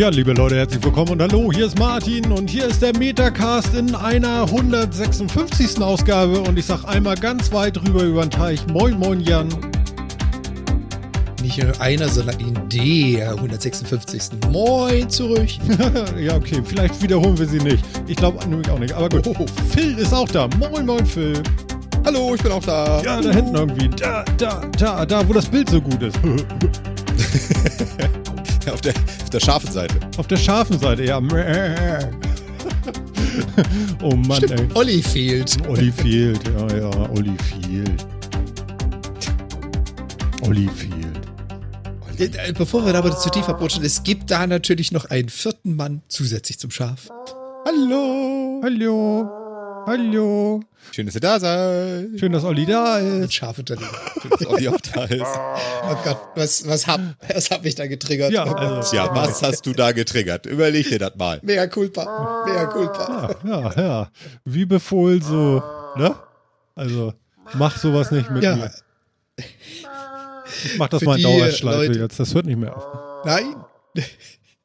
Ja, liebe Leute, herzlich willkommen und hallo, hier ist Martin und hier ist der Metacast in einer 156. Ausgabe und ich sag einmal ganz weit rüber über den Teich. Moin, moin, Jan. Nicht nur einer, sondern in der 156. Moin zurück. ja, okay, vielleicht wiederholen wir sie nicht. Ich glaube nämlich auch nicht, aber gut. Oh, Phil ist auch da. Moin, moin, Phil. Hallo, ich bin auch da. Ja, da hinten irgendwie. Da, da, da, da, wo das Bild so gut ist. auf, der, auf der scharfen Seite. Auf der scharfen Seite, ja. oh Mann, Stimmt, ey. Olli fehlt. Olli fehlt, ja, ja, Olli fehlt. Olli fehlt. Äh, bevor wir aber zu tief abrutschen, es gibt da natürlich noch einen vierten Mann zusätzlich zum Schaf. Hallo. Hallo. Hallo. Schön, dass ihr da seid. Schön, dass Olli da ist. Mit Schaf unterlegen. Schön, dass Olli auch da ist. Oh Gott, was, was hab, was hab ich da getriggert? Ja, also, ja, was hast du da getriggert? Überleg dir das mal. Mega culpa. Mega culpa. Ja, ja, ja. Wie befohlen so, ne? Also, mach sowas nicht mit ja. mir. Ich mach das Für mal in Dauerschleife jetzt. Das hört nicht mehr auf. Nein.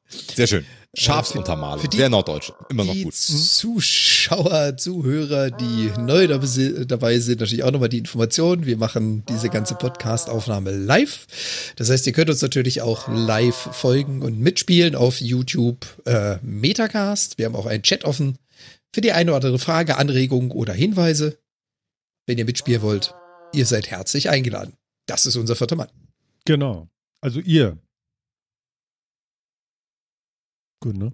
Sehr schön. Schafsuntermalung. Für die, Sehr norddeutsch. Immer noch gut. Zuschauer, Zuhörer, die neu dabei sind, natürlich auch nochmal die Information. Wir machen diese ganze Podcast-Aufnahme live. Das heißt, ihr könnt uns natürlich auch live folgen und mitspielen auf YouTube äh, Metacast. Wir haben auch einen Chat offen für die eine oder andere Frage, Anregung oder Hinweise. Wenn ihr mitspielen wollt, ihr seid herzlich eingeladen. Das ist unser vierter Mann. Genau. Also ihr. Gut, ne?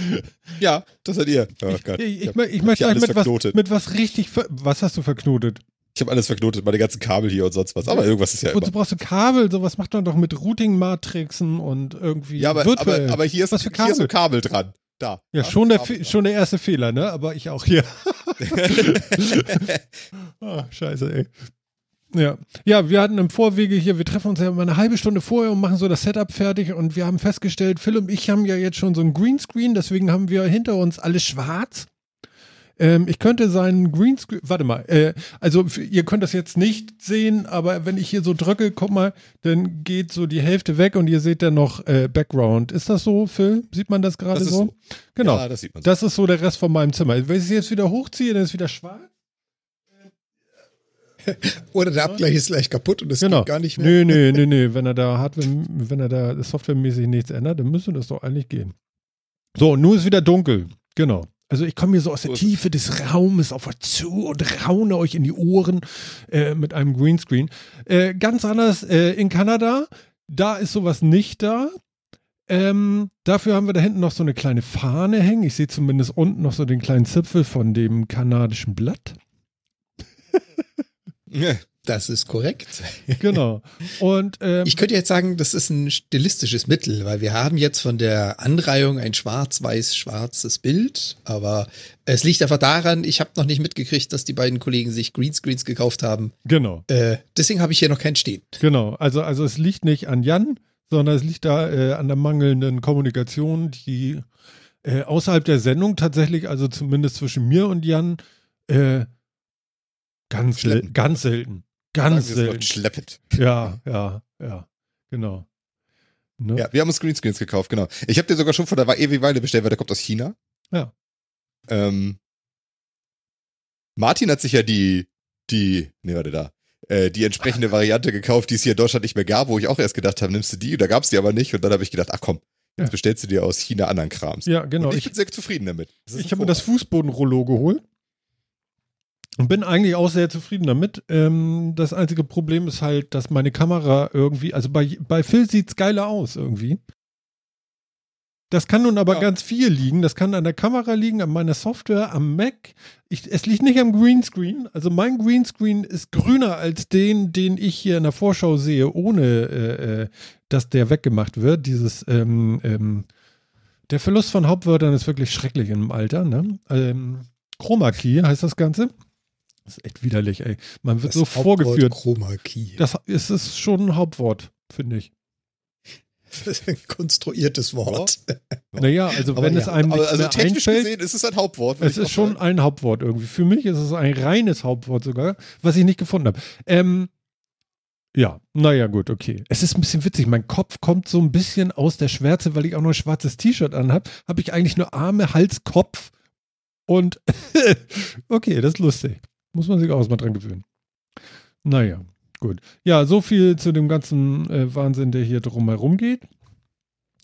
ja, das seid ihr. Oh. Ich, ich, ich, ich möchte alles mit was, mit was richtig. Was hast du verknotet? Ich habe alles verknotet, meine ganzen Kabel hier und sonst was. Aber irgendwas ist ja Wozu brauchst du Kabel? Sowas macht man doch mit Routing-Matrixen und irgendwie. Ja, aber, aber, aber, hier ist, was für Kabel? hier ist ein Kabel dran. Da. Ja, ja schon, der, schon der erste Fehler, ne? Aber ich auch hier. oh, scheiße, ey. Ja. ja, wir hatten im Vorwege hier, wir treffen uns ja immer eine halbe Stunde vorher und machen so das Setup fertig und wir haben festgestellt, Phil und ich haben ja jetzt schon so ein Greenscreen, deswegen haben wir hinter uns alles schwarz. Ähm, ich könnte seinen Greenscreen, warte mal, äh, also ihr könnt das jetzt nicht sehen, aber wenn ich hier so drücke, guck mal, dann geht so die Hälfte weg und ihr seht dann noch äh, Background. Ist das so, Phil? Sieht man das gerade so? Genau. Ja, das sieht man. So. Das ist so der Rest von meinem Zimmer. Wenn ich es jetzt wieder hochziehe, dann ist es wieder schwarz. Oder der Abgleich ist gleich kaputt und es genau. geht gar nicht mehr. Nö, nö, nö, nö. Wenn er da Hardware, wenn er da softwaremäßig nichts ändert, dann müsste das doch eigentlich gehen. So, nun ist wieder dunkel. Genau. Also ich komme hier so aus der Tiefe des Raumes auf euch zu und raune euch in die Ohren äh, mit einem Greenscreen. Äh, ganz anders äh, in Kanada, da ist sowas nicht da. Ähm, dafür haben wir da hinten noch so eine kleine Fahne hängen. Ich sehe zumindest unten noch so den kleinen Zipfel von dem kanadischen Blatt. Das ist korrekt. Genau. Und ähm, ich könnte jetzt sagen, das ist ein stilistisches Mittel, weil wir haben jetzt von der Anreihung ein schwarz-weiß-schwarzes Bild, aber es liegt einfach daran, ich habe noch nicht mitgekriegt, dass die beiden Kollegen sich Greenscreens gekauft haben. Genau. Äh, deswegen habe ich hier noch keinen stehen. Genau. Also also es liegt nicht an Jan, sondern es liegt da äh, an der mangelnden Kommunikation, die äh, außerhalb der Sendung tatsächlich, also zumindest zwischen mir und Jan, äh, Ganz, sel ganz selten. Ganz Sagen selten. Schleppend. Ja, ja, ja. Genau. Ne? Ja, wir haben uns Greenscreens gekauft, genau. Ich habe dir sogar schon von der ewig Weile bestellt, weil der kommt aus China. Ja. Ähm, Martin hat sich ja die, die, ne, warte da, äh, die entsprechende Variante gekauft, die es hier in Deutschland nicht mehr gab, wo ich auch erst gedacht habe, nimmst du die? Und da gab es die aber nicht. Und dann habe ich gedacht, ach komm, jetzt ja. bestellst du dir aus China anderen Krams. Ja, genau. Und ich, ich bin sehr zufrieden damit. Ich habe mir das Fußbodenrollo geholt. Und bin eigentlich auch sehr zufrieden damit. Ähm, das einzige Problem ist halt, dass meine Kamera irgendwie, also bei, bei Phil sieht es geiler aus irgendwie. Das kann nun aber ja. ganz viel liegen. Das kann an der Kamera liegen, an meiner Software, am Mac. Ich, es liegt nicht am Greenscreen. Also mein Greenscreen ist grüner als den, den ich hier in der Vorschau sehe, ohne äh, äh dass der weggemacht wird. Dieses ähm, ähm, der Verlust von Hauptwörtern ist wirklich schrecklich im Alter. Ne? Ähm, Chroma Key heißt das Ganze. Das ist echt widerlich, ey. Man wird das so Hauptwort vorgeführt. Chroma Key. Das ist, ist schon ein Hauptwort, finde ich. Das ist ein konstruiertes Wort. Ja. Naja, also aber wenn ja. es einem nicht also technisch einfällt, gesehen ist es ein Hauptwort. Es ist schon ein Hauptwort irgendwie. Für mich ist es ein reines Hauptwort sogar, was ich nicht gefunden habe. Ähm, Ja, naja, gut, okay. Es ist ein bisschen witzig. Mein Kopf kommt so ein bisschen aus der Schwärze, weil ich auch noch ein schwarzes T-Shirt anhabe. Habe ich eigentlich nur Arme, Hals, Kopf und okay, das ist lustig. Muss man sich auch mal dran gewöhnen. Naja, gut. Ja, so viel zu dem ganzen äh, Wahnsinn, der hier drumherum geht.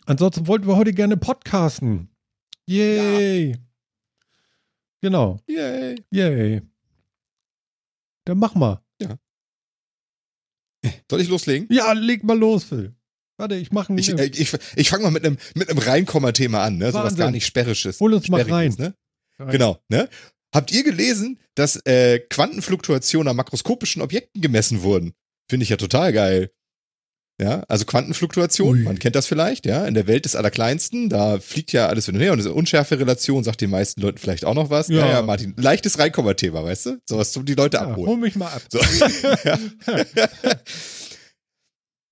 Ansonsten wollten wir heute gerne podcasten. Yay! Genau. Yay. Yay. Dann mach mal. Soll ich loslegen? Ja, leg mal los, Phil. Warte, ich mache Ich, äh, ich, ich fange mal mit einem mit einem Reinkomma-Thema an, ne? Sowas Wahnsinn. gar nicht sperrisches. Hol uns mal rein. Ne? Genau, ne? Habt ihr gelesen, dass äh, Quantenfluktuationen an makroskopischen Objekten gemessen wurden? Finde ich ja total geil. Ja, also Quantenfluktuation, man kennt das vielleicht, ja, in der Welt des Allerkleinsten, da fliegt ja alles hin und her und diese Unschärfe-Relation sagt den meisten Leuten vielleicht auch noch was. Ja. Ja, ja, Martin, leichtes Reinkomma-Thema, weißt du? Sowas zum die Leute Ja, abholen. hol mich mal ab. So. ja.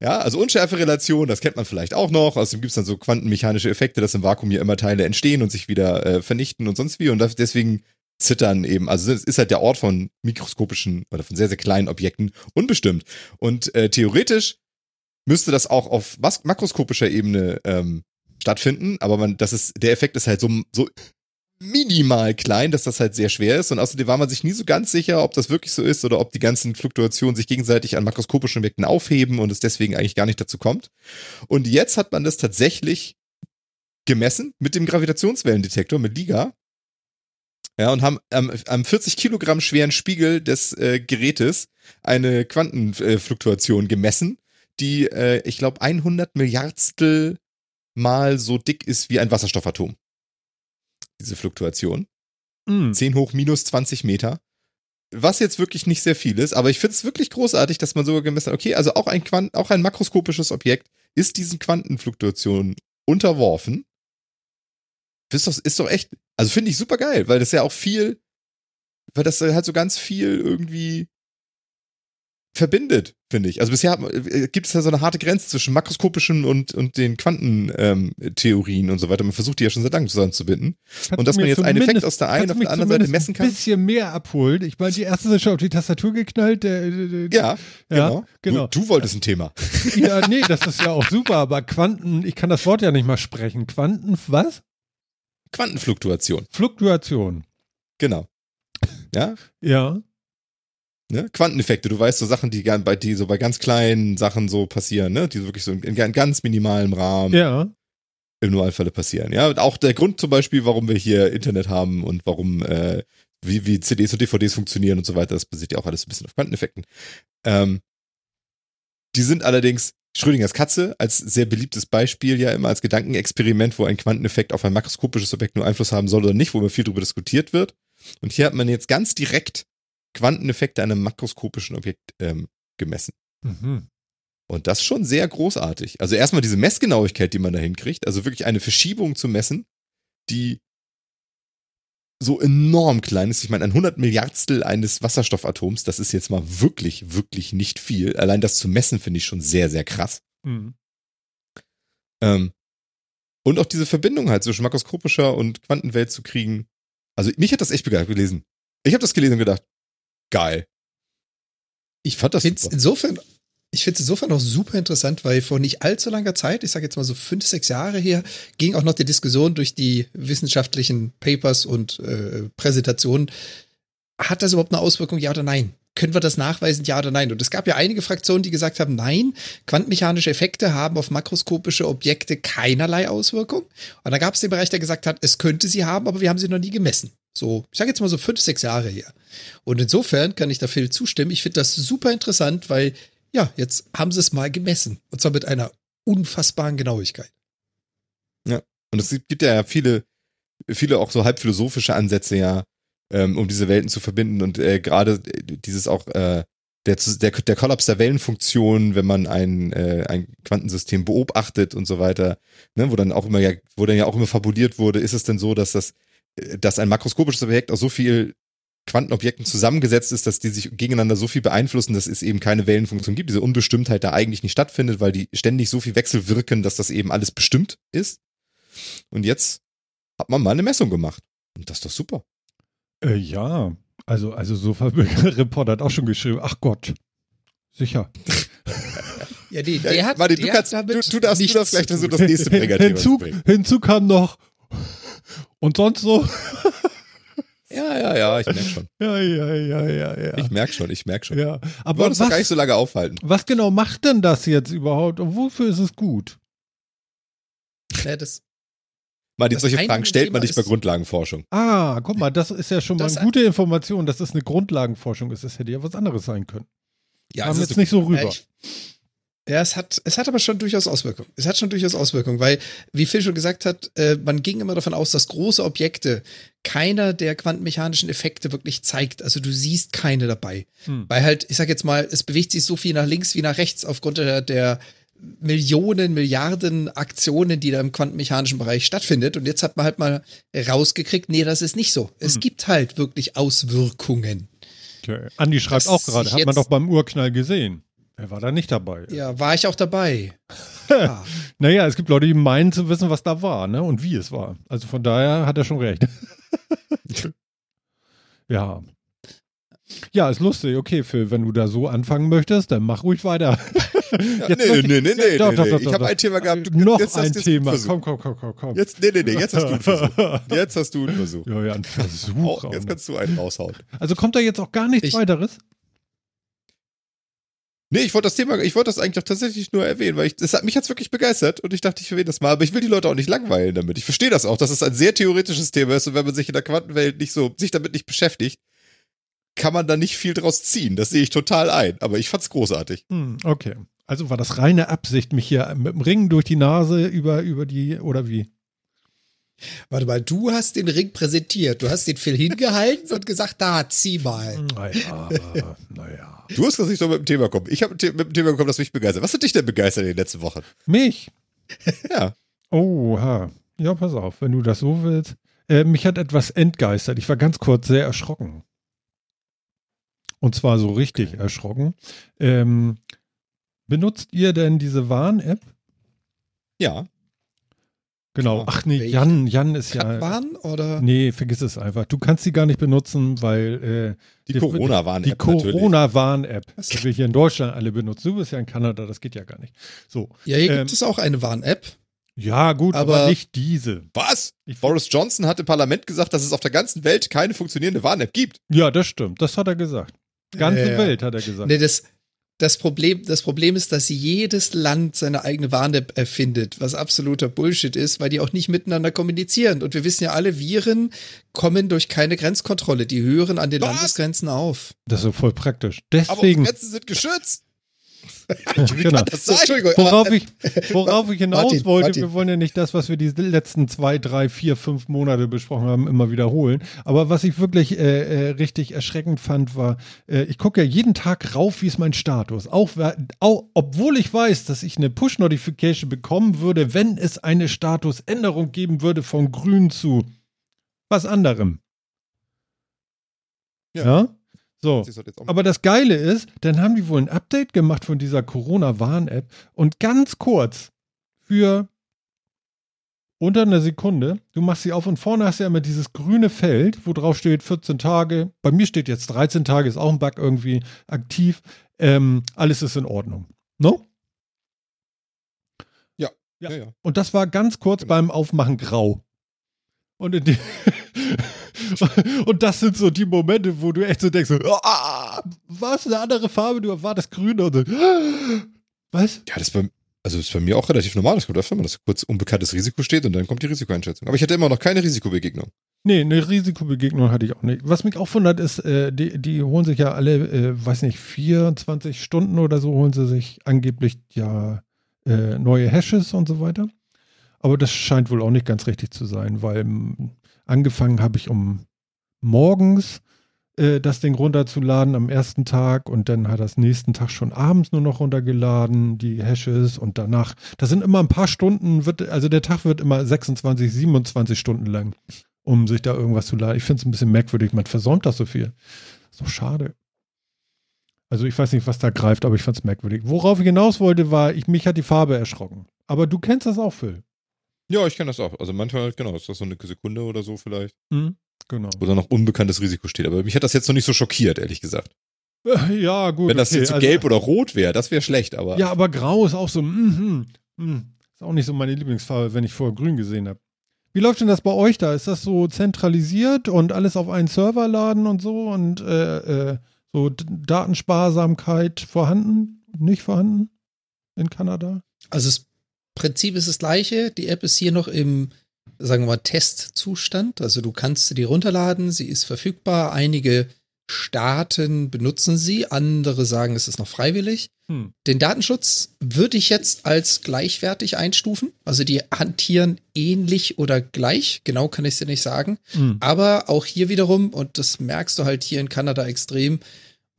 ja, also Unschärferelation, das kennt man vielleicht auch noch. Außerdem gibt's dann so quantenmechanische Effekte, dass im Vakuum hier immer Teile entstehen und sich wieder äh, vernichten und sonst wie. Und das, deswegen zittern eben. Also es ist halt der Ort von mikroskopischen oder von sehr, sehr kleinen Objekten unbestimmt. Und äh, theoretisch müsste das auch auf makroskopischer Ebene ähm, stattfinden, aber man, das ist, der Effekt ist halt so, so minimal klein, dass das halt sehr schwer ist. Und außerdem war man sich nie so ganz sicher, ob das wirklich so ist oder ob die ganzen Fluktuationen sich gegenseitig an makroskopischen Objekten aufheben und es deswegen eigentlich gar nicht dazu kommt. Und jetzt hat man das tatsächlich gemessen mit dem Gravitationswellendetektor, mit LIGA. Ja, und haben am, am 40 Kilogramm schweren Spiegel des äh, Gerätes eine Quantenfluktuation gemessen, die, äh, ich glaube, 100 Milliardstel mal so dick ist wie ein Wasserstoffatom. Diese Fluktuation. Mm. 10 hoch minus 20 Meter. Was jetzt wirklich nicht sehr viel ist, aber ich finde es wirklich großartig, dass man sogar gemessen hat, okay, also auch ein, Quant auch ein makroskopisches Objekt ist diesen Quantenfluktuationen unterworfen. Ist doch, ist doch echt, also finde ich super geil, weil das ja auch viel, weil das halt so ganz viel irgendwie verbindet, finde ich. Also bisher äh, gibt es ja so eine harte Grenze zwischen makroskopischen und, und den Quantentheorien ähm, und so weiter. Man versucht die ja schon seit langem zusammenzubinden. Kannst Und dass man jetzt einen Effekt aus der einen auf der anderen Seite messen kann. Ein bisschen mehr abholen. Ich meine, die erste ist schon auf die Tastatur geknallt. Der, der, der, Ja, Ja, genau. genau. Du, du wolltest ein Thema. ja, nee, das ist ja auch super, aber Quanten, ich kann das Wort ja nicht mal sprechen. Quanten, was? Quantenfluktuation. Fluktuation. Genau. Ja, Ja. ne? Quanteneffekte. Du weißt so Sachen, die, bei, die so bei ganz kleinen Sachen so passieren, ne? Die so wirklich so in, in ganz minimalem Rahmen Ja. im Normalfälle passieren. Ja, und auch der Grund zum Beispiel, warum wir hier Internet haben und warum, äh, wie, wie CDs und DVDs funktionieren und so weiter, das basiert ja auch alles ein bisschen auf Quanteneffekten. Ähm, die sind allerdings Schrödingers Katze als sehr beliebtes Beispiel ja immer als Gedankenexperiment, wo ein Quanteneffekt auf ein makroskopisches Objekt nur Einfluss haben soll oder nicht, wo immer viel darüber diskutiert wird. Und hier hat man jetzt ganz direkt Quanteneffekte an einem makroskopischen Objekt ähm, gemessen. Mhm. Und das schon sehr großartig. Also erstmal diese Messgenauigkeit, die man da hinkriegt, also wirklich eine Verschiebung zu messen, die so enorm klein ist. Ich meine, ein 100 Milliardstel eines Wasserstoffatoms, das ist jetzt mal wirklich, wirklich nicht viel. Allein das zu messen finde ich schon sehr, sehr krass. Mhm. Ähm, und auch diese Verbindung halt zwischen makroskopischer und Quantenwelt zu kriegen. Also mich hat das echt begeistert gelesen. Ich habe das gelesen und gedacht, geil. Ich fand das super. insofern, ich finde es insofern auch super interessant, weil vor nicht allzu langer Zeit, ich sage jetzt mal so fünf, sechs Jahre her, ging auch noch die Diskussion durch die wissenschaftlichen Papers und äh, Präsentationen. Hat das überhaupt eine Auswirkung, ja oder nein? Können wir das nachweisen, ja oder nein? Und es gab ja einige Fraktionen, die gesagt haben, nein, quantenmechanische Effekte haben auf makroskopische Objekte keinerlei Auswirkung. Und dann gab es den Bereich, der gesagt hat, es könnte sie haben, aber wir haben sie noch nie gemessen. So, ich sage jetzt mal so fünf, sechs Jahre her. Und insofern kann ich da viel zustimmen. Ich finde das super interessant, weil ja, jetzt haben sie es mal gemessen. Und zwar mit einer unfassbaren Genauigkeit. Und es gibt ja viele, viele auch so halb philosophische Ansätze ja, ähm, um diese Welten zu verbinden und äh, gerade dieses auch äh, der, der, der Kollaps der Wellenfunktion, wenn man ein, äh, ein Quantensystem beobachtet und so weiter, ne, wo dann auch immer ja, wo dann ja auch immer fabuliert wurde, ist es denn so, dass das, äh, dass ein makroskopisches Objekt aus so viel Quantenobjekten zusammengesetzt ist, dass die sich gegeneinander so viel beeinflussen, dass es eben keine Wellenfunktion gibt, diese Unbestimmtheit da eigentlich nicht stattfindet, weil die ständig so viel wechselwirken, dass das eben alles bestimmt ist. Und jetzt hat man mal eine Messung gemacht. Und das ist doch super. Äh, ja, also, also Sofa-Reporter hat auch schon geschrieben, ach Gott, Sicher. Ja, nee, Ja, der hat, Martin, du, kannst, hat du, damit du darfst, du darfst gleich tun. das nächste Bringer-Thema hinzu, bringen. hinzu kam noch und sonst so. Ja, ja, ja, ich merk schon. Ja, ja, ja, ja, ja. Ich merk schon, ich merk schon. ja. Wir wollen Aber uns doch gar nicht was, so lange aufhalten. was genau macht denn das jetzt überhaupt und wofür ist es gut? Ja, das, Martin, Das solche Fragen stellt man nicht bei Grundlagenforschung. Ah, guck mal, das ist ja schon mal Das- eine gute Information, dass es eine Grundlagenforschung ist. Das hätte ja was anderes sein können. Ja, Kam es jetzt ist nicht so ja, rüber. ich, ja, es hat, es hat aber schon durchaus Auswirkungen. Es hat schon durchaus Auswirkungen, weil, wie Phil schon gesagt hat, äh, man ging immer davon aus, dass große Objekte keiner der quantenmechanischen Effekte wirklich zeigt. Also du siehst keine dabei. Hm. Weil halt, ich sag jetzt mal, es bewegt sich so viel nach links wie nach rechts aufgrund der, der Millionen, Milliarden Aktionen, die da im quantenmechanischen Bereich stattfindet. Und jetzt hat man halt mal rausgekriegt, nee, das ist nicht so. Es Hm. gibt halt wirklich Auswirkungen. Okay. Andi schreibt Dass auch gerade, hat man doch beim Urknall gesehen. Er war da nicht dabei. Ja, war ich auch dabei. Ja. Naja, es gibt Leute, die meinen zu wissen, was da war, ne? Und wie es war. Also von daher hat er schon recht. ja. Ja, ist lustig. Okay, Phil, wenn du da so anfangen möchtest, dann mach ruhig weiter. Jetzt nee, nee, ich- nee, nee, Doch, nee, doch, nee. doch, Ich habe ein Thema gehabt. du- Noch ein einen Thema. Komm, komm, komm, komm, komm. Jetzt, nee, nee, nee, jetzt hast du einen Versuch. Jetzt hast du einen Versuch. Ja, ja, ein Versuch. Oh, jetzt kannst du einen raushauen. also kommt da jetzt auch gar nichts Ich- weiteres? Nee, ich wollte das Thema, ich wollte das eigentlich auch tatsächlich nur erwähnen, weil ich, das hat mich jetzt wirklich begeistert und ich dachte, ich erwähne das mal, aber ich will die Leute auch nicht langweilen damit. Ich verstehe das auch, dass es ein sehr theoretisches Thema ist und wenn man sich in der Quantenwelt nicht so, sich damit nicht beschäftigt, kann man da nicht viel draus ziehen. Das sehe ich total ein, aber ich fand's großartig. Hm, okay. Also war das reine Absicht, mich hier mit dem Ring durch die Nase über, über die, oder wie? Warte mal, du hast den Ring präsentiert. Du hast den Phil hingehalten und gesagt, da, zieh mal. Naja, naja. Du hast das nicht so mit dem Thema kommen. Ich habe mit dem Thema gekommen, das mich begeistert. Was hat dich denn begeistert in den letzten Wochen? Mich? Ja. Oha. Ja, pass auf, wenn du das so willst. Äh, mich hat etwas entgeistert. Ich war ganz kurz sehr erschrocken. Und zwar so richtig erschrocken. Ähm, benutzt ihr denn diese Warn-App? Ja. Genau. Klar. Ach nee, Welche? Jan, Jan ist ja. Katwan oder? Nee, vergiss es einfach. Du kannst sie gar nicht benutzen, weil äh, Die Corona-Warn-App die. Corona-Warn-App, die wir hier in Deutschland alle benutzen. Du bist ja in Kanada, das geht ja gar nicht. So. Ja, hier Ähm, gibt es auch eine Warn-App. Ja, gut, aber, Aber- nicht diese. Was? Ich- Boris Johnson hat im Parlament gesagt, dass es auf der ganzen Welt keine funktionierende Warn-App gibt. Ja, das stimmt. Das hat er gesagt. Ganze Ja, ja. Welt hat er gesagt. Nee, das, das, Problem, das Problem ist, dass jedes Land seine eigene Warn-App erfindet, was absoluter Bullshit ist, weil die auch nicht miteinander kommunizieren. Und wir wissen ja alle, Viren kommen durch keine Grenzkontrolle. Die hören an den Was? Landesgrenzen auf. Das ist voll praktisch. Aber Deswegen, unsere Grenzen sind geschützt. Genau. worauf ich, worauf ich hinaus Martin, wollte, Martin. wir wollen ja nicht das, was wir die letzten zwei, drei, vier, fünf Monate besprochen haben, immer wiederholen. Aber was ich wirklich äh, äh, richtig erschreckend fand, war, äh, ich gucke ja jeden Tag rauf, wie ist mein Status. Auch, auch obwohl ich weiß, dass ich eine Push-Notification bekommen würde, wenn es eine Statusänderung geben würde von grün zu was anderem. Ja. ja? So. Aber das Geile ist, dann haben die wohl ein Update gemacht von dieser Corona-Warn-App und ganz kurz für unter einer Sekunde, du machst sie auf und vorne hast du ja immer dieses grüne Feld, wo drauf steht 14 Tage. Bei mir steht jetzt 13 Tage, ist auch ein Bug irgendwie aktiv. Ähm, alles ist in Ordnung. No? Ja. ja, ja. Und das war ganz kurz Genau. beim Aufmachen grau. Und, die und das sind so die Momente, wo du echt so denkst, so, ah, was, eine andere Farbe, du erwartest grün und so, was? Ja, das ist bei, also ist bei mir auch relativ normal. Das kommt öfter mal, dass kurz unbekanntes Risiko steht und dann kommt die Risikoeinschätzung. Aber ich hatte immer noch keine Risikobegegnung. Nee, eine Risikobegegnung hatte ich auch nicht. Was mich auch wundert ist, äh, die, die holen sich ja alle, äh, weiß nicht, 24 Stunden oder so holen sie sich angeblich ja äh, neue Hashes und so weiter. Aber das scheint wohl auch nicht ganz richtig zu sein, weil m, angefangen habe ich um morgens äh, das Ding runterzuladen am ersten Tag und dann hat das nächsten Tag schon abends nur noch runtergeladen, die Hashes und danach, das sind immer ein paar Stunden, wird, also der Tag wird immer 26, 27 Stunden lang, um sich da irgendwas zu laden. Ich finde es ein bisschen merkwürdig, man versäumt das so viel. Doch schade. Also ich weiß nicht, was da greift, aber ich fand es merkwürdig. Worauf ich hinaus wollte, war, ich, mich hat die Farbe erschrocken. Aber du kennst das auch, Phil. Ja, ich kenne das auch. Also manchmal, genau, ist das so eine Sekunde oder so vielleicht, Mhm. Genau. wo da noch unbekanntes Risiko steht. Aber mich hat das jetzt noch nicht so schockiert, ehrlich gesagt. Äh, Ja, gut. Wenn das okay, jetzt so also- gelb oder rot wäre, das wäre schlecht, aber. Ja, aber grau ist auch so, mhm, mhm. ist auch nicht so meine Lieblingsfarbe, wenn ich vorher grün gesehen habe. Wie läuft denn das bei euch da? Ist das so zentralisiert und alles auf einen Server laden und so und äh, äh, so Datensparsamkeit vorhanden? Nicht vorhanden in Kanada? Also das Prinzip ist das gleiche. Die App ist hier noch im, sagen wir mal, Testzustand. Also du kannst sie die runterladen, sie ist verfügbar. Einige Staaten benutzen sie, andere sagen, es ist noch freiwillig. Hm. Den Datenschutz würde ich jetzt als gleichwertig einstufen. Also die hantieren ähnlich oder gleich. Genau kann ich es dir nicht sagen. Hm. Aber auch hier wiederum, und das merkst du halt hier in Kanada extrem,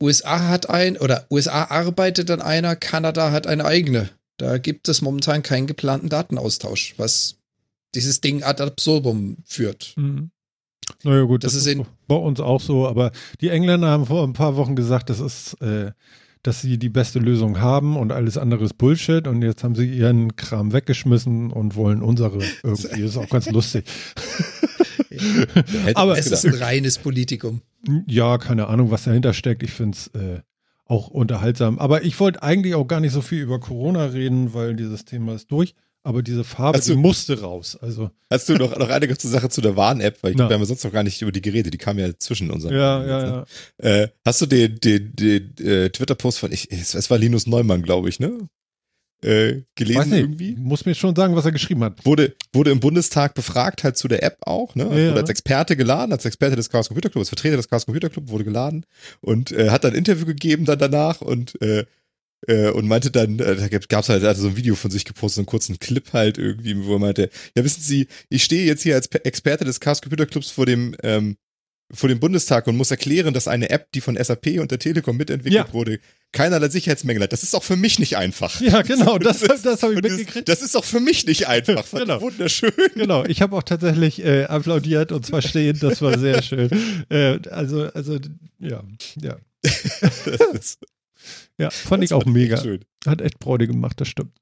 USA hat ein, oder USA arbeitet an einer, Kanada hat eine eigene. Da gibt es momentan keinen geplanten Datenaustausch, was dieses Ding ad absurdum führt. Mhm. Naja gut, Das das, ist bei uns auch so, aber die Engländer haben vor ein paar Wochen gesagt, das ist, äh, dass sie die beste Lösung haben und alles andere ist Bullshit und jetzt haben sie ihren Kram weggeschmissen und wollen unsere irgendwie. Das ist auch ganz lustig. Aber Es ist ein reines Politikum. Ja, keine Ahnung, was dahinter steckt. Ich finde es äh, auch unterhaltsam. Aber ich wollte eigentlich auch gar nicht so viel über Corona reden, weil dieses Thema ist durch. Aber diese Farbe, Hast du- die musste raus. Also, Hast du noch, noch eine kurze Sache zu der Warn-App, weil ich glaube, wir haben ja sonst noch gar nicht über die Geräte, die kamen ja zwischen unseren. ja, ja, ja. Äh, hast du den, den, den äh, Twitter-Post von, ich, es war Linus Neumann, glaube ich, ne? Äh, gelesen nicht, irgendwie? muss mir schon sagen, was er geschrieben hat. Wurde, wurde im Bundestag befragt, halt zu der App auch, ne? Ja. Wurde als Experte geladen, als Experte des Chaos Computer Club, als Vertreter des Chaos Computer Club wurde geladen und äh, hat dann ein Interview gegeben dann danach und äh, äh, und meinte dann, äh, da gab es halt, er hatte so ein Video von sich gepostet, so einen kurzen Clip halt irgendwie, wo er meinte, ja wissen Sie, ich stehe jetzt hier als Pe- Experte des Chaos Computer Clubs vor dem ähm, vor dem Bundestag und muss erklären, dass eine App, die von SAP und der Telekom mitentwickelt Ja. wurde, keinerlei Sicherheitsmängel hat. Das ist auch für mich nicht einfach. Ja, genau, das, das habe ich das, mitgekriegt. das ist auch für mich nicht einfach. Genau. Wunderschön. Genau, ich habe auch tatsächlich äh, applaudiert und zwar stehend, das war sehr schön. Äh, also, also, ja, ja. Das Ja, fand ich das auch mega. Schön. Hat echt Freude gemacht, das stimmt.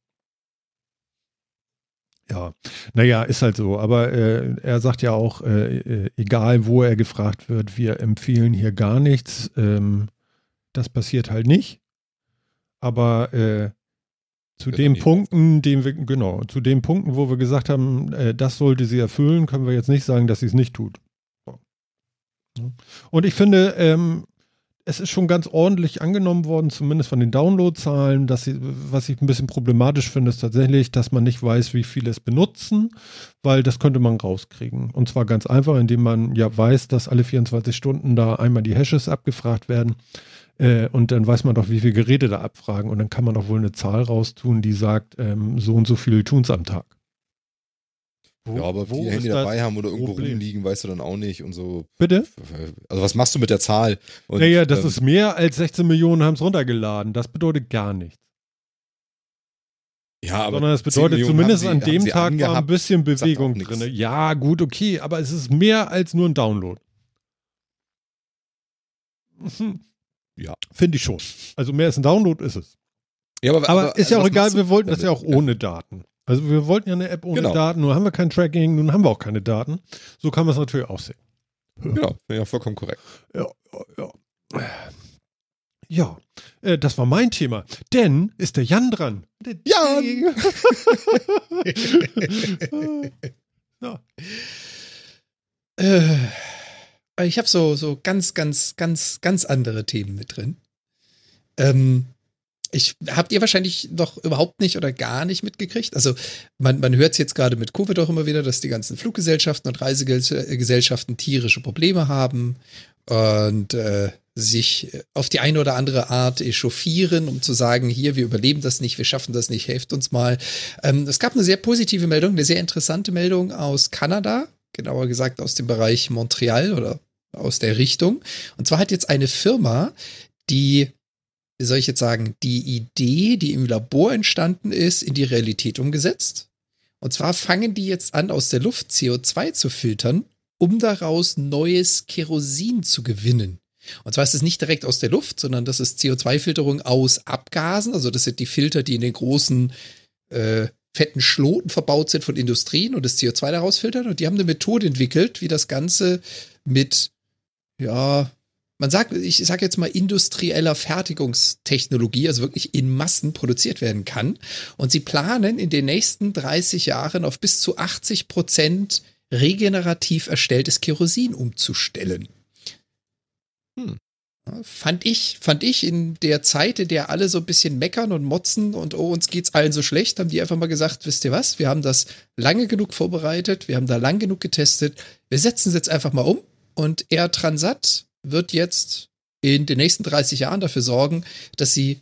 Ja, naja, ist halt so. Aber äh, er sagt ja auch, äh, äh, egal wo er gefragt wird, wir empfehlen hier gar nichts. Ähm, das passiert halt nicht. Aber äh, zu Ja, den. Punkten, den wir, genau, zu den Punkten, wo wir gesagt haben, äh, das sollte sie erfüllen, können wir jetzt nicht sagen, dass sie es nicht tut. Und ich finde, ähm, es ist schon ganz ordentlich angenommen worden, zumindest von den Downloadzahlen. Dass sie, was ich ein bisschen problematisch finde, ist tatsächlich, dass man nicht weiß, wie viele es benutzen, weil das könnte man rauskriegen. Und zwar ganz einfach, indem man ja weiß, dass alle 24 Stunden da einmal die Hashes abgefragt werden. Äh, und dann weiß man doch, wie viele Geräte da abfragen. Und dann kann man doch wohl eine Zahl raustun, die sagt, ähm, so und so viele tun es am Tag. Wo- Ja, aber wo viele Handy das dabei haben oder irgendwo Problem? rumliegen, weißt du dann auch nicht und so. Bitte? Also was machst du mit der Zahl? Und, naja, das ähm, ist mehr als 16 Millionen haben es runtergeladen. Das bedeutet gar nichts. ja, aber Sondern es 10 bedeutet zumindest haben an sie- dem sie Tag war ein angehabt. bisschen Bewegung drin. Ja, gut, okay, aber es ist mehr als nur ein Download. Ja. Finde ich schon. Also mehr als ein Download ist es. Ja, Aber, ist ja also auch egal, wir wollten das damit? ja auch ohne Daten. Also wir wollten ja eine App ohne Genau. Daten, nun haben wir kein Tracking, nun haben wir auch keine Daten. So kann man es natürlich auch sehen. Genau, ja, vollkommen korrekt. Ja, ja, ja. Ja, äh, das war mein Thema. Denn ist der Jan dran. Der Jan! ja. Äh, ich habe so, so ganz, ganz, ganz, ganz andere Themen mit drin. Ähm, ich habt ihr wahrscheinlich noch überhaupt nicht oder gar nicht mitgekriegt. Also man, man hört es jetzt gerade mit Covid auch immer wieder, dass die ganzen Fluggesellschaften und Reisegesellschaften tierische Probleme haben und äh, sich auf die eine oder andere Art echauffieren, um zu sagen, hier, wir überleben das nicht, wir schaffen das nicht, helft uns mal. Ähm, es gab eine sehr positive Meldung, eine sehr interessante Meldung aus Kanada, genauer gesagt aus dem Bereich Montreal oder aus der Richtung. Und zwar hat jetzt eine Firma, die, wie soll ich jetzt sagen, die Idee, die im Labor entstanden ist, in die Realität umgesetzt. Und zwar fangen die jetzt an, aus der Luft CO2 zu filtern, um daraus neues Kerosin zu gewinnen. Und zwar ist es nicht direkt aus der Luft, sondern das ist CO2-Filterung aus Abgasen. Also das sind die Filter, die in den großen äh, fetten Schloten verbaut sind von Industrien und das CO2 daraus filtern. Und die haben eine Methode entwickelt, wie das Ganze mit, ja, man sagt, ich sage jetzt mal industrieller Fertigungstechnologie, also wirklich in Massen produziert werden kann. Und sie planen in den nächsten 30 Jahren auf bis zu 80 Prozent regenerativ erstelltes Kerosin umzustellen. Hm. Fand ich, fand ich in der Zeit, in der alle so ein bisschen meckern und motzen und oh, uns geht's allen so schlecht, haben die einfach mal gesagt, wisst ihr was, wir haben das lange genug vorbereitet, wir haben da lang genug getestet, wir setzen es jetzt einfach mal um und Air Transat wird jetzt in den nächsten 30 Jahren dafür sorgen, dass sie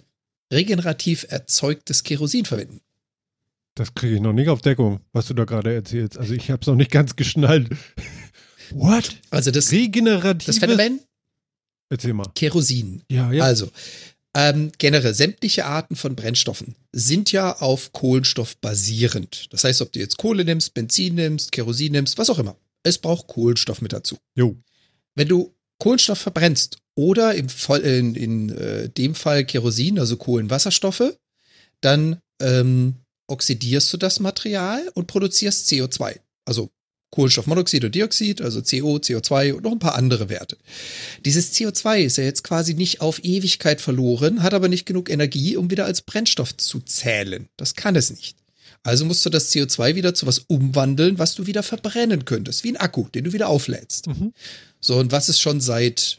regenerativ erzeugtes Kerosin verwenden. Das kriege ich noch nicht auf Deckung, was du da gerade erzählst. Also ich habe es noch nicht ganz geschnallt. What? Also das regenerativ. Das Phänomen Erzähl mal. Kerosin. Ja, ja. Also, ähm, generell sämtliche Arten von Brennstoffen sind ja auf Kohlenstoff basierend. Das heißt, ob du jetzt Kohle nimmst, Benzin nimmst, Kerosin nimmst, was auch immer. Es braucht Kohlenstoff mit dazu. Jo. Wenn du Kohlenstoff verbrennst oder im Fall, in, in äh, dem Fall Kerosin, also Kohlenwasserstoffe, dann ähm, oxidierst du das Material und produzierst CO2. Also Kohlenstoffmonoxid und Dioxid, also CO, CO2 und noch ein paar andere Werte. Dieses CO2 ist ja jetzt quasi nicht auf Ewigkeit verloren, hat aber nicht genug Energie, um wieder als Brennstoff zu zählen. Das kann es nicht. Also musst du das CO2 wieder zu was umwandeln, was du wieder verbrennen könntest, wie ein Akku, den du wieder auflädst. Mhm. So, und was ist schon seit,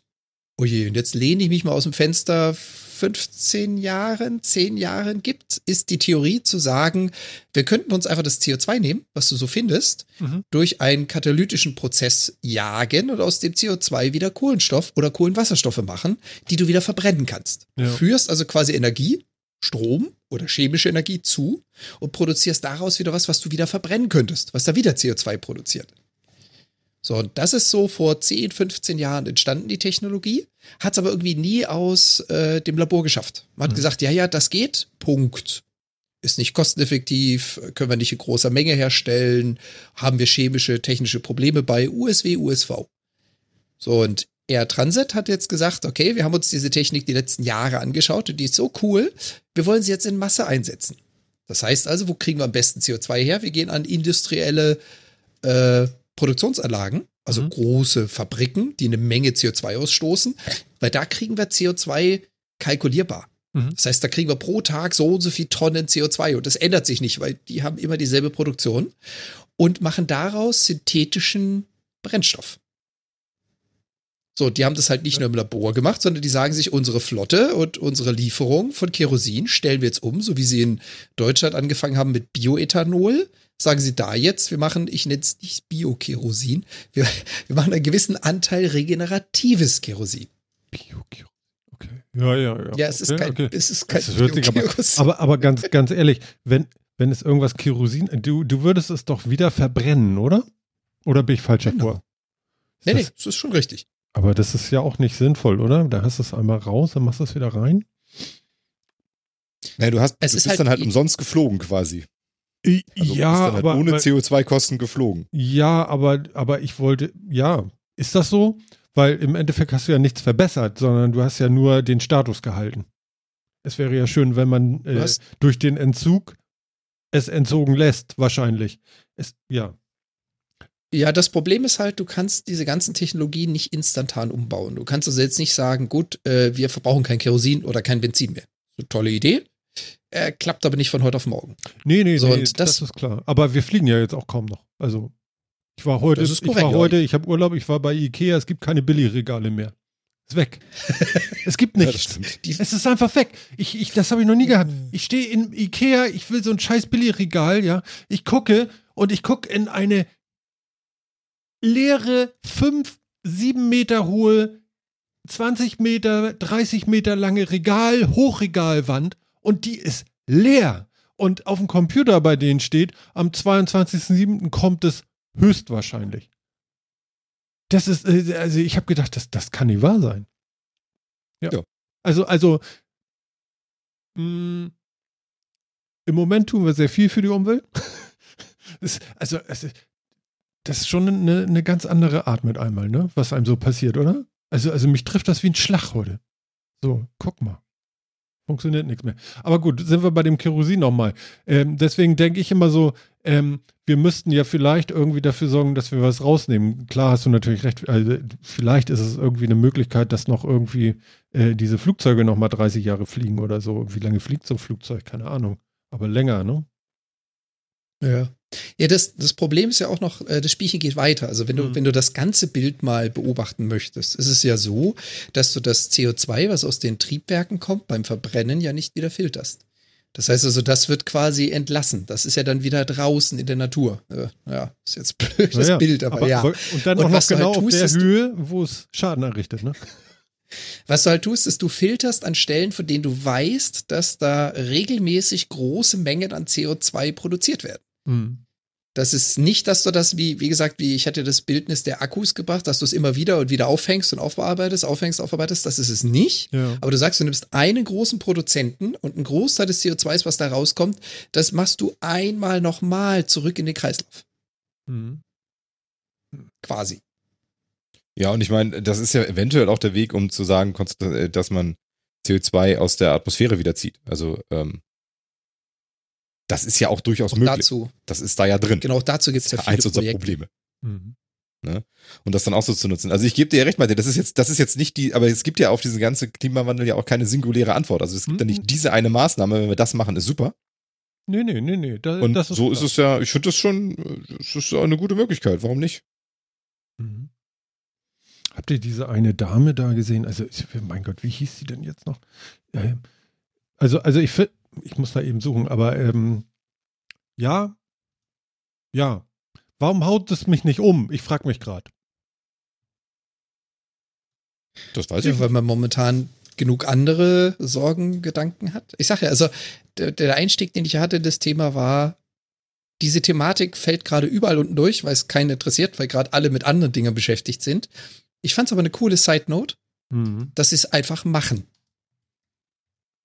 oh je, und jetzt lehne ich mich mal aus dem Fenster, 15 Jahren, 10 Jahren gibt, ist die Theorie zu sagen, wir könnten uns einfach das CO2 nehmen, was du so findest, mhm. durch einen katalytischen Prozess jagen und aus dem CO2 wieder Kohlenstoff oder Kohlenwasserstoffe machen, die du wieder verbrennen kannst. Ja. Führst also quasi Energie, Strom oder chemische Energie zu und produzierst daraus wieder was, was du wieder verbrennen könntest, was da wieder CO2 produziert. So, und das ist so vor 10, 15 Jahren entstanden, die Technologie. Hat es aber irgendwie nie aus äh, dem Labor geschafft. Man hat mhm. gesagt, ja, ja, das geht, Punkt. Ist nicht kosteneffektiv, können wir nicht in großer Menge herstellen, haben wir chemische, technische Probleme bei USW, USV. So, und Air Transit hat jetzt gesagt, okay, wir haben uns diese Technik die letzten Jahre angeschaut und die ist so cool, wir wollen sie jetzt in Masse einsetzen. Das heißt also, wo kriegen wir am besten CO2 her? Wir gehen an industrielle äh, Produktionsanlagen, also mhm. große Fabriken, die eine Menge CO2 ausstoßen, weil da kriegen wir CO2 kalkulierbar. Mhm. Das heißt, da kriegen wir pro Tag so und so viel Tonnen CO2 und das ändert sich nicht, weil die haben immer dieselbe Produktion und machen daraus synthetischen Brennstoff. So, die haben das halt nicht nur im Labor gemacht, sondern die sagen sich, unsere Flotte und unsere Lieferung von Kerosin stellen wir jetzt um, so wie sie in Deutschland angefangen haben mit Bioethanol sagen sie da jetzt, wir machen, ich nenne es nicht Bio-Kerosin, wir, wir machen einen gewissen Anteil regeneratives Kerosin. Bio-Kerosin. Okay. Ja, ja, ja. Ja, es ist kein, okay. es ist kein das hört aber, aber, aber ganz, ganz ehrlich, wenn, wenn es irgendwas Kerosin, du, du würdest es doch wieder verbrennen, oder? Oder bin ich falsch genau. davor? Nee, das, nee, das ist schon richtig. Aber das ist ja auch nicht sinnvoll, oder? Da hast du es einmal raus, dann machst du es wieder rein. Naja, du hast, es du bist halt dann halt umsonst geflogen quasi. Also ja, halt aber ohne CO2-Kosten geflogen. Ja, aber, aber ich wollte, ja, ist das so? Weil im Endeffekt hast du ja nichts verbessert, sondern du hast ja nur den Status gehalten. Es wäre ja schön, wenn man äh, durch den Entzug es entzogen lässt, wahrscheinlich. Es, ja. Ja, das Problem ist halt, du kannst diese ganzen Technologien nicht instantan umbauen. Du kannst also jetzt nicht sagen, gut, äh, wir verbrauchen kein Kerosin oder kein Benzin mehr. eine tolle Idee. Er klappt aber nicht von heute auf morgen. Nee, nee, so, nee das, das, ist klar. Aber wir fliegen ja jetzt auch kaum noch. Also, ich war heute, korrekt, ich war heute, ich habe Urlaub, ich war bei Ikea, es gibt keine Billigregale mehr. Ist weg. es gibt nichts. Ja, es ist einfach weg. Ich, ich, das habe ich noch nie gehabt. Ich stehe in Ikea, ich will so ein scheiß Billigregal, ja. Ich gucke und ich gucke in eine leere, fünf, sieben Meter hohe, 20 Meter, 30 Meter lange Regal, Hochregalwand und die ist leer. Und auf dem Computer bei denen steht, am 22.07. kommt es höchstwahrscheinlich. Das ist, äh, also ich habe gedacht, das, das kann nicht wahr sein. Ja. ja. Also, also, mh, mm, im Moment tun wir sehr viel für die Umwelt. das, also, also, das ist schon eine, eine ganz andere Art mit einmal, ne? Was einem so passiert, oder? Also, also mich trifft das wie ein Schlag heute. So, guck mal. Funktioniert nichts mehr. Aber gut, sind wir bei dem Kerosin nochmal. Ähm, deswegen denke ich immer so, ähm, wir müssten ja vielleicht irgendwie dafür sorgen, dass wir was rausnehmen. Klar hast du natürlich recht, also vielleicht ist es irgendwie eine Möglichkeit, dass noch irgendwie äh, diese Flugzeuge nochmal 30 Jahre fliegen oder so. Wie lange fliegt so ein Flugzeug? Keine Ahnung. Aber länger, ne? Ja. Ja, das, das Problem ist ja auch noch, äh, das Spielchen geht weiter. Also wenn du, Mhm. wenn du das ganze Bild mal beobachten möchtest, ist es ja so, dass du das CO2, was aus den Triebwerken kommt, beim Verbrennen ja nicht wieder filterst. Das heißt also, das wird quasi entlassen. Das ist ja dann wieder draußen in der Natur. Äh, ja, ist jetzt blöd, das Naja, Bild, aber, ja. Und dann Und auch noch halt genau auf tust, der ist du- Höhe, wo es Schaden errichtet, ne? Was du halt tust, ist, du filterst an Stellen, von denen du weißt, dass da regelmäßig große Mengen an CO2 produziert werden. Mhm. Das ist nicht, dass du das, wie, wie gesagt, wie ich hatte das Bildnis der Akkus gebracht, dass du es immer wieder und wieder aufhängst und aufbearbeitest, aufhängst, aufarbeitest. Das ist es nicht. Ja. Aber du sagst, du nimmst einen großen Produzenten und einen Großteil des CO2s, was da rauskommt, das machst du einmal nochmal zurück in den Kreislauf. Mhm. Quasi. Ja, und ich meine, das ist ja eventuell auch der Weg, um zu sagen, äh, dass man CO2 aus der Atmosphäre wiederzieht. Also, ähm, das ist ja auch durchaus Auch möglich. dazu, Das ist da ja drin. genau dazu gibt es ja viele eins unserer Projekte. Probleme. Mhm. Und das dann auch so zu nutzen. Also ich gebe dir ja recht, Malte, das ist jetzt, das ist jetzt nicht die, aber es gibt ja auf diesen ganzen Klimawandel ja auch keine singuläre Antwort. Also es gibt ja Mhm. nicht diese eine Maßnahme, wenn wir das machen, ist super. Nee, nee, nee, nee. Da, Und das ist so klar. ist es ja, ich finde das schon, es ist eine gute Möglichkeit. Warum nicht? Mhm. Habt ihr diese eine Dame da gesehen? Also, ich- mein Gott, wie hieß sie denn jetzt noch? Ähm, also, also ich fi- ich muss da eben suchen, aber ähm, ja, ja. Warum haut es mich nicht um? Ich frage mich gerade. Das weiß Ja, ich. weil man momentan genug andere Sorgen, Gedanken hat. Ich sage ja, also der, der Einstieg, den ich hatte, das Thema war, diese Thematik fällt gerade überall unten durch, weil es keinen interessiert, weil gerade alle mit anderen Dingen beschäftigt sind. Ich fand es aber eine coole Side Note, Mhm. dass sie es einfach machen.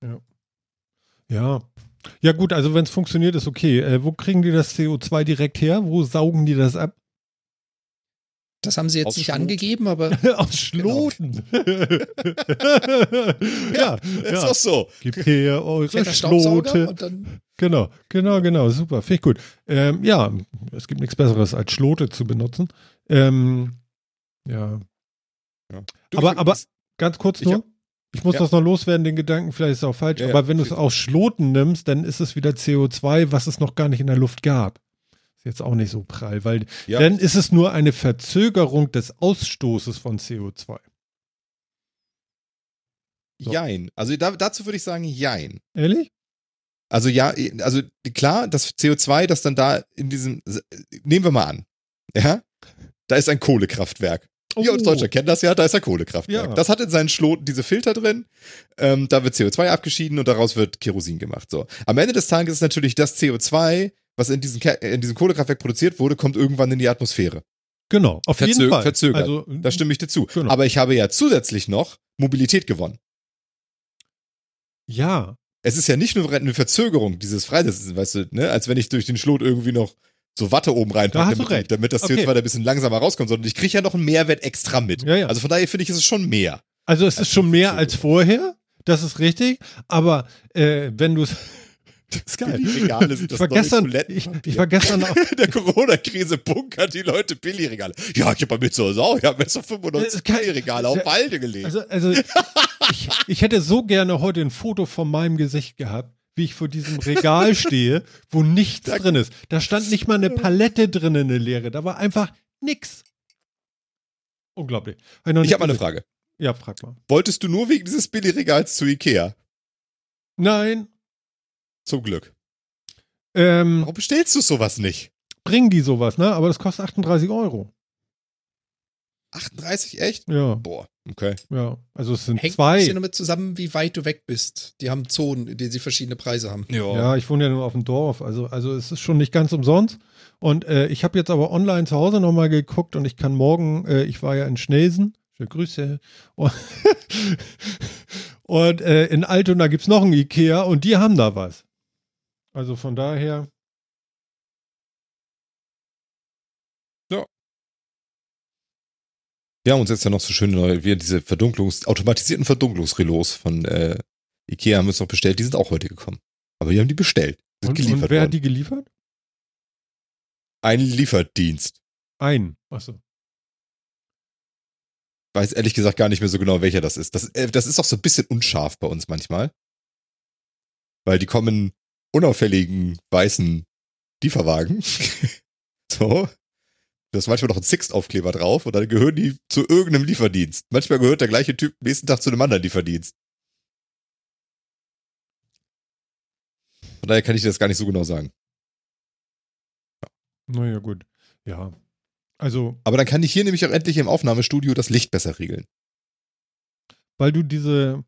Ja. Ja, gut, also wenn es funktioniert, ist okay. Äh, wo kriegen die das CO2 direkt her? Wo saugen die das ab? Das haben sie jetzt Aus nicht Schloten. angegeben, aber Aus Schloten. ja, Ist ja. doch so. Gib her eure Schlote. und dann Genau, genau, genau, super, finde ich gut. Ähm, ja, es gibt nichts Besseres als Schlote zu benutzen. Ähm, ja, Du, Aber- aber- ganz kurz Ich nur. Ich muss Ja. das noch loswerden, den Gedanken, vielleicht ist es auch falsch, Ja, aber wenn du es aus Schloten nimmst, dann ist es wieder CO2, was es noch gar nicht in der Luft gab. Ist jetzt auch nicht so prall, weil ja, dann ist es nur eine Verzögerung des Ausstoßes von CO2. so. jein. Also da, dazu würde ich sagen, jein. Ehrlich? Also ja, also klar, das CO2, das dann da in diesem, nehmen wir mal an, ja, da ist ein Kohlekraftwerk. Wir aus Deutschland kennen das ja, da ist ein Kohlekraftwerk. Oh. Ja. Das hat in seinen Schloten diese Filter drin, ähm, da wird CO2 abgeschieden und daraus wird Kerosin gemacht. So. Am Ende des Tages ist natürlich das CO2, was in diesem, Ke- in diesem Kohlekraftwerk produziert wurde, kommt irgendwann in die Atmosphäre. Genau, auf Verzö- jeden Fall. verzögert. Also, Da stimme ich dir zu. Genau. Aber ich habe ja zusätzlich noch Mobilität gewonnen. ja, Es ist ja nicht nur eine Verzögerung dieses Freisetzen, weißt du, ne, als wenn ich durch den Schlot irgendwie noch so Watte oben Da reinpacke, hast du damit, damit das CO2 Okay. da ein bisschen langsamer rauskommt, sondern ich kriege ja noch einen Mehrwert extra mit. Ja, ja. Also von daher finde ich, ist es schon mehr. Also es ist schon mehr als vorher, das ist richtig, aber äh, wenn du es Das ist geil. Die Regale sind ich das war gestern, ich, ich war gestern auch, In der Corona-Krise bunkern die Leute Billigregale. Ja, ich habe bei mir zu Hause auch, ich habe Das 95 ist kein- Billigregale auf Halde gelegt. also, also ich, ich hätte so gerne heute ein Foto von meinem Gesicht gehabt, wie ich vor diesem Regal stehe, wo nichts Da- drin ist. Da stand nicht mal eine Palette drin, eine leere, da war einfach nix. Unglaublich. Hab ich habe mal eine. Frage. Ja, frag mal. Wolltest du nur wegen dieses Billigregals zu Ikea? Nein, Zum Glück. ähm, Warum bestellst du sowas nicht? bringen die sowas, ne? Aber das kostet 38 Euro. 38, echt? Ja, Boah, okay. ja. Also es sind hängt ein zwei. bisschen damit zusammen, wie weit du weg bist. Die haben Zonen, in denen sie verschiedene Preise haben. Ja, ich wohne ja nur auf dem Dorf, also, also es ist schon nicht ganz umsonst. Und äh, ich habe jetzt aber online zu Hause nochmal geguckt und ich kann morgen, äh, ich war ja in Schnelsen, schöne Grüße, und, und äh, in Altona gibt es noch ein Ikea und die haben da was. Also von daher, Wir haben uns jetzt ja noch so schöne neue, wir diese Verdunklungs, automatisierten Verdunklungsrelais von, äh, Ikea haben wir es noch bestellt, die sind auch heute gekommen. Aber die haben die bestellt. Sind Und, geliefert und wer worden. hat die geliefert? Ein Lieferdienst. Ein. Achso. Weiß ehrlich gesagt gar nicht mehr so genau, welcher das ist. Das, äh, das ist auch so ein bisschen unscharf bei uns manchmal. Weil die kommen unauffälligen weißen Lieferwagen. so. Da ist manchmal noch ein Sixt-Aufkleber drauf und dann gehören die zu irgendeinem Lieferdienst. Manchmal gehört der gleiche Typ nächsten Tag zu einem anderen Lieferdienst. Von daher kann ich dir das gar nicht so genau sagen. Naja, gut. Ja. Also, Aber dann kann ich hier nämlich auch endlich im Aufnahmestudio das Licht besser regeln. weil du diese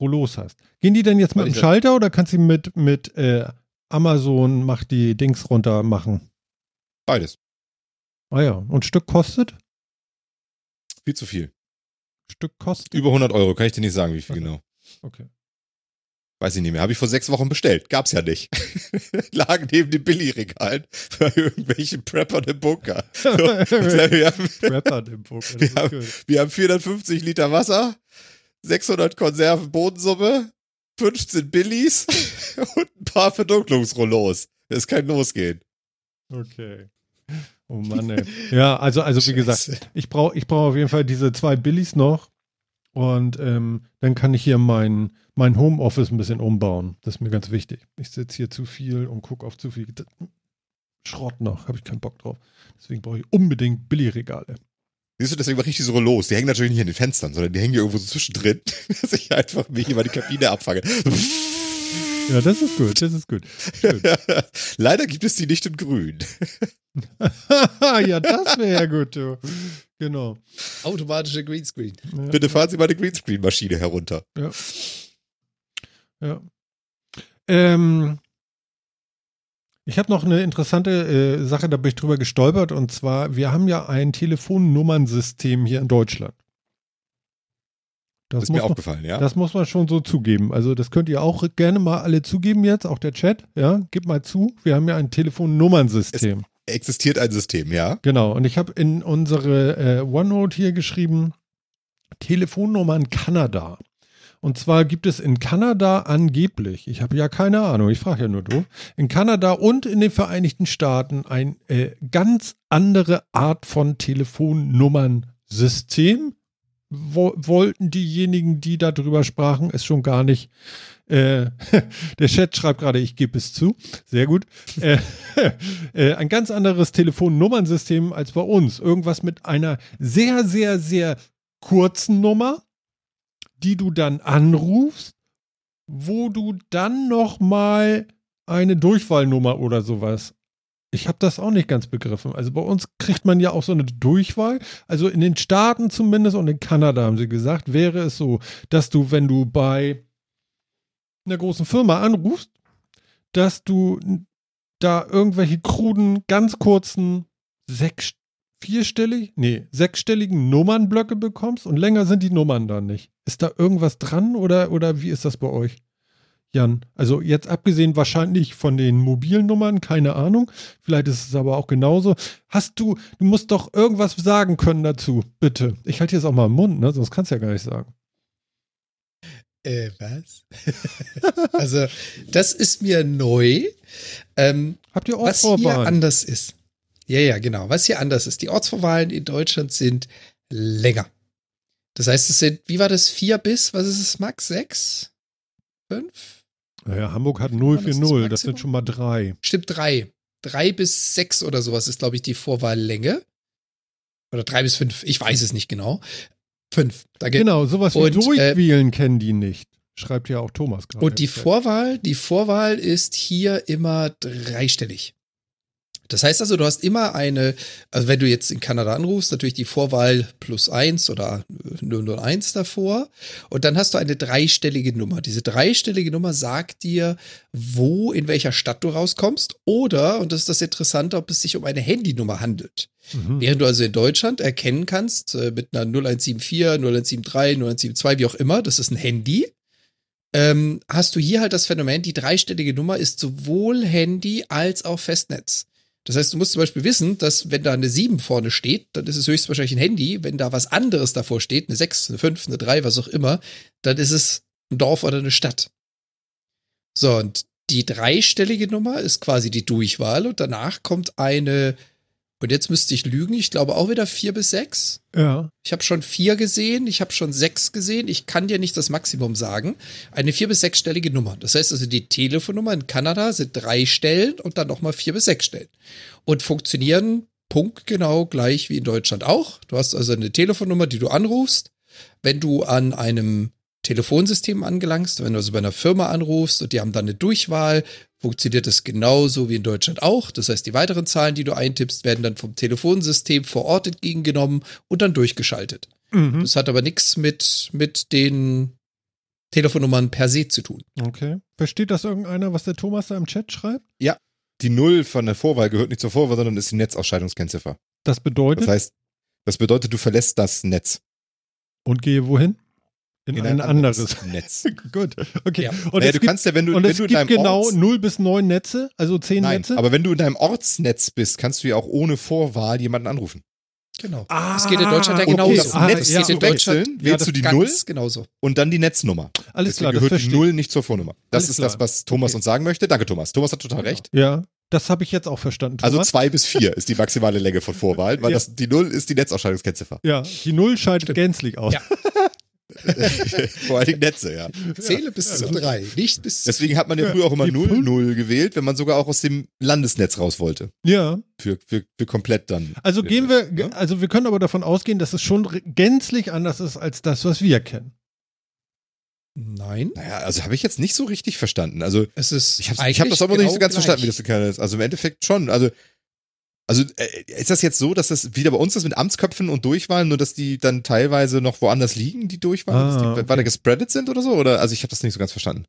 Rollos hast. Gehen die denn jetzt mit dem Schalter oder kannst du mit, mit äh, Amazon mach die Dings runter machen? Beides. Ah ja. Und Stück kostet? Viel zu viel. Stück kostet? Über 100 Euro, kann ich dir nicht sagen, wie viel Okay. genau. Okay. Weiß ich nicht mehr. Habe ich vor sechs Wochen bestellt. Gab's ja nicht. Lagen neben den Billigregalen bei irgendwelchen Preppern im Bunker. So, wir, haben, Rapper im Poker. Wir haben- wir haben 450 Liter Wasser, 600 Konserven Bodensuppe, 15 Billies und ein paar Verdunklungsrollos. Es kann losgehen. Okay. Oh Mann, ey. Ja, also, also wie gesagt, ich brauche ich brauch auf jeden Fall diese zwei Billies noch. Und ähm, dann kann ich hier mein, mein Homeoffice ein bisschen umbauen. Das ist mir ganz wichtig. Ich sitze hier zu viel und gucke auf zu viel Schrott noch. Habe ich keinen Bock drauf. Deswegen brauche ich unbedingt Billigregale. Siehst du, deswegen mache ich diese Rollos. Die hängen natürlich nicht an den Fenstern, sondern die hängen hier irgendwo so zwischendrin, dass ich einfach mich über die Kabine abfange. Ja, das ist gut. Das ist gut. Leider gibt es die nicht in grün. ja, das wäre ja gut, du. Genau. Automatische Greenscreen. Ja. Bitte fahren Sie meine Greenscreen-Maschine herunter. Ja. Ja. Ähm, ich habe noch eine interessante äh, Sache, da bin ich drüber gestolpert, und zwar, wir haben ja ein Telefonnummernsystem hier in Deutschland. Das ist muss, mir man, aufgefallen, ja? das muss man schon so zugeben. Also, das könnt ihr auch gerne mal alle zugeben jetzt, auch der Chat. Ja, gib mal zu. Wir haben ja ein Telefonnummernsystem. Existiert ein System, ja? Genau, und ich habe in unsere äh, OneNote hier geschrieben, Telefonnummern Kanada. Und zwar gibt es in Kanada angeblich, ich habe ja keine Ahnung, ich frage ja nur du, in Kanada und in den Vereinigten Staaten ein äh, ganz andere Art von Telefonnummernsystem. Wo, wollten diejenigen, die darüber sprachen, es schon gar nicht. Äh, der Chat schreibt gerade, ich gebe es zu. Sehr gut. Äh, äh, ein ganz anderes Telefonnummernsystem als bei uns. Irgendwas mit einer sehr, sehr, sehr kurzen Nummer, die du dann anrufst, wo du dann noch mal eine Durchwahlnummer oder sowas. Ich habe das auch nicht ganz begriffen. Also bei uns kriegt man ja auch so eine Durchwahl. Also in den Staaten zumindest und in Kanada haben sie gesagt, wäre es so, dass du, wenn du bei einer großen Firma anrufst, dass du da irgendwelche kruden, ganz kurzen, sechs, vierstellig, nee, sechsstelligen Nummernblöcke bekommst und länger sind die Nummern dann nicht. Ist da irgendwas dran oder, oder wie ist das bei euch? Jan, also jetzt abgesehen wahrscheinlich von den mobilen Nummern, keine Ahnung. Vielleicht ist es aber auch genauso. Hast du, du musst doch irgendwas sagen können dazu, bitte. Ich halte jetzt auch mal im Mund, ne? Sonst kannst du ja gar nicht sagen. Äh, was? also, das ist mir neu. Ähm, Habt ihr was hier anders ist. Ja, ja, genau. Was hier anders ist. Die Ortsvorwahlen in Deutschland sind länger. Das heißt, es sind, wie war das, vier bis, was ist es, Max? Sechs? Fünf? Naja, Hamburg hat das 040, das das Maximum? sind schon mal drei. Stimmt, drei. Drei bis sechs oder sowas ist, glaube ich, die Vorwahllänge. Oder drei bis fünf, ich weiß es nicht genau. Fünf. Da geht Genau, sowas wie Und, äh, durchwählen kennen die nicht. Schreibt ja auch Thomas gerade. Und die. Vorwahl, die Vorwahl ist hier immer dreistellig. Das heißt also, du hast immer eine, also wenn du jetzt in Kanada anrufst, natürlich die Vorwahl plus eins oder 001 davor. Und dann hast du eine dreistellige Nummer. Diese dreistellige Nummer sagt dir, wo, in welcher Stadt du rauskommst. Oder, und das ist das Interessante, ob es sich um eine Handynummer handelt. Mhm. Während du also in Deutschland erkennen kannst, äh, mit einer 0174, 0173, 0172, wie auch immer, das ist ein Handy, ähm, hast du hier halt das Phänomen, die dreistellige Nummer ist sowohl Handy als auch Festnetz. Das heißt, du musst zum Beispiel wissen, dass wenn da eine 7 vorne steht, dann ist es höchstwahrscheinlich ein Handy. Wenn da was anderes davor steht, eine 6, eine 5, eine 3, was auch immer, dann ist es ein Dorf oder eine Stadt. So, und die dreistellige Nummer ist quasi die Durchwahl und danach kommt eine, und jetzt müsste ich lügen, ich glaube auch wieder vier bis sechs. Ja. Ich habe schon vier gesehen, ich habe schon sechs gesehen. Ich kann dir nicht das Maximum sagen. Eine vier- bis sechsstellige Nummer. Das heißt also, die Telefonnummer in Kanada sind drei Stellen und dann nochmal vier bis sechs Stellen. Und funktionieren punktgenau gleich wie in Deutschland auch. Du hast also eine Telefonnummer, die du anrufst. Wenn du an einem Telefonsystem angelangst, wenn du also bei einer Firma anrufst und die haben dann eine Durchwahl, funktioniert das genauso wie in Deutschland auch. Das heißt, die weiteren Zahlen, die du eintippst, werden dann vom Telefonsystem vor Ort entgegengenommen und dann durchgeschaltet. Mhm. Das hat aber nichts mit, mit den Telefonnummern per se zu tun. Okay. Versteht das irgendeiner, was der Thomas da im Chat schreibt? Die Null von der Vorwahl gehört nicht zur Vorwahl, sondern ist die Netzausscheidungskennziffer. Das bedeutet Das heißt, das bedeutet, du verlässt das Netz. und gehe wohin? In, ein, anderes. Netz. Gut. Okay. Ja. Und naja, es du gibt, kannst ja, wenn du, und wenn es du in gibt deinem genau Orts, 0 bis 9 Netze, also 10 Nein, Netze. aber wenn du in deinem Ortsnetz bist, kannst du ja auch ohne Vorwahl jemanden anrufen. Genau. ah, das geht in Deutschland ja okay. genauso. das Ah, Netz ja, geht in okay. Deutschland wechseln, Ja, wählst das du die Null genauso. und dann die Netznummer. Alles Deswegen klar, das gehört die. Null nicht zur Vornummer. Das Alles ist klar. das, was Thomas Okay. uns sagen möchte. Danke, Thomas. Thomas hat total recht. Ja, das habe ich jetzt auch verstanden. Also Thomas. zwei bis vier ist die maximale Länge von Vorwahl, weil Ja. das, die Null ist die Netzausscheidungskennziffer. ja, die Null scheidet Stimmt. gänzlich aus. Ja. Vor allem Netze, ja. Zähle bis zu drei, nicht bis zu Deswegen hat man ja Ja, früher auch immer die 0-0 gewählt, wenn man sogar auch aus dem Landesnetz raus wollte. ja. Für, für, für komplett dann. Also gehen wir, Ja? also wir können aber davon ausgehen, dass es schon gänzlich anders ist als das, was wir kennen. Nein, Naja, also habe ich jetzt nicht so richtig verstanden. Also es ist ich habe hab das aber noch nicht so genau ganz verstanden, wie gleich. das so kann ist. Also im Endeffekt schon. Also, also äh, ist das jetzt so, dass das wieder bei uns ist mit Amtsköpfen und Durchwahlen, nur dass die dann teilweise noch woanders liegen, die Durchwahlen? Ah, dass die okay. weiter gespreadet sind oder so? Oder? Also ich habe das nicht so ganz verstanden.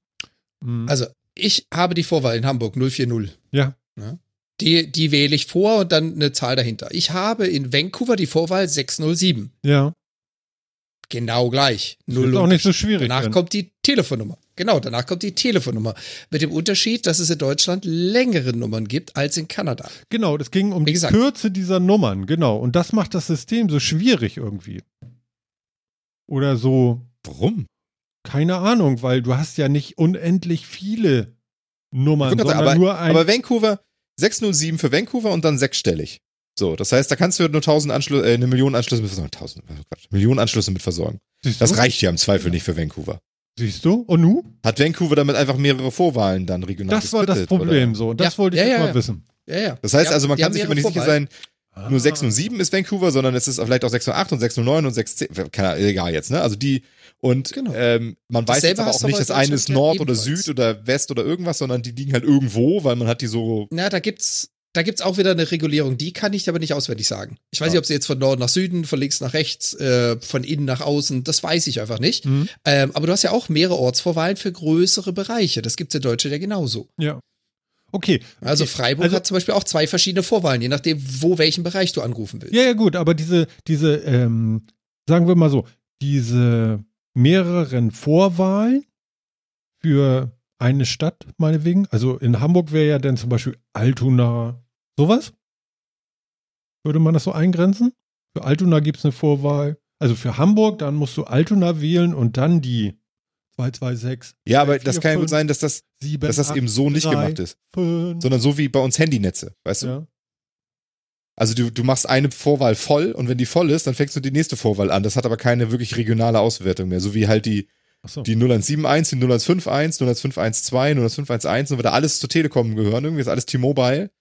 Mhm. Also, ich habe die Vorwahl in Hamburg 040. ja. Die, die wähle ich vor und dann eine Zahl dahinter. Ich habe in Vancouver die Vorwahl 607. Ja. Genau gleich. Das Null ist auch nicht so schwierig. Danach dann. kommt die Telefonnummer. Genau, danach kommt die Telefonnummer. Mit dem Unterschied, dass es in Deutschland längere Nummern gibt als in Kanada. Genau, das ging um Wie die gesagt. Kürze dieser Nummern, genau. Und das macht das System so schwierig irgendwie. Oder so, Warum? keine Ahnung, weil du hast ja nicht unendlich viele Nummern, grad sondern sagen, nur ein. Aber Vancouver, 607 für Vancouver und dann sechsstellig. So, das heißt, da kannst du nur 1000 Anschlüsse, äh, eine Million Anschlüsse mit versorgen. 1000, Quatsch, Millionen Anschlüsse mit versorgen. Das reicht ja im Zweifel nicht für Vancouver. Siehst du? Und nu? Hat Vancouver damit einfach mehrere Vorwahlen dann regional Das war das Problem oder? so. Und das Ja, wollte ich ja, ja, mal ja. wissen. Ja, ja. Das heißt also, man kann sich aber nicht sicher sein, nur 607 ist Vancouver, sondern es ist vielleicht auch 608 und 609 und 610. Keine Ahnung, egal jetzt, ne? Also die, und Genau. ähm, man weiß Dasselbe jetzt aber auch nicht, das in eine ist Nord oder ebenfalls. Süd oder West oder irgendwas, sondern die liegen halt irgendwo, weil man hat die so. Na, da gibt's, da gibt's auch wieder eine Regulierung. Die kann ich aber nicht auswendig sagen. Ich weiß Ah. nicht, ob sie jetzt von Norden nach Süden, von links nach rechts, äh, von innen nach außen, das weiß ich einfach nicht. Mhm. Ähm, aber du hast ja auch mehrere Ortsvorwahlen für größere Bereiche. Das gibt's in Deutschland ja genauso. Ja. Okay. Also. Freiburg Also- hat zum Beispiel auch zwei verschiedene Vorwahlen, je nachdem, wo welchen Bereich du anrufen willst. Ja, ja, gut, aber diese, diese, ähm, sagen wir mal so, diese mehreren Vorwahlen für eine Stadt, meinetwegen, also in Hamburg wäre ja dann zum Beispiel Altona, sowas? Würde man das so eingrenzen? Für Altona gibt es eine Vorwahl. Also für Hamburg, dann musst du Altona wählen und dann die 226, Ja, aber vier, das kann ja gut sein, dass das, 7, dass das eben so nicht gemacht ist. 5, Sondern so wie bei uns Handynetze, weißt du? ja. Also du, du machst eine Vorwahl voll und wenn die voll ist, dann fängst du die nächste Vorwahl an. Das hat aber keine wirklich regionale Auswertung mehr. So wie halt die, Achso. die 0171, die 0151, 0152, 0151 und wieder alles zur Telekom gehören. Irgendwie ist alles T-Mobile.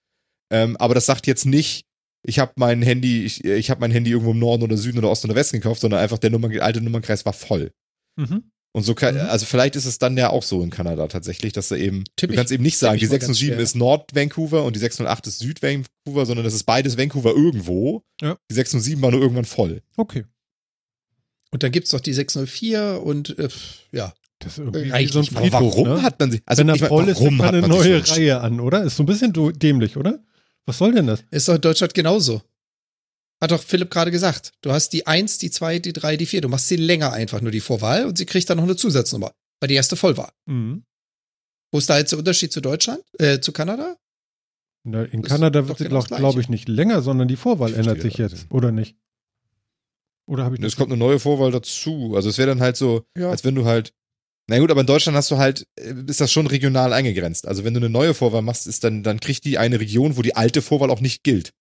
Ähm, aber das sagt jetzt nicht, ich habe mein Handy, ich, ich habe mein Handy irgendwo im Norden oder Süden oder Osten oder Westen gekauft, sondern einfach der Nummer, alte Nummernkreis war voll. Mhm. Und so kann, Mhm. also vielleicht ist es dann ja auch so in Kanada tatsächlich, dass du eben, Tipp du ich- kannst eben nicht sagen, die ich mal ganz 607 schwer. ist Nord-Vancouver und die 608 ist Süd-Vancouver, sondern das ist beides Vancouver irgendwo. Ja. Die 607 war nur irgendwann voll. Okay. Und dann gibt's noch die 604 und äh, ja. Das ist irgendwie so ein Friedhof, warum ne? hat man sich, also Wenn er ich voll ist, warum fängt man eine neue Reihe an, oder? Ist so ein bisschen dämlich, oder? Was soll denn das? Ist doch in Deutschland genauso. Hat doch Philipp gerade gesagt. Du hast die 1, die 2, die 3, die 4. Du machst sie länger einfach nur die Vorwahl und sie kriegt dann noch eine Zusatznummer, weil die erste voll war. Mhm. Wo ist da jetzt der Unterschied zu Deutschland, äh, zu Kanada? Na, in Das Kanada ist wird sie, genau glaube glaub ich, nicht länger, sondern die Vorwahl ändert sich jetzt, oder nicht? Oder habe ich Es kommt eine neue Vorwahl dazu. Also es wäre dann halt so, Ja. als wenn du halt, Na gut, aber in Deutschland hast du halt, äh, ist das schon regional eingegrenzt. Also wenn du eine neue Vorwahl machst, ist dann, dann kriegt die eine Region, wo die alte Vorwahl auch nicht gilt.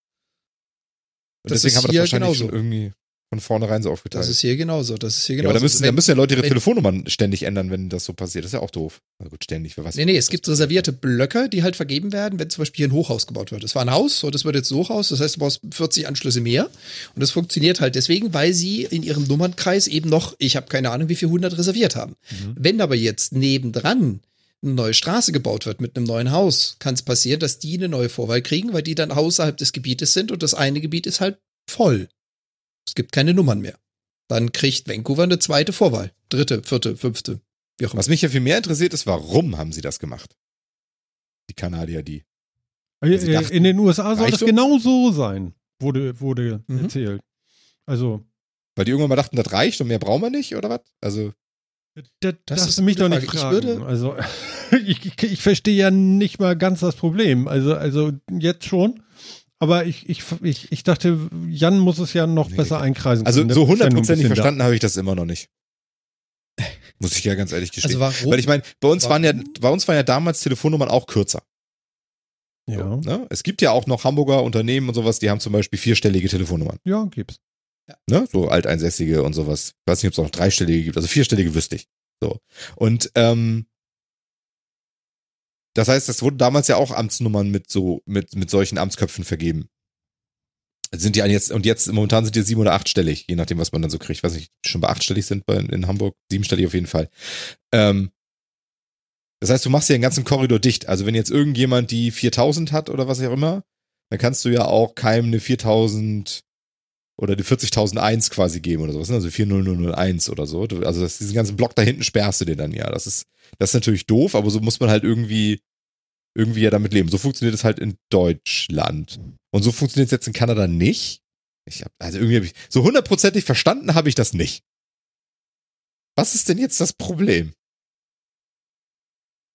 Und Das deswegen haben wir das wahrscheinlich genauso. schon irgendwie von vornherein so aufgeteilt. Das ist hier genauso. Das ist hier ja, genauso. aber da müssen, Wenn- müssen ja Leute ihre wenn- Telefonnummern ständig ändern, wenn das so passiert. Das ist ja auch doof. Also gut, ständig, wer weiß. Nee, nee, es gibt reservierte Blöcke, die halt vergeben werden, wenn zum Beispiel hier ein Hochhaus gebaut wird. Es war ein Haus, so das wird jetzt ein Hochhaus, das heißt, du brauchst 40 Anschlüsse mehr. Und das funktioniert halt deswegen, weil sie in ihrem Nummernkreis eben noch, ich habe keine Ahnung, wie viel 100 reserviert haben. Mhm. Wenn aber jetzt nebendran eine neue Straße gebaut wird mit einem neuen Haus, kann es passieren, dass die eine neue Vorwahl kriegen, weil die dann außerhalb des Gebietes sind und das eine Gebiet ist halt voll. Es gibt keine Nummern mehr. Dann kriegt Vancouver eine zweite Vorwahl. Dritte, vierte, fünfte, wie auch immer. Was mich ja viel mehr interessiert ist, warum haben sie das gemacht? Die Kanadier, die. Äh, sie äh, dachten, in den USA soll das genau so sein, wurde, wurde Mhm. erzählt. Also, Weil die irgendwann mal dachten, das reicht und mehr brauchen wir nicht, oder was? Also, das, Das ist mich doch eine nicht Frage. Ich fragen. würde- also, ich, ich, ich verstehe ja nicht mal ganz das Problem. Also, also jetzt schon. Aber ich, ich, ich, ich dachte, Jan muss es ja noch Nee, besser einkreisen. also so hundertprozentig verstanden habe ich das immer noch nicht. Muss ich ja ganz ehrlich gestehen. Also warum? Weil ich meine, bei uns waren ja, Warum? bei uns waren ja damals Telefonnummern auch kürzer. Ja, Ne? Es gibt ja auch noch Hamburger Unternehmen und sowas, die haben zum Beispiel vierstellige Telefonnummern. ja, gibt's. Ne? So alteinsässige und sowas. Ich weiß nicht, ob es auch noch dreistellige gibt. Also vierstellige wüsste ich. So. Und ähm, das heißt, es wurden damals ja auch Amtsnummern mit so, mit, mit solchen Amtsköpfen vergeben. Sind die an jetzt, und jetzt momentan sind die sieben- oder achtstellig, je nachdem, was man dann so kriegt. Ich weiß nicht, schon bei achtstellig sind bei, in Hamburg, siebenstellig auf jeden Fall. Ähm, das heißt, du machst ja den ganzen Korridor dicht. Also wenn jetzt irgendjemand die 4000 hat oder was auch immer, dann kannst du ja auch keinem eine 4000 oder die 40.001 quasi geben oder sowas, ne? also 40001 oder so. Also das, diesen ganzen Block da hinten sperrst du dir dann ja. Das ist, das ist natürlich doof, aber so muss man halt irgendwie, irgendwie ja damit leben. So funktioniert es halt in Deutschland. Und so funktioniert es jetzt in Kanada nicht. Ich hab, also irgendwie habe ich, so hundertprozentig verstanden habe ich das nicht. Was ist denn jetzt das Problem?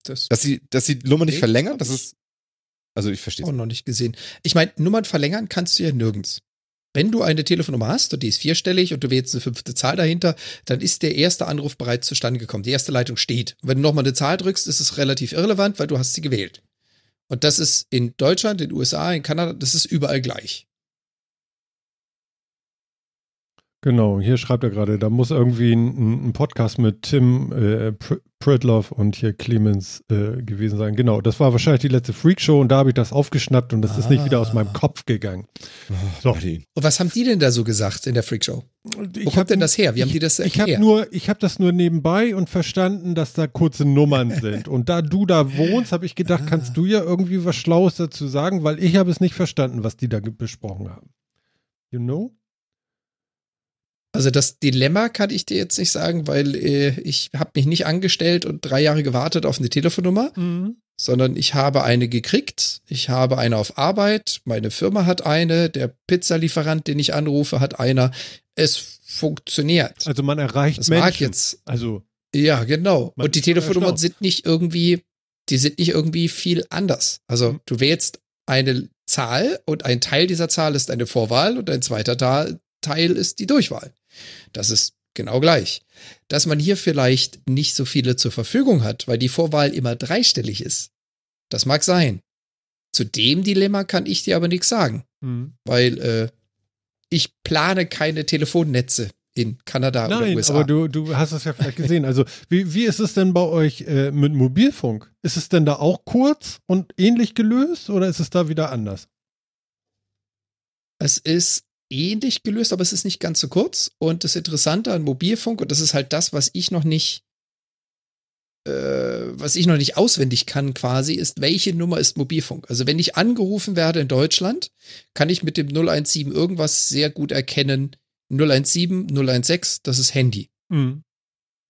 Das Dass sie, dass sie die Nummer nicht verlängern? Das ist, also ich verstehe auch noch nicht gesehen. Ich meine, Nummern verlängern kannst du ja nirgends. Wenn du eine Telefonnummer hast und die ist vierstellig und du wählst eine fünfte Zahl dahinter, dann ist der erste Anruf bereits zustande gekommen. Die erste Leitung steht. Und wenn du nochmal eine Zahl drückst, ist es relativ irrelevant, weil du hast sie gewählt. Und das ist in Deutschland, in den USA, in Kanada, das ist überall gleich. Genau, hier schreibt er gerade, da muss irgendwie ein, ein Podcast mit Tim äh, Pridloff und hier Clemens äh, gewesen sein. Genau, das war wahrscheinlich die letzte Freakshow und da habe ich das aufgeschnappt und das ist nicht wieder aus meinem Ah. Kopf gegangen. So. Und was haben die denn da so gesagt in der Freakshow? Wo Ich kommt denn das her? Wie haben ich, die das Ich habe erklärt? nur, ich habe das nur nebenbei und verstanden, dass da kurze Nummern sind. Und da du da wohnst, habe ich gedacht, Ah. kannst du ja irgendwie was Schlaues dazu sagen, weil ich habe es nicht verstanden, was die da besprochen haben. You know? Also das Dilemma kann ich dir jetzt nicht sagen, weil äh, ich habe mich nicht angestellt und drei Jahre gewartet auf eine Telefonnummer, sondern ich habe eine gekriegt. Ich habe eine auf Arbeit. Meine Firma hat eine. Der Pizzalieferant, den ich anrufe, hat einer. Es funktioniert. Also man erreicht Das Menschen. mag jetzt. Also Ja, genau. Und die. Telefonnummern sind nicht irgendwie, die sind nicht irgendwie viel anders. Also Mhm. du wählst eine Zahl und ein Teil dieser Zahl ist eine Vorwahl und ein zweiter Ta- Teil ist die Durchwahl. Das ist genau gleich. Dass man hier vielleicht nicht so viele zur Verfügung hat, weil die Vorwahl immer dreistellig ist. Das mag sein. Zu dem Dilemma kann ich dir aber nichts sagen, hm. weil äh, ich plane keine Telefonnetze in Kanada oder Nein, USA. aber du, du hast es ja vielleicht gesehen. Also, wie, wie ist es denn bei euch äh, mit Mobilfunk? Ist es denn da auch kurz und ähnlich gelöst oder ist es da wieder anders? Es ist ähnlich gelöst, aber es ist nicht ganz so kurz. Und das Interessante an Mobilfunk, und das ist halt das, was ich noch nicht, äh, was ich noch nicht auswendig kann quasi, ist, welche Nummer ist Mobilfunk? Also wenn ich angerufen werde in Deutschland, kann ich mit dem 017 irgendwas sehr gut erkennen. 017, 016, das ist Handy. Mhm.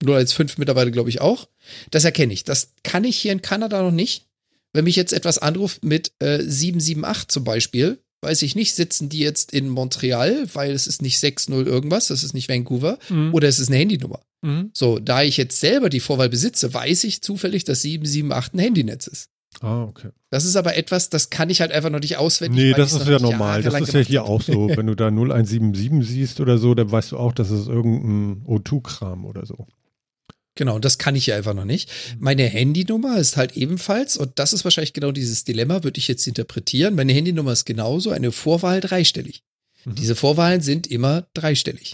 015 mittlerweile, glaube ich, auch. Das erkenne ich. Das kann ich hier in Kanada noch nicht. Wenn mich jetzt etwas anruft mit äh, 778 zum Beispiel, weiß ich nicht, sitzen die jetzt in Montreal, weil es ist nicht 60 irgendwas, das ist nicht Vancouver, Mhm. oder es ist eine Handynummer. Mhm. So, da ich jetzt selber die Vorwahl besitze, weiß ich zufällig, dass 778 ein Handynetz ist. Ah, okay. Das ist aber etwas, das kann ich halt einfach noch nicht auswendig. Nee, das ist ja normal. Das ist ja hier auch so. Wenn du da 0177 siehst oder so, dann weißt du auch, das ist irgendein O2-Kram oder so. Genau, und das kann ich ja einfach noch nicht. Meine Handynummer ist halt ebenfalls, und das ist wahrscheinlich genau dieses Dilemma, würde ich jetzt interpretieren. Meine Handynummer ist genauso eine Vorwahl dreistellig. Mhm. Diese Vorwahlen sind immer dreistellig.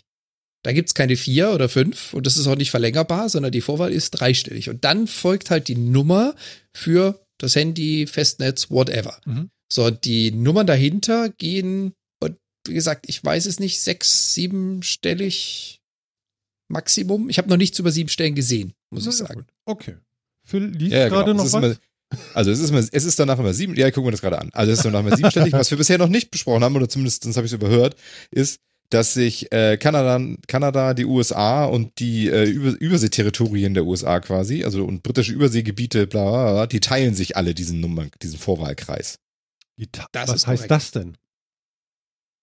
Da gibt's keine vier oder fünf und das ist auch nicht verlängerbar, sondern die Vorwahl ist dreistellig. Und dann folgt halt die Nummer für das Handy, Festnetz, whatever. Mhm. So, die Nummern dahinter gehen, und wie gesagt, ich weiß es nicht, sechs, siebenstellig Maximum. Ich habe noch nichts über sieben Stellen gesehen, muss Na ich sagen. gut. Okay. Phil liest Ja, ja, gerade genau. noch was? immer, also es ist, immer, es ist danach immer sieben, ja, gucken wir das gerade an. Also es ist danach immer siebenstellig. Was wir bisher noch nicht besprochen haben, oder zumindest das habe ich es überhört, ist, dass sich äh, Kanada, Kanada, die USA und die äh, Über Überseeterritorien der USA quasi, also und britische Überseegebiete, bla, bla, bla, die teilen sich alle diesen Nummern, diesen Vorwahlkreis. Was ist heißt korrekt. das denn?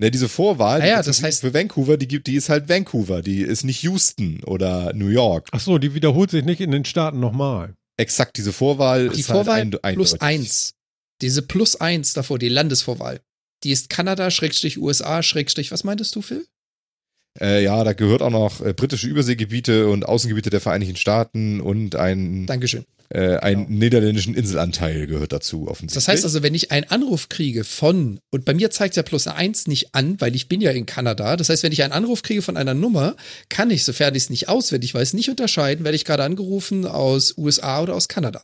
Ne, diese Vorwahl, Ah ja, die das für- heißt- für Vancouver, die gibt, die ist halt Vancouver, die ist nicht Houston oder New York. Ach so, die wiederholt sich nicht in den Staaten nochmal. Exakt, diese Vorwahl Die ist Vorwahl halt ein, plus eins. Diese plus eins davor, die Landesvorwahl. Die ist Kanada, Schrägstrich USA, Schrägstrich, was meintest du, Phil? Äh, ja, da gehört auch noch äh, britische Überseegebiete und Außengebiete der Vereinigten Staaten und ein, Dankeschön. Äh, einen Genau. niederländischen Inselanteil gehört dazu, offensichtlich. Das heißt also, wenn ich einen Anruf kriege von, und bei mir zeigt ja plus eins nicht an, weil ich bin ja in Kanada. Das heißt, wenn ich einen Anruf kriege von einer Nummer, kann ich, sofern ich es nicht auswendig weiß, nicht unterscheiden, werde ich gerade angerufen aus USA oder aus Kanada.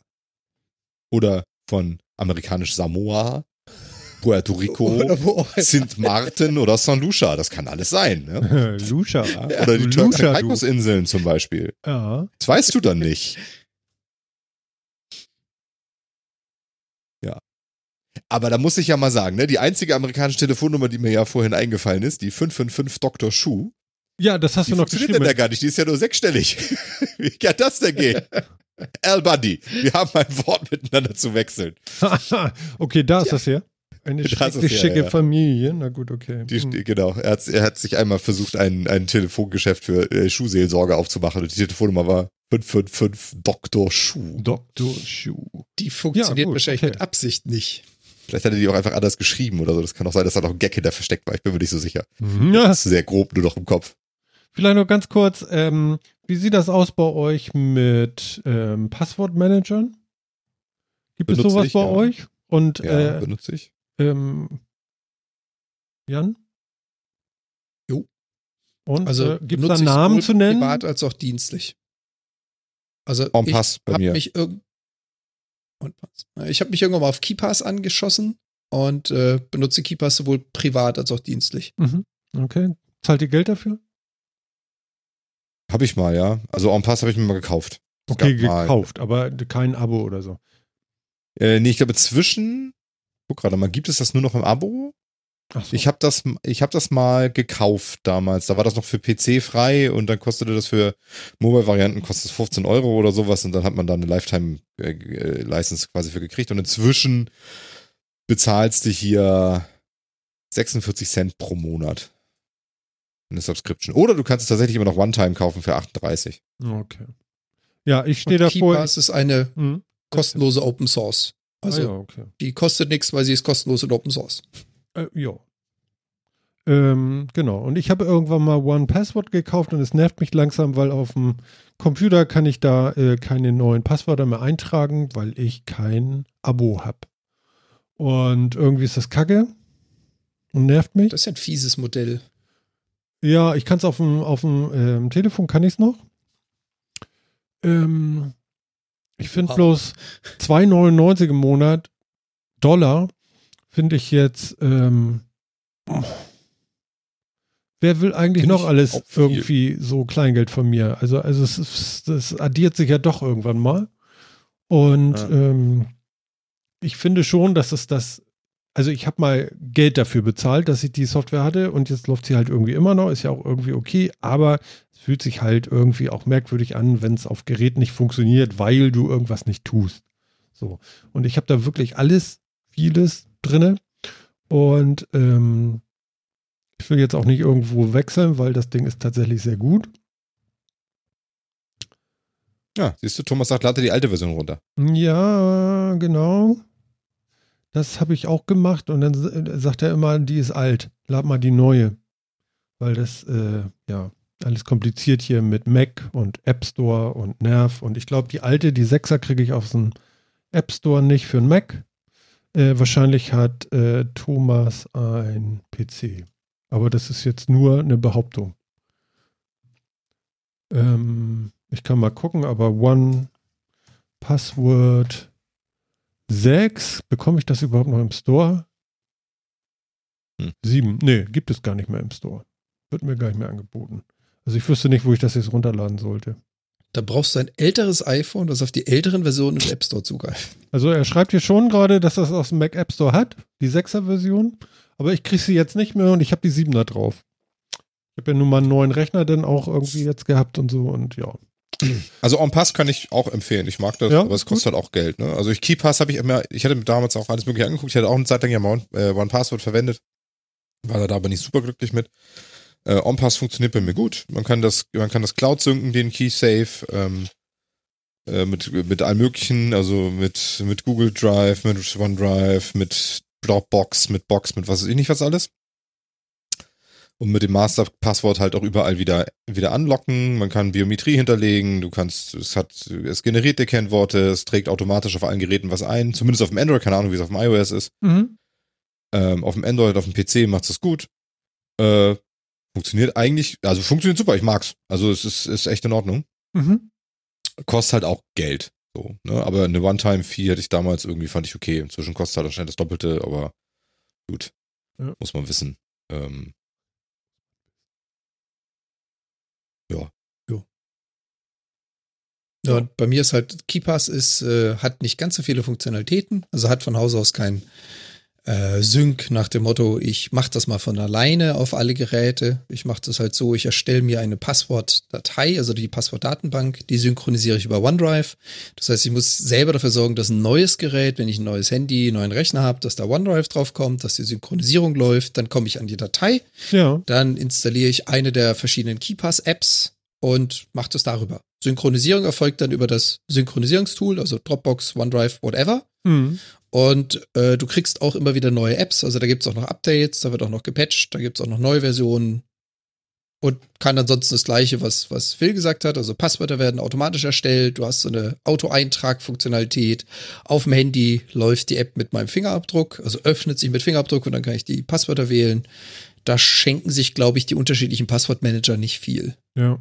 Oder von amerikanisch Samoa, Puerto Rico. Sint Maarten oder St. Lucia. Das kann alles sein. Ne? Lucia. Oder die Du Turks Lucia, and du. Caicos Inseln zum Beispiel. Ja. Das weißt du dann nicht. Aber da muss ich ja mal sagen, ne, die einzige amerikanische Telefonnummer, die mir ja vorhin eingefallen ist, die 555 Dr. Schuh, ja, das hast die du noch funktioniert denn geschrieben. da gar nicht, die ist ja nur sechsstellig. Wie kann das denn gehen? Al Buddy, wir haben ein Wort miteinander zu wechseln. okay, da ist das her. Eine Da ist es schrecklich her, schicke ja. Familie. Na gut, okay. Die, Hm. Genau, er hat, er hat sich einmal versucht, ein, ein Telefongeschäft für äh, Schuhseelsorge aufzumachen und die Telefonnummer war 555 Dr. Schuh. Dr. Schuh. Die funktioniert gut, wahrscheinlich okay. mit Absicht nicht. Vielleicht hat er die auch einfach anders geschrieben oder so. Das kann auch sein, dass da noch ein Gag hinter versteckt war. Ich bin mir nicht so sicher. Ja, Das ist sehr grob nur noch im Kopf. vielleicht noch ganz kurz. Ähm, wie sieht das aus bei euch mit ähm, Passwortmanagern? Gibt es Benutze sowas ich, bei ja. euch? Und Ja, äh, benutze ich. ähm, Jan? Jo. Und Also äh, gibt es da Namen zu nennen? Privat als auch dienstlich. Also En ich habe mir. mich irgend und was? Ich habe mich irgendwann mal auf KeyPass angeschossen und äh, benutze KeyPass sowohl privat als auch dienstlich. Mhm. Okay. Zahlt ihr Geld dafür? Habe ich mal, ja. Also En passe habe ich mir mal gekauft. Es Okay, gab mal- gekauft, aber kein Abo oder so. Äh, nee, ich glaube zwischen. Guck gerade mal, gibt es das nur noch im Abo? So. Ich habe das, ich habe das mal gekauft damals. Da war das noch für PC frei und dann kostete das für Mobile-Varianten kostet es 15 Euro oder sowas und dann hat man da eine Lifetime-License quasi für gekriegt und inzwischen bezahlst du hier 46 Cent pro Monat. Eine Subscription. Oder du kannst es tatsächlich immer noch One-Time kaufen für 38. Okay. Ja, ich stehe davor. KeyPass ist eine Hm? kostenlose Open Source. Also ah, ja, okay. die kostet nichts, weil sie ist kostenlos und Open Source. Äh, ja. Ähm, genau. Und ich habe irgendwann mal One Password gekauft und es nervt mich langsam, weil auf dem Computer kann ich da äh, keine neuen Passwörter mehr eintragen, weil ich kein Abo habe. Und irgendwie ist das kacke und nervt mich. Das ist ja ein fieses Modell. Ja, ich kann es auf dem, auf dem ähm, Telefon, kann ich es noch. Ähm, ich finde Wow. bloß 2,99 im Monat Dollar finde ich jetzt, ähm, wer will eigentlich Finde noch alles irgendwie so Kleingeld von mir? Also, also es, ist- das addiert sich ja doch irgendwann mal. Und Ja. ähm, ich finde schon, dass es das, also ich habe mal Geld dafür bezahlt, dass ich die Software hatte und jetzt läuft sie halt irgendwie immer noch, ist ja auch irgendwie okay, aber es fühlt sich halt irgendwie auch merkwürdig an, wenn es auf Gerät nicht funktioniert, weil du irgendwas nicht tust. So. Und ich habe da wirklich alles, vieles drinne und ähm, ich will jetzt auch nicht irgendwo wechseln, weil das Ding ist tatsächlich sehr gut. Ja, siehst du, Thomas sagt, lade die alte Version runter. Ja, genau. Das habe ich auch gemacht und dann s- sagt er immer, die ist alt. Lad mal die neue. Weil das, äh, ja, alles kompliziert hier mit Mac und App Store und Nerv. Und ich glaube, die alte, die 6er kriege ich auf dem App Store nicht für einen Mac. Äh, wahrscheinlich hat äh, Thomas ein PC. Aber das ist jetzt nur eine Behauptung. Ähm, ich kann mal gucken, aber One Password 6, bekomme ich das überhaupt noch im Store? Hm. 7, nee, gibt es gar nicht mehr im Store. Wird mir gar nicht mehr angeboten. Also ich wüsste nicht, wo ich das jetzt runterladen sollte. Da brauchst du ein älteres iPhone, das auf die älteren Versionen im App Store zugreift. Also er schreibt hier schon gerade, dass er es aus dem Mac App Store hat, die 6er Version. Aber ich kriege sie jetzt nicht mehr und ich habe die 7er drauf. Ich habe ja nun mal einen neuen Rechner dann auch irgendwie jetzt gehabt und so und ja. Also OnPass kann ich auch empfehlen. Ich mag das, Ja, aber es kostet halt auch Geld. Ne? Also ich KeyPass habe ich immer, ich hatte mir damals auch alles mögliche angeguckt. Ich hatte auch eine Zeit lang ja mal äh, OnePassword verwendet. War da aber nicht super glücklich mit. Äh, OnPass funktioniert bei mir gut. Man kann das, man kann das Cloud synken, den KeySafe, ähm, äh, mit, mit allem möglichen, also mit, mit Google Drive, mit OneDrive, mit Dropbox, mit Box, mit was weiß ich nicht was alles. Und mit dem Master-Passwort halt auch überall wieder, wieder anlocken. Man kann Biometrie hinterlegen. Du kannst, es hat, es generiert dir Kennworte. Es trägt automatisch auf allen Geräten was ein. Zumindest auf dem Android. Keine Ahnung, wie es auf dem iOS ist. Mhm. Ähm, auf dem Android, auf dem PC macht es gut. Äh, funktioniert eigentlich, also funktioniert super. Ich mag's. Also es ist, ist echt in Ordnung. Mhm. Kostet halt auch Geld. So, ne? Aber eine One-Time-Fee hätte ich damals irgendwie, fand ich okay. Inzwischen kostet halt anscheinend das Doppelte, aber gut. Ja. Muss man wissen. Ähm, ja. Ja, und bei mir ist halt, KeyPass ist, äh, hat nicht ganz so viele Funktionalitäten, also hat von Haus aus kein äh, Sync nach dem Motto, ich mache das mal von alleine auf alle Geräte. Ich mache das halt so, ich erstelle mir eine Passwortdatei, also die Passwortdatenbank, die synchronisiere ich über OneDrive. Das heißt, ich muss selber dafür sorgen, dass ein neues Gerät, wenn ich ein neues Handy, einen neuen Rechner habe, dass da OneDrive drauf kommt, dass die Synchronisierung läuft, dann komme ich an die Datei, Ja. dann installiere ich eine der verschiedenen KeyPass-Apps und mache das darüber. Synchronisierung erfolgt dann über das Synchronisierungstool, also Dropbox, OneDrive, whatever. Mhm. Und äh, du kriegst auch immer wieder neue Apps. Also da gibt's auch noch Updates, da wird auch noch gepatcht, da gibt's auch noch neue Versionen. Und kann ansonsten das gleiche, was, was Phil gesagt hat. Also Passwörter werden automatisch erstellt. Du hast so eine Auto-Eintrag-Funktionalität. Auf dem Handy läuft die App mit meinem Fingerabdruck, also öffnet sich mit Fingerabdruck und dann kann ich die Passwörter wählen. Da schenken sich, glaube ich, die unterschiedlichen Passwortmanager nicht viel. Ja.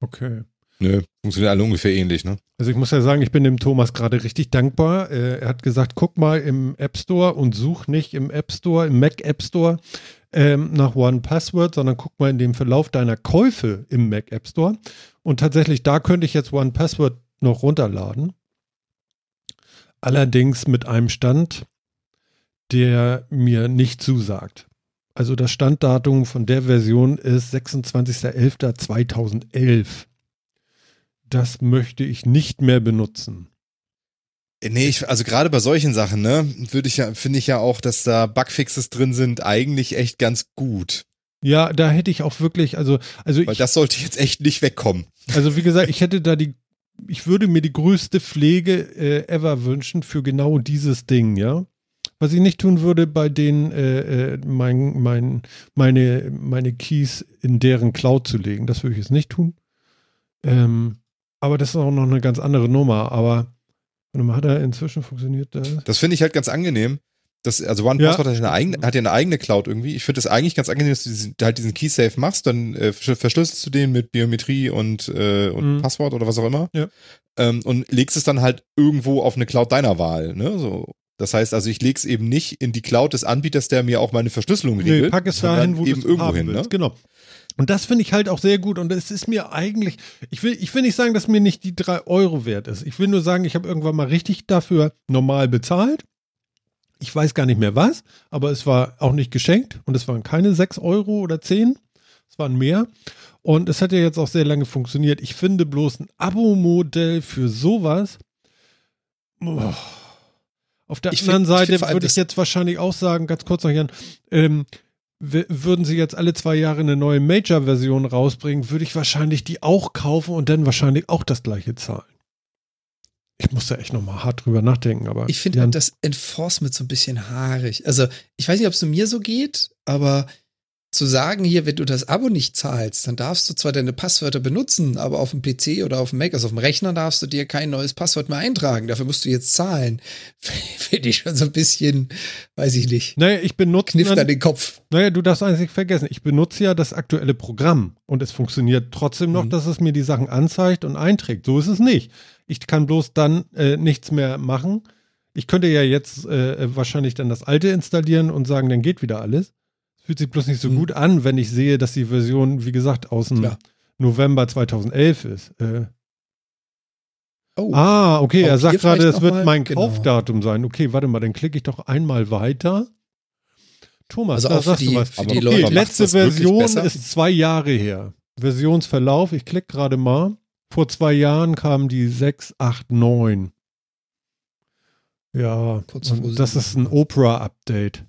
Okay. Nö, funktioniert alle ungefähr ähnlich, ne? Also ich muss ja sagen, ich bin dem Thomas gerade richtig dankbar. Äh, er hat gesagt, guck mal im App Store und such nicht im App Store, im Mac App Store ähm, nach One Password, sondern guck mal in dem Verlauf deiner Käufe im Mac App Store. Und tatsächlich, da könnte ich jetzt One Password noch runterladen. Allerdings mit einem Stand, der mir nicht zusagt. Also das Standdatum von der Version ist 26.11.2011 das möchte ich nicht mehr benutzen. Nee, ich, also gerade bei solchen Sachen, ne, würde ich ja, finde ich ja auch, dass da Bugfixes drin sind, eigentlich echt ganz gut. Ja, da hätte ich auch wirklich, also, also Weil ich, das sollte jetzt echt nicht wegkommen. also wie gesagt, ich hätte da die, ich würde mir die größte Pflege äh, ever wünschen für genau dieses Ding, ja. Was ich nicht tun würde, bei denen äh, äh, mein, mein, meine, meine Keys in deren Cloud zu legen. Das würde ich jetzt nicht tun. Ähm, aber das ist auch noch eine ganz andere Nummer. Aber hat er inzwischen funktioniert das? Das finde ich halt ganz angenehm. Das, also One Ja. Hat, ja eine eigene, hat ja eine eigene Cloud irgendwie. Ich finde das eigentlich ganz angenehm, dass du diesen, halt diesen Key-Safe machst, dann äh, versch- verschlüsselst du den mit Biometrie und, äh, und Mhm. Passwort oder was auch immer. Ja. Ähm, und legst es dann halt irgendwo auf eine Cloud deiner Wahl. Ne? So. Das heißt also, ich lege es eben nicht in die Cloud des Anbieters, der mir auch meine Verschlüsselung regelt. Nee, pack es dahin, wo du es irgendwo haben hin. willst. Ne? Genau. Und das finde ich halt auch sehr gut. Und es ist mir eigentlich, ich will, ich will nicht sagen, dass mir nicht die drei Euro wert ist. Ich will nur sagen, ich habe irgendwann mal richtig dafür normal bezahlt. Ich weiß gar nicht mehr was, aber es war auch nicht geschenkt und es waren keine sechs Euro oder zehn. Es waren mehr. Und es hat ja jetzt auch sehr lange funktioniert. Ich finde bloß ein Abo-Modell für sowas. Oh. Auf der Ich anderen find- Seite würde ich jetzt wahrscheinlich auch sagen, ganz kurz noch, Jan, ähm, würden sie jetzt alle zwei Jahre eine neue Major-Version rausbringen, würde ich wahrscheinlich die auch kaufen und dann wahrscheinlich auch das gleiche zahlen. Ich muss da echt nochmal hart drüber nachdenken, aber Ich finde das Enforcement so ein bisschen haarig. Also, ich weiß nicht, ob es mir so geht, aber zu sagen hier, wenn du das Abo nicht zahlst, dann darfst du zwar deine Passwörter benutzen, aber auf dem PC oder auf dem Mac, also auf dem Rechner darfst du dir kein neues Passwort mehr eintragen. Dafür musst du jetzt zahlen. Finde ich schon so ein bisschen, weiß ich nicht. Naja, ich benutze. Knifft an den Kopf. Naja, du darfst eins nicht vergessen. Ich benutze ja das aktuelle Programm und es funktioniert trotzdem noch, Mhm. dass es mir die Sachen anzeigt und einträgt. So ist es nicht. Ich kann bloß dann äh, nichts mehr machen. Ich könnte ja jetzt äh, wahrscheinlich dann das alte installieren und sagen, dann geht wieder alles. Fühlt sich bloß nicht so Mhm. gut an, wenn ich sehe, dass die Version, wie gesagt, aus dem Klar. November 2011 ist. Äh, Oh, ah, okay, er sagt gerade, es wird mal- mein genau. Kaufdatum sein. Okay, warte mal, dann klicke ich doch einmal weiter. Thomas, Also da sagst du die- was. für Aber die okay, Leute. letzte Version ist zwei Jahre her. Versionsverlauf, ich klicke gerade mal. Vor zwei Jahren kam die 689. Ja, das ist ein Opera-Update.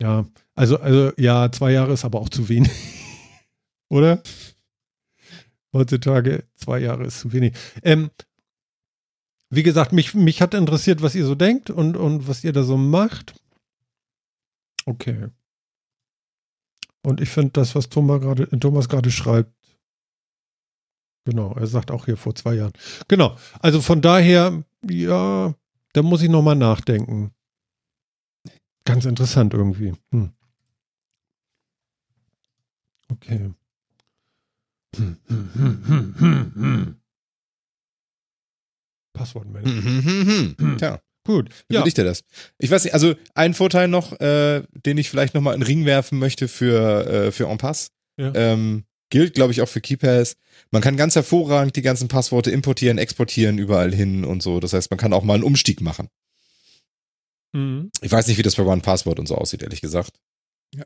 Ja, also, also, ja, zwei Jahre ist aber auch zu wenig. Oder? Heutzutage zwei Jahre ist zu wenig. Ähm, wie gesagt, mich, mich hat interessiert, was ihr so denkt und, und was ihr da so macht. Okay. Und ich finde das, was Thomas gerade Thomas schreibt, genau, er sagt auch hier vor zwei Jahren. Genau, also von daher, ja, da muss ich nochmal nachdenken. Ganz interessant irgendwie. Hm. Okay. Hm. Passwortmanager. Hm, hm, hm, hm. Tja, Gut. wie Ja. ja. ich dir das? Ich weiß nicht, also ein Vorteil noch, äh, den ich vielleicht nochmal in den Ring werfen möchte für, äh, für En Pass, Ja. ähm, gilt, glaube ich, auch für KeyPass. Man kann ganz hervorragend die ganzen Passworte importieren, exportieren, überall hin und so. Das heißt, man kann auch mal einen Umstieg machen. Mhm. Ich weiß nicht, wie das bei One Password und so aussieht, ehrlich gesagt.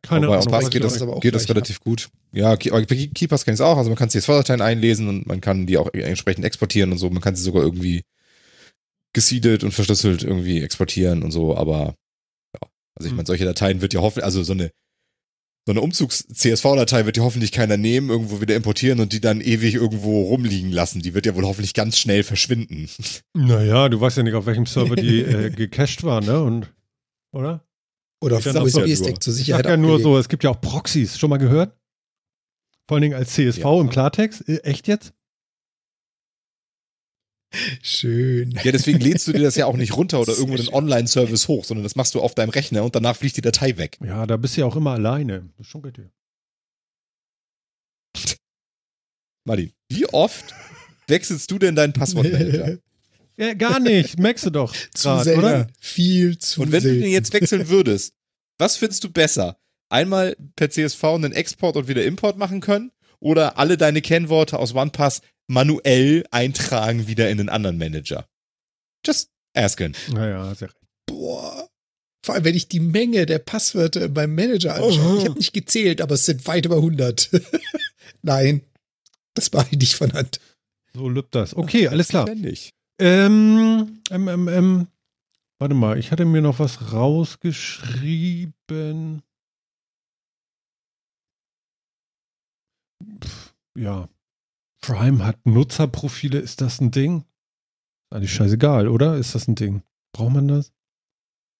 Keine Aber bei Ahnung. En Pass was geht das aber auch geht das relativ gut. Ja, aber bei KeyPass kann ich es auch. Also man kann CSV-Dateien einlesen und man kann die auch entsprechend exportieren und so. Man kann sie sogar irgendwie gesiedelt und verschlüsselt irgendwie exportieren und so. Aber ja, also ich Hm. meine, solche Dateien wird ja hoffentlich, also so eine so eine Umzugs-CSV-Datei wird ja hoffentlich keiner nehmen, irgendwo wieder importieren und die dann ewig irgendwo rumliegen lassen. Die wird ja wohl hoffentlich ganz schnell verschwinden. Naja, du weißt ja nicht, auf welchem Server die äh, gecached war, ne? Und, oder? Oder auf dem USB-Stick zur Ich Sicherheit. sag ja nur so, es gibt ja auch Proxys, schon mal gehört? Vor allen Dingen als CSV Ja. im Klartext. Äh, echt jetzt? Schön. Ja, deswegen lädst du dir das ja auch nicht runter oder irgendwo den Online-Service hoch, sondern das machst du auf deinem Rechner und danach fliegt die Datei weg. Ja, da bist du ja auch immer alleine. Das ist schon richtig. Martin, wie oft wechselst du denn deinen Passwortmanager? Ja, gar nicht. Merkst du doch. Zu grad, selten. oder? Viel zu Und wenn du selten. den jetzt wechseln würdest, was findest du besser? Einmal per CSV einen Export und wieder Import machen können? Oder alle deine Kennworte aus OnePass manuell eintragen wieder in einen anderen Manager? Just asking. Naja, sehr recht. Boah. Vor allem, wenn ich die Menge der Passwörter in meinem Manager anschaue. Ich habe nicht gezählt, aber es sind weit über 100. Nein, das mache ich nicht von Hand. So lübt das. Okay, alles klar. Ähm, ähm, ähm, ähm, warte mal, ich hatte mir noch was rausgeschrieben. Ja. Prime hat Nutzerprofile, ist das ein Ding? Eigentlich scheißegal, oder? Ist das ein Ding? Braucht man das?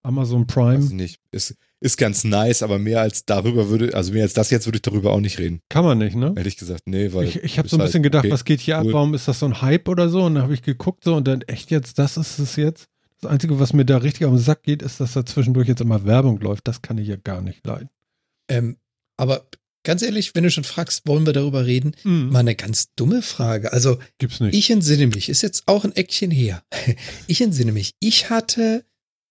Amazon Weiß Prime? ich nicht. Ist, ist ganz nice, aber mehr als darüber würde, also mehr als das jetzt würde ich darüber auch nicht reden. Kann man nicht, ne? Ehrlich gesagt, nee, weil. Ich, ich habe so ein halt, bisschen gedacht, okay. was geht hier ab? cool. Warum ist das so ein Hype oder so? Und dann habe ich geguckt so und dann echt jetzt, das ist es jetzt. Das Einzige, was mir da richtig den Sack geht, ist, dass da zwischendurch jetzt immer Werbung läuft. Das kann ich ja gar nicht leiden. Ähm, aber ganz ehrlich, wenn du schon fragst, wollen wir darüber reden? Mal eine ganz dumme Frage. Also, Gibt's nicht. ich entsinne mich, ist jetzt auch ein Eckchen her. Ich entsinne mich, ich hatte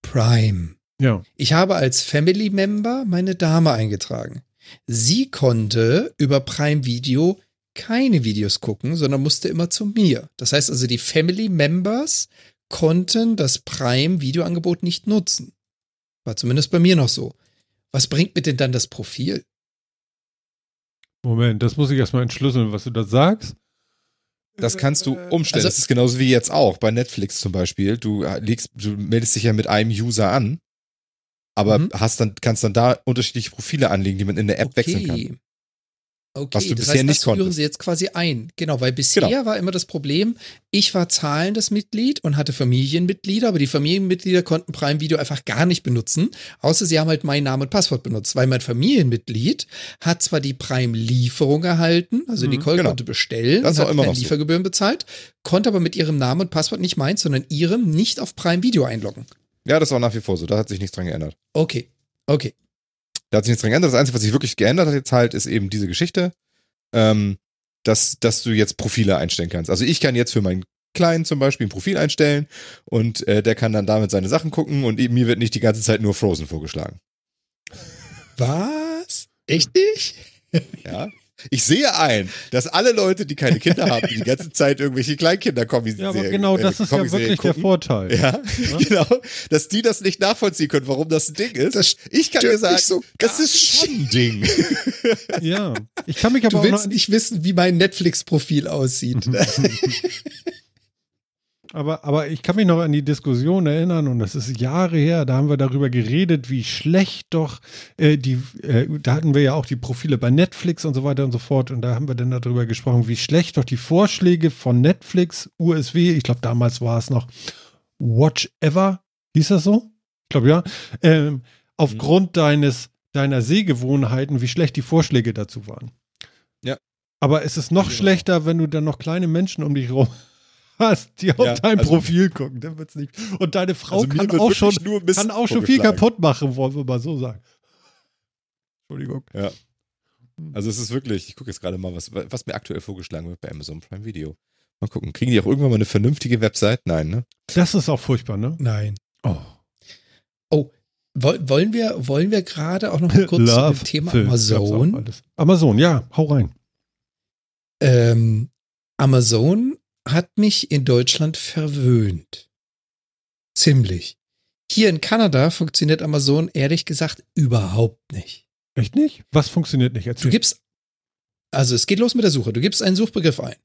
Prime. ja. Ich habe als Family Member meine Dame eingetragen. Sie konnte über Prime Video keine Videos gucken, sondern musste immer zu mir. Das heißt also, die Family Members konnten das Prime Videoangebot nicht nutzen. War zumindest bei mir noch so. Was bringt mir denn dann das Profil? Moment, das muss ich erstmal entschlüsseln, was du da sagst. Das kannst du umstellen. Also- das ist genauso wie jetzt auch bei Netflix zum Beispiel. Du äh, legst, du meldest dich ja mit einem User an, aber Mhm. hast dann, kannst dann da unterschiedliche Profile anlegen, die man in der App wechseln kann. Okay, Was du das bisher heißt, nicht das führen konntest. sie jetzt quasi ein. Genau, weil bisher Genau. war immer das Problem, ich war zahlendes Mitglied und hatte Familienmitglieder, aber die Familienmitglieder konnten Prime Video einfach gar nicht benutzen, außer sie haben halt meinen Namen und Passwort benutzt, weil mein Familienmitglied hat zwar die Prime-Lieferung erhalten, also Mhm, Nicole genau. konnte bestellen, Das hat immer noch so. Liefergebühren bezahlt, konnte aber mit ihrem Namen und Passwort nicht meins, sondern ihrem nicht auf Prime Video einloggen. Ja, das auch nach wie vor so. Da hat sich nichts dran geändert. Okay, okay. Da hat sich nichts dran geändert. Das Einzige, was sich wirklich geändert hat jetzt halt, ist eben diese Geschichte, ähm, dass, dass du jetzt Profile einstellen kannst. Also ich kann jetzt für meinen Kleinen zum Beispiel ein Profil einstellen und äh, der kann dann damit seine Sachen gucken und mir wird nicht die ganze Zeit nur Frozen vorgeschlagen. Was? Echt nicht? Ja. Ich sehe ein, dass alle Leute, die keine Kinder haben, die die ganze Zeit irgendwelche Kleinkinder kommen. Ja, aber genau das ist ja wirklich der Vorteil. Ja, genau. Dass die das nicht nachvollziehen können, warum das ein Ding ist. Das ich kann dir sagen, so das ist schon ein Ding. Ja. Ich kann mich aber Du auch noch willst nicht wissen, wie mein Netflix-Profil aussieht. Aber, aber ich kann mich noch an die Diskussion erinnern und das ist Jahre her, da haben wir darüber geredet, wie schlecht doch äh, die, äh, da hatten wir ja auch die Profile bei Netflix und so weiter und so fort und da haben wir dann darüber gesprochen, wie schlecht doch die Vorschläge von Netflix, USW, ich glaube damals war es noch Watch Ever, hieß das so? Ich glaube ja, ähm, aufgrund deines, deiner Sehgewohnheiten, wie schlecht die Vorschläge dazu waren. Ja. Aber es ist noch Genau. schlechter, wenn du dann noch kleine Menschen um dich rum hast, die auf Ja, dein also- Profil gucken. Dann wird's nicht. Und deine Frau Also kann, auch schon, kann auch schon viel kaputt machen, wollen wir mal so sagen. Entschuldigung. Also es ist wirklich, ich gucke jetzt gerade mal, was, was mir aktuell vorgeschlagen wird bei Amazon Prime Video. Mal gucken, kriegen die auch irgendwann mal eine vernünftige Website? Nein, ne? Das ist auch furchtbar, ne? Nein. Oh. Woll- Wollen wir, wollen wir gerade auch noch mal kurz zu dem Thema Film, Amazon? Amazon, ja, hau rein. Ähm, Amazon hat mich in Deutschland verwöhnt. Ziemlich. Hier in Kanada funktioniert Amazon ehrlich gesagt überhaupt nicht. Echt nicht? Was funktioniert nicht? Du Erzähl. gibst, also es geht los mit der Suche. Du gibst einen Suchbegriff ein.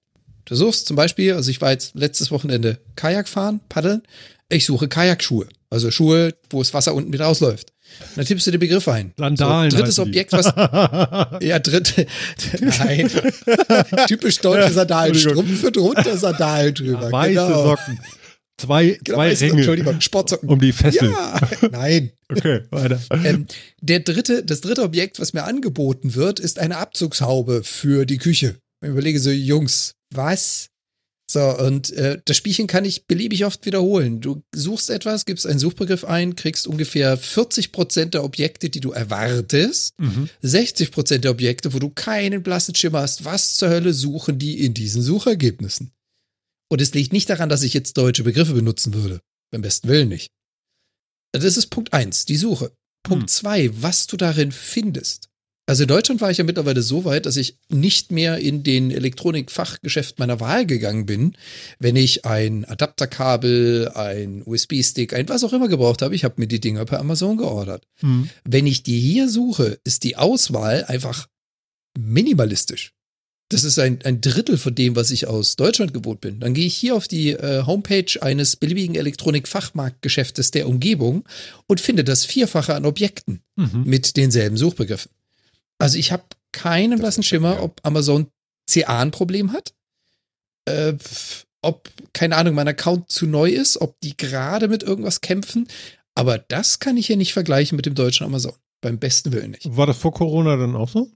Du suchst zum Beispiel, also ich war jetzt letztes Wochenende Kajak fahren, paddeln. Ich suche Kajakschuhe. Also Schuhe, wo das Wasser unten wieder ausläuft. Dann tippst du den Begriff ein. Sandalen. So, drittes. Objekt, was, ja, dritte, nein. Typisch deutsche Sandalen. Strümpfe drunter, Sandalen drüber. Weiße genau. Socken. Zwei, Genau, zwei Ringe Entschuldigung, Sportsocken. um die Fessel. Ja, nein. Okay, weiter. Ähm, der dritte, das dritte Objekt, was mir angeboten wird, ist eine Abzugshaube für die Küche. Ich überlege so, Jungs, was? So, und äh, das Spielchen kann ich beliebig oft wiederholen. Du suchst etwas, gibst einen Suchbegriff ein, kriegst ungefähr 40 Prozent der Objekte, die du erwartest, Mhm. 60 Prozent der Objekte, wo du keinen blassen Schimmer hast, was zur Hölle suchen die in diesen Suchergebnissen. Und es liegt nicht daran, dass ich jetzt deutsche Begriffe benutzen würde. Beim besten Willen nicht. Das ist Punkt eins, die Suche. Punkt Hm. zwei, was du darin findest. Also in Deutschland war ich ja mittlerweile so weit, dass ich nicht mehr in den Elektronikfachgeschäft meiner Wahl gegangen bin, wenn ich ein Adapterkabel, ein USB-Stick, ein was auch immer gebraucht habe. Ich habe mir die Dinger per Amazon geordert. Mhm. Wenn ich die hier suche, ist die Auswahl einfach minimalistisch. Das ist ein, ein Drittel von dem, was ich aus Deutschland gewohnt bin. Dann gehe ich hier auf die äh, Homepage eines beliebigen Elektronikfachmarktgeschäftes der Umgebung und finde das Vierfache an Objekten Mhm. mit denselben Suchbegriffen. Also ich habe keinen blassen Schimmer, ob Amazon CA ein Problem hat, äh, ob, keine Ahnung, mein Account zu neu ist, ob die gerade mit irgendwas kämpfen. Aber das kann ich hier nicht vergleichen mit dem deutschen Amazon. Beim besten Willen nicht. War das vor Corona dann auch so?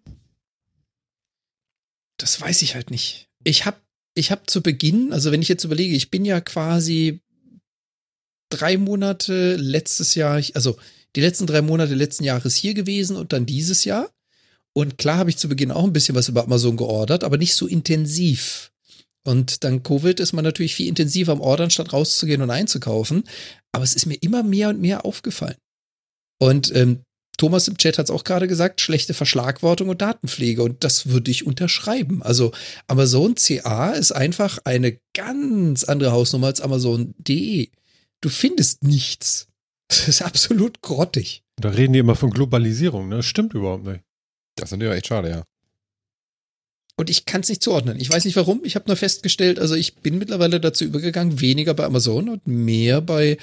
Das weiß ich halt nicht. Ich habe ich hab zu Beginn, also wenn ich jetzt überlege, ich bin ja quasi drei Monate letztes Jahr, also die letzten drei Monate letzten Jahres hier gewesen und dann dieses Jahr. Und klar habe ich zu Beginn auch ein bisschen was über Amazon geordert, aber nicht so intensiv. Und dank Covid ist man natürlich viel intensiver am Ordern, statt rauszugehen und einzukaufen. Aber es ist mir immer mehr und mehr aufgefallen. Und ähm, Thomas im Chat hat es auch gerade gesagt, schlechte Verschlagwortung und Datenpflege. Und das würde ich unterschreiben. Also Amazon CA ist einfach eine ganz andere Hausnummer als Amazon.de. Du findest nichts. Das ist absolut grottig. Da reden die immer von Globalisierung, ne? Das stimmt überhaupt nicht. Das ist natürlich echt schade, ja. Und ich kann es nicht zuordnen. Ich weiß nicht warum. Ich habe nur festgestellt, also ich bin mittlerweile dazu übergegangen, weniger bei Amazon und mehr bei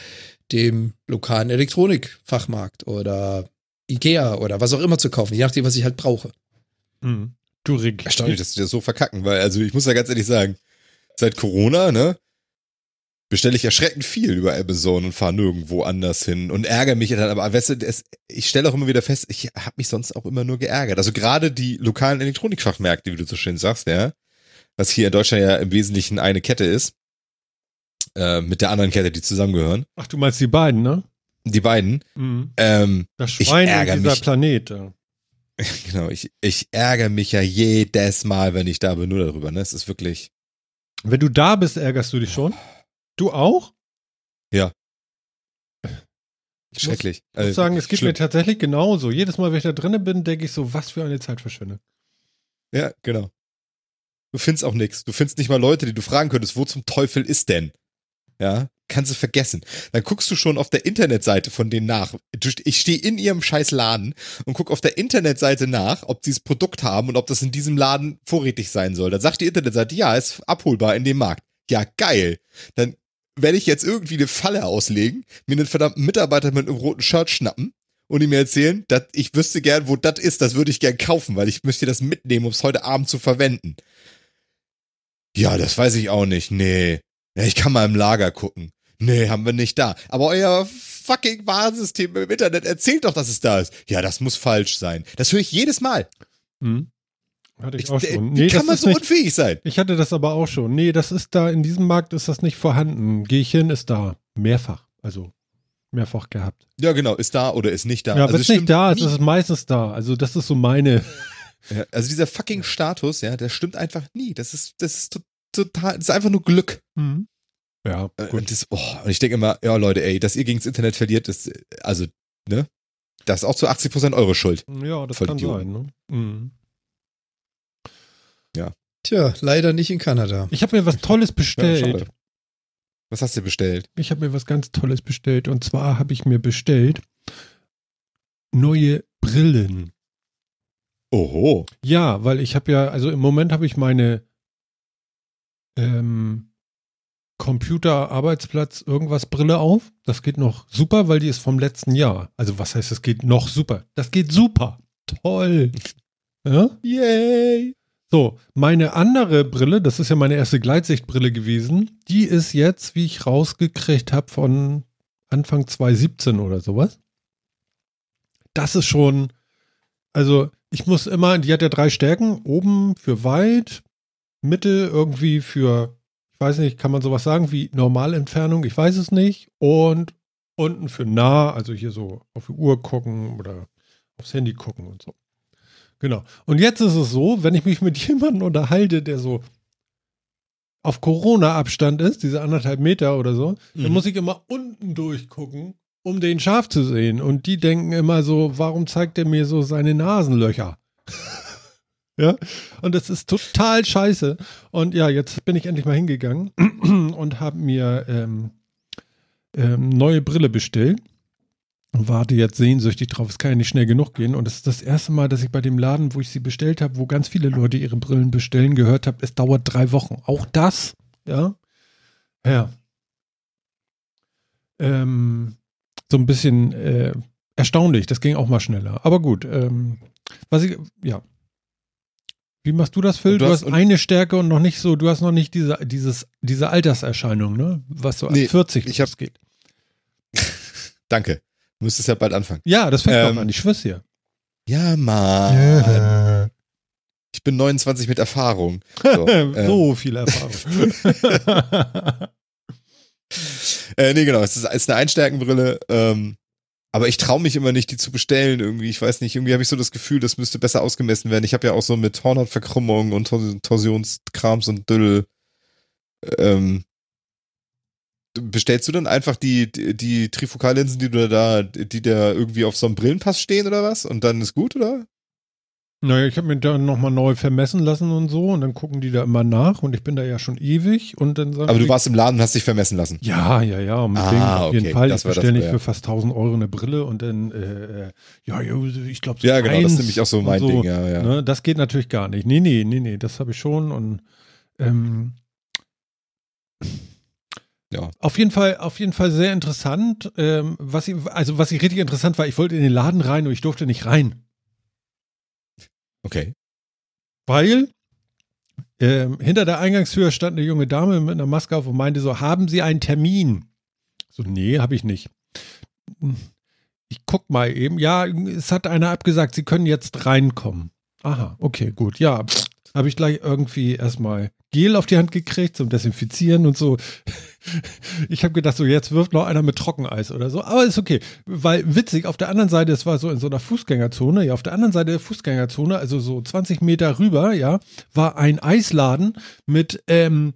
dem lokalen Elektronikfachmarkt oder Ikea oder was auch immer zu kaufen, je nachdem, was ich halt brauche. Mhm. Du Rick. Erstaunlich, dass die das so verkacken, weil, also ich muss ja ganz ehrlich sagen, seit Corona, ne, bestelle ich erschreckend viel über Amazon und fahre nirgendwo anders hin und ärgere mich dann, aber weißt du, es, ich stelle auch immer wieder fest, ich habe mich sonst auch immer nur geärgert. Also gerade die lokalen Elektronikfachmärkte, wie du so schön sagst, ja, was hier in Deutschland ja im Wesentlichen eine Kette ist, äh, mit der anderen Kette, die zusammengehören. Ach, du meinst die beiden, ne? Die beiden. Mhm. Ähm, Das Ich Schwein ärgere und dieser mich. Planet. Ja. genau, ich, ich ärgere mich ja jedes Mal, wenn ich da bin, nur darüber, ne? Es ist wirklich. Wenn du da bist, ärgerst du dich schon. Du auch? Ich Schrecklich. Ich muss Also, sagen, es geht schlimm. mir tatsächlich genauso. Jedes Mal, wenn ich da drinnen bin, denke ich so, was für eine Zeitverschwendung. Ja, genau. Du findest auch nichts. Du findest nicht mal Leute, die du fragen könntest, wo zum Teufel ist denn? Ja, kannst du vergessen. Dann guckst du schon auf der Internetseite von denen nach. Ich stehe in ihrem scheiß Laden und guck auf der Internetseite nach, ob sie das Produkt haben und ob das in diesem Laden vorrätig sein soll. Dann sagt die Internetseite, ja, ist abholbar in dem Markt. Ja, geil. Dann werde ich jetzt irgendwie eine Falle auslegen, mir einen verdammten Mitarbeiter mit einem roten Shirt schnappen und ihm erzählen, dass ich wüsste gern, wo das ist, das würde ich gern kaufen, weil ich möchte das mitnehmen, um es heute Abend zu verwenden. Ja, das weiß ich auch nicht. Nee. Ja, ich kann mal im Lager gucken. Nee, haben wir nicht da. Aber euer fucking Warnsystem im Internet erzählt doch, dass es da ist. Ja, das muss falsch sein. Das höre ich jedes Mal. Hm? Hatte ich, Ich, auch schon. wie Nee, kann das man ist so nicht, unfähig sein? ich hatte das aber auch schon. Nee, das ist da, in diesem Markt ist das nicht vorhanden. Gehe ich hin, ist da. Mehrfach. Also mehrfach gehabt. Ja, genau. Ist da oder ist nicht da. Ja, also wenn es es nicht da ist, nie. ist es meistens da. Also das ist so meine. Ja, also dieser fucking Status, ja, der stimmt einfach nie. Das ist, das ist to- total, das ist einfach nur Glück. Hm. Ja, Äh, gut. Und, das, oh, und ich denke immer, ja Leute, ey, dass ihr gegen das Internet verliert, ist, äh, also, ne? Das ist auch zu 80% eure Schuld. Ja, das voll kann Idioten. sein. Ne? Mhm. Tja, leider nicht in Kanada. Ich habe mir was Tolles Ja, bestellt. schade. Was hast du bestellt? ich habe mir was ganz Tolles bestellt. Und zwar habe ich mir bestellt neue Brillen. Oho. Ja, weil ich habe ja, also im Moment habe ich meine ähm, Computer-Arbeitsplatz irgendwas Brille auf. Das geht noch super, weil die ist vom letzten Jahr. Also was heißt, es geht noch super? Das geht super. Toll. Ja? Yay. So, meine andere Brille, das ist ja meine erste Gleitsichtbrille gewesen, die ist jetzt, wie ich rausgekriegt habe, von Anfang 2017 oder sowas. Das ist schon, also ich muss immer, die hat ja drei Stärken, oben für weit, Mittel irgendwie für, ich weiß nicht, kann man sowas sagen wie Normalentfernung, ich weiß es nicht, und unten für nah, also hier so auf die Uhr gucken oder aufs Handy gucken und so. Genau. Und jetzt ist es so, wenn ich mich mit jemandem unterhalte, der so auf Corona-Abstand ist, diese anderthalb Meter oder so, dann Mhm. muss ich immer unten durchgucken, um den scharf zu sehen. Und die denken immer so, warum zeigt er mir so seine Nasenlöcher? ja. Und das ist total scheiße. Und ja, jetzt bin ich endlich mal hingegangen und habe mir ähm, ähm, neue Brille bestellt warte jetzt sehnsüchtig drauf. Es kann ja nicht schnell genug gehen. Und es ist das erste Mal, dass ich bei dem Laden, wo ich sie bestellt habe, wo ganz viele Leute ihre Brillen bestellen, gehört habe, es dauert drei Wochen. Auch das, ja. Ja. Ähm, so ein bisschen äh, erstaunlich. Das ging auch mal schneller. Aber gut. Ähm, was ich, ja. Wie machst du das, Phil? Und Du, du hast und- eine Stärke und noch nicht so, du hast noch nicht diese, dieses, diese Alterserscheinung, ne? Was so ab Nee, 40 ich hab-. Danke. Du müsstest ja bald anfangen. Ja, das fängt Ähm, auch an, ich schwör's dir. Ja, Mann. Ich bin 29 mit Erfahrung. So, ähm, so viel Erfahrung. Äh, nee, genau. Es ist, es ist eine Einstärkenbrille. Ähm, aber ich traue mich immer nicht, die zu bestellen. Irgendwie, ich weiß nicht, irgendwie habe ich so das Gefühl, das müsste besser ausgemessen werden. Ich habe ja auch so mit Hornhautverkrümmung und Tor- Torsionskrams und Düll. Ähm, bestellst du dann einfach die, die, die Trifokallinsen, die du da, die da irgendwie auf so einem Brillenpass stehen oder was? Und dann ist gut, oder? naja, ich habe mir dann nochmal neu vermessen lassen und so und dann gucken die da immer nach und ich bin da ja schon ewig und dann sagen Aber du warst im Laden und hast dich vermessen lassen. ja, ja, ja, unbedingt, Ah, auf jeden okay, Fall. das Ich bestelle nicht ja. für fast 1000 Euro eine Brille und dann, äh, äh, ja, ja, ich glaube, Ja, genau, das ist nämlich auch so mein so, Ding, ja, ja. Ne, das geht natürlich gar nicht. Nee, nee, nee, nee, das habe ich schon und ähm, Ja. Auf jeden Fall, auf jeden Fall sehr interessant. Ähm, was ich, also was ich richtig interessant war, ich wollte in den Laden rein und ich durfte nicht rein. Okay. Weil ähm, hinter der Eingangstür stand eine junge Dame mit einer Maske auf und meinte so, haben Sie einen Termin? So, nee, habe ich nicht. Ich guck mal eben. Ja, es hat einer abgesagt, Sie können jetzt reinkommen. Aha, okay, gut. Ja, habe ich gleich irgendwie erstmal Gel auf die Hand gekriegt zum Desinfizieren und so. Ich habe gedacht, so jetzt wirft noch einer mit Trockeneis oder so. Aber ist okay. Weil witzig, auf der anderen Seite, es war so in so einer Fußgängerzone, ja, auf der anderen Seite der Fußgängerzone, also so 20 Meter rüber, ja, war ein Eisladen mit ähm,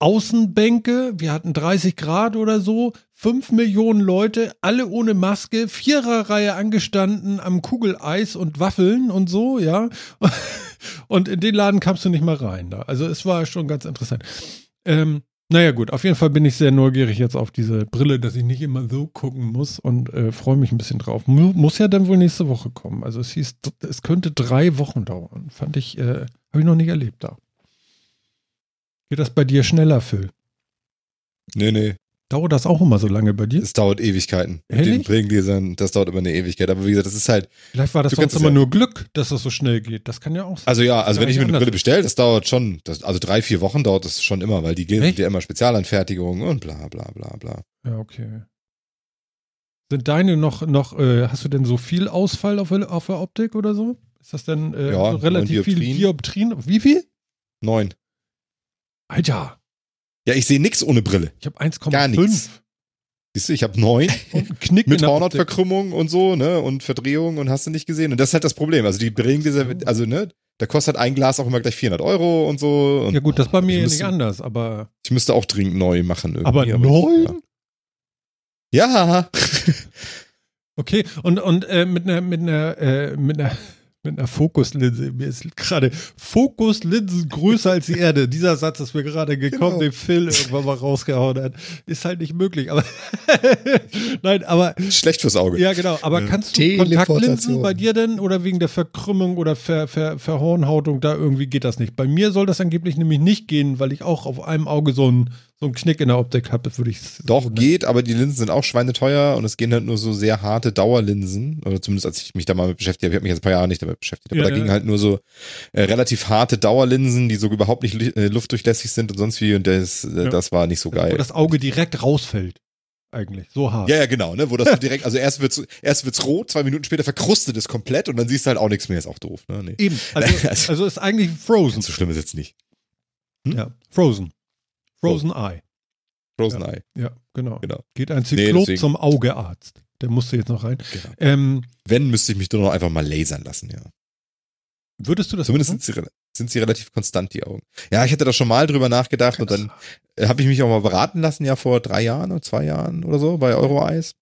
Außenbänke, wir hatten 30 Grad oder so, 5 Millionen Leute, alle ohne Maske, Viererreihe angestanden am Kugeleis und Waffeln und so, ja. Und in den Laden kamst du nicht mal rein. Da. Also es war schon ganz interessant. Ähm, naja, gut, auf jeden Fall bin ich sehr neugierig jetzt auf diese Brille, dass ich nicht immer so gucken muss und äh, freue mich ein bisschen drauf. Mu muss ja dann wohl nächste Woche kommen. Also es hieß, es könnte drei Wochen dauern. Fand ich, äh, habe ich noch nicht erlebt da. Geht das bei dir schneller, Phil? Nee, nee. Dauert das auch immer so lange bei dir? Es dauert Ewigkeiten. Mit Ehrlich? den Brillengläsern, das dauert immer eine Ewigkeit. Aber wie gesagt, das ist halt, Vielleicht war das sonst immer ja. nur Glück, dass das so schnell geht. Das kann ja auch sein. also ja, also wenn ich mir eine. Brille bestelle, das dauert schon, das, also drei, vier Wochen dauert das schon immer, weil die Gläser sind ja immer Spezialanfertigungen und bla, bla, bla, bla. Ja, okay. Sind deine noch, noch äh, hast du denn so viel Ausfall auf, auf der Optik oder so? Ist das denn äh, Ja, so relativ viel neun Dioptrien? Wie viel? Neun. Alter, Ja, ich sehe nichts ohne Brille. ich habe 1,5 Gar nichts. Siehst du, ich habe neun Knick mit. Hornhautverkrümmung und so, ne, und Verdrehung und hast du nicht gesehen. Und das ist halt das Problem. Also die Brillengläser, also ne, da kostet ein Glas auch immer gleich 400 Euro und so. Und Ja gut, das ist bei mir ja müsste, nicht anders, aber Ich müsste auch dringend neu machen. Irgendwie, aber neun? Ja. Okay, und, und äh, mit einer mit einer äh, mit einer mit einer Fokuslinse. Mir ist gerade Fokuslinsen größer als die Erde. Dieser Satz ist mir gerade gekommen, Genau. den Phil irgendwann mal rausgehauen hat. Ist halt nicht möglich. Aber nein, aber Schlecht fürs Auge. ja genau. Aber kannst du. Kontaktlinsen bei dir denn oder wegen der Verkrümmung oder Ver, Ver, Verhornhautung da irgendwie geht das nicht? Bei mir soll das angeblich nämlich nicht gehen, weil ich auch auf einem Auge so einen so einen Knick in der Optik habe. Würde ich Doch, geht, aber die Linsen sind auch schweineteuer und es gehen halt nur so sehr harte Dauerlinsen. Oder zumindest als ich mich da mal mit beschäftigt habe, ich habe mich jetzt ein paar Jahre nicht damit beschäftigt, aber Ja, da ja. gingen halt nur so äh, relativ harte Dauerlinsen, die so überhaupt nicht äh, luftdurchlässig sind und sonst wie und das, äh, Ja. das war nicht so Wo geil. das Auge direkt rausfällt. Eigentlich. So hart. Ja, ja, genau, ne, wo das so direkt, also erst wird's, erst wird's rot, zwei Minuten später verkrustet es komplett und dann siehst du halt auch nichts mehr, ist auch doof, ne, nee. Eben. Also, Also- also ist eigentlich Frozen. So schlimm ist jetzt nicht. Ja, Frozen. Frozen Eye. Frozen Eye, Ja, genau. genau. Geht ein Zyklop deswegen. zum Augearzt. Der musste jetzt noch rein. genau. Ähm, Wenn, müsste ich mich nur noch einfach mal lasern lassen, ja. würdest du das Zumindest machen? sind sie, sind sie relativ konstant, die Augen. Ja, ich hatte da schon mal drüber nachgedacht und dann äh, habe ich mich auch mal beraten lassen, ja, vor drei Jahren oder zwei Jahren oder so, bei Euroeis.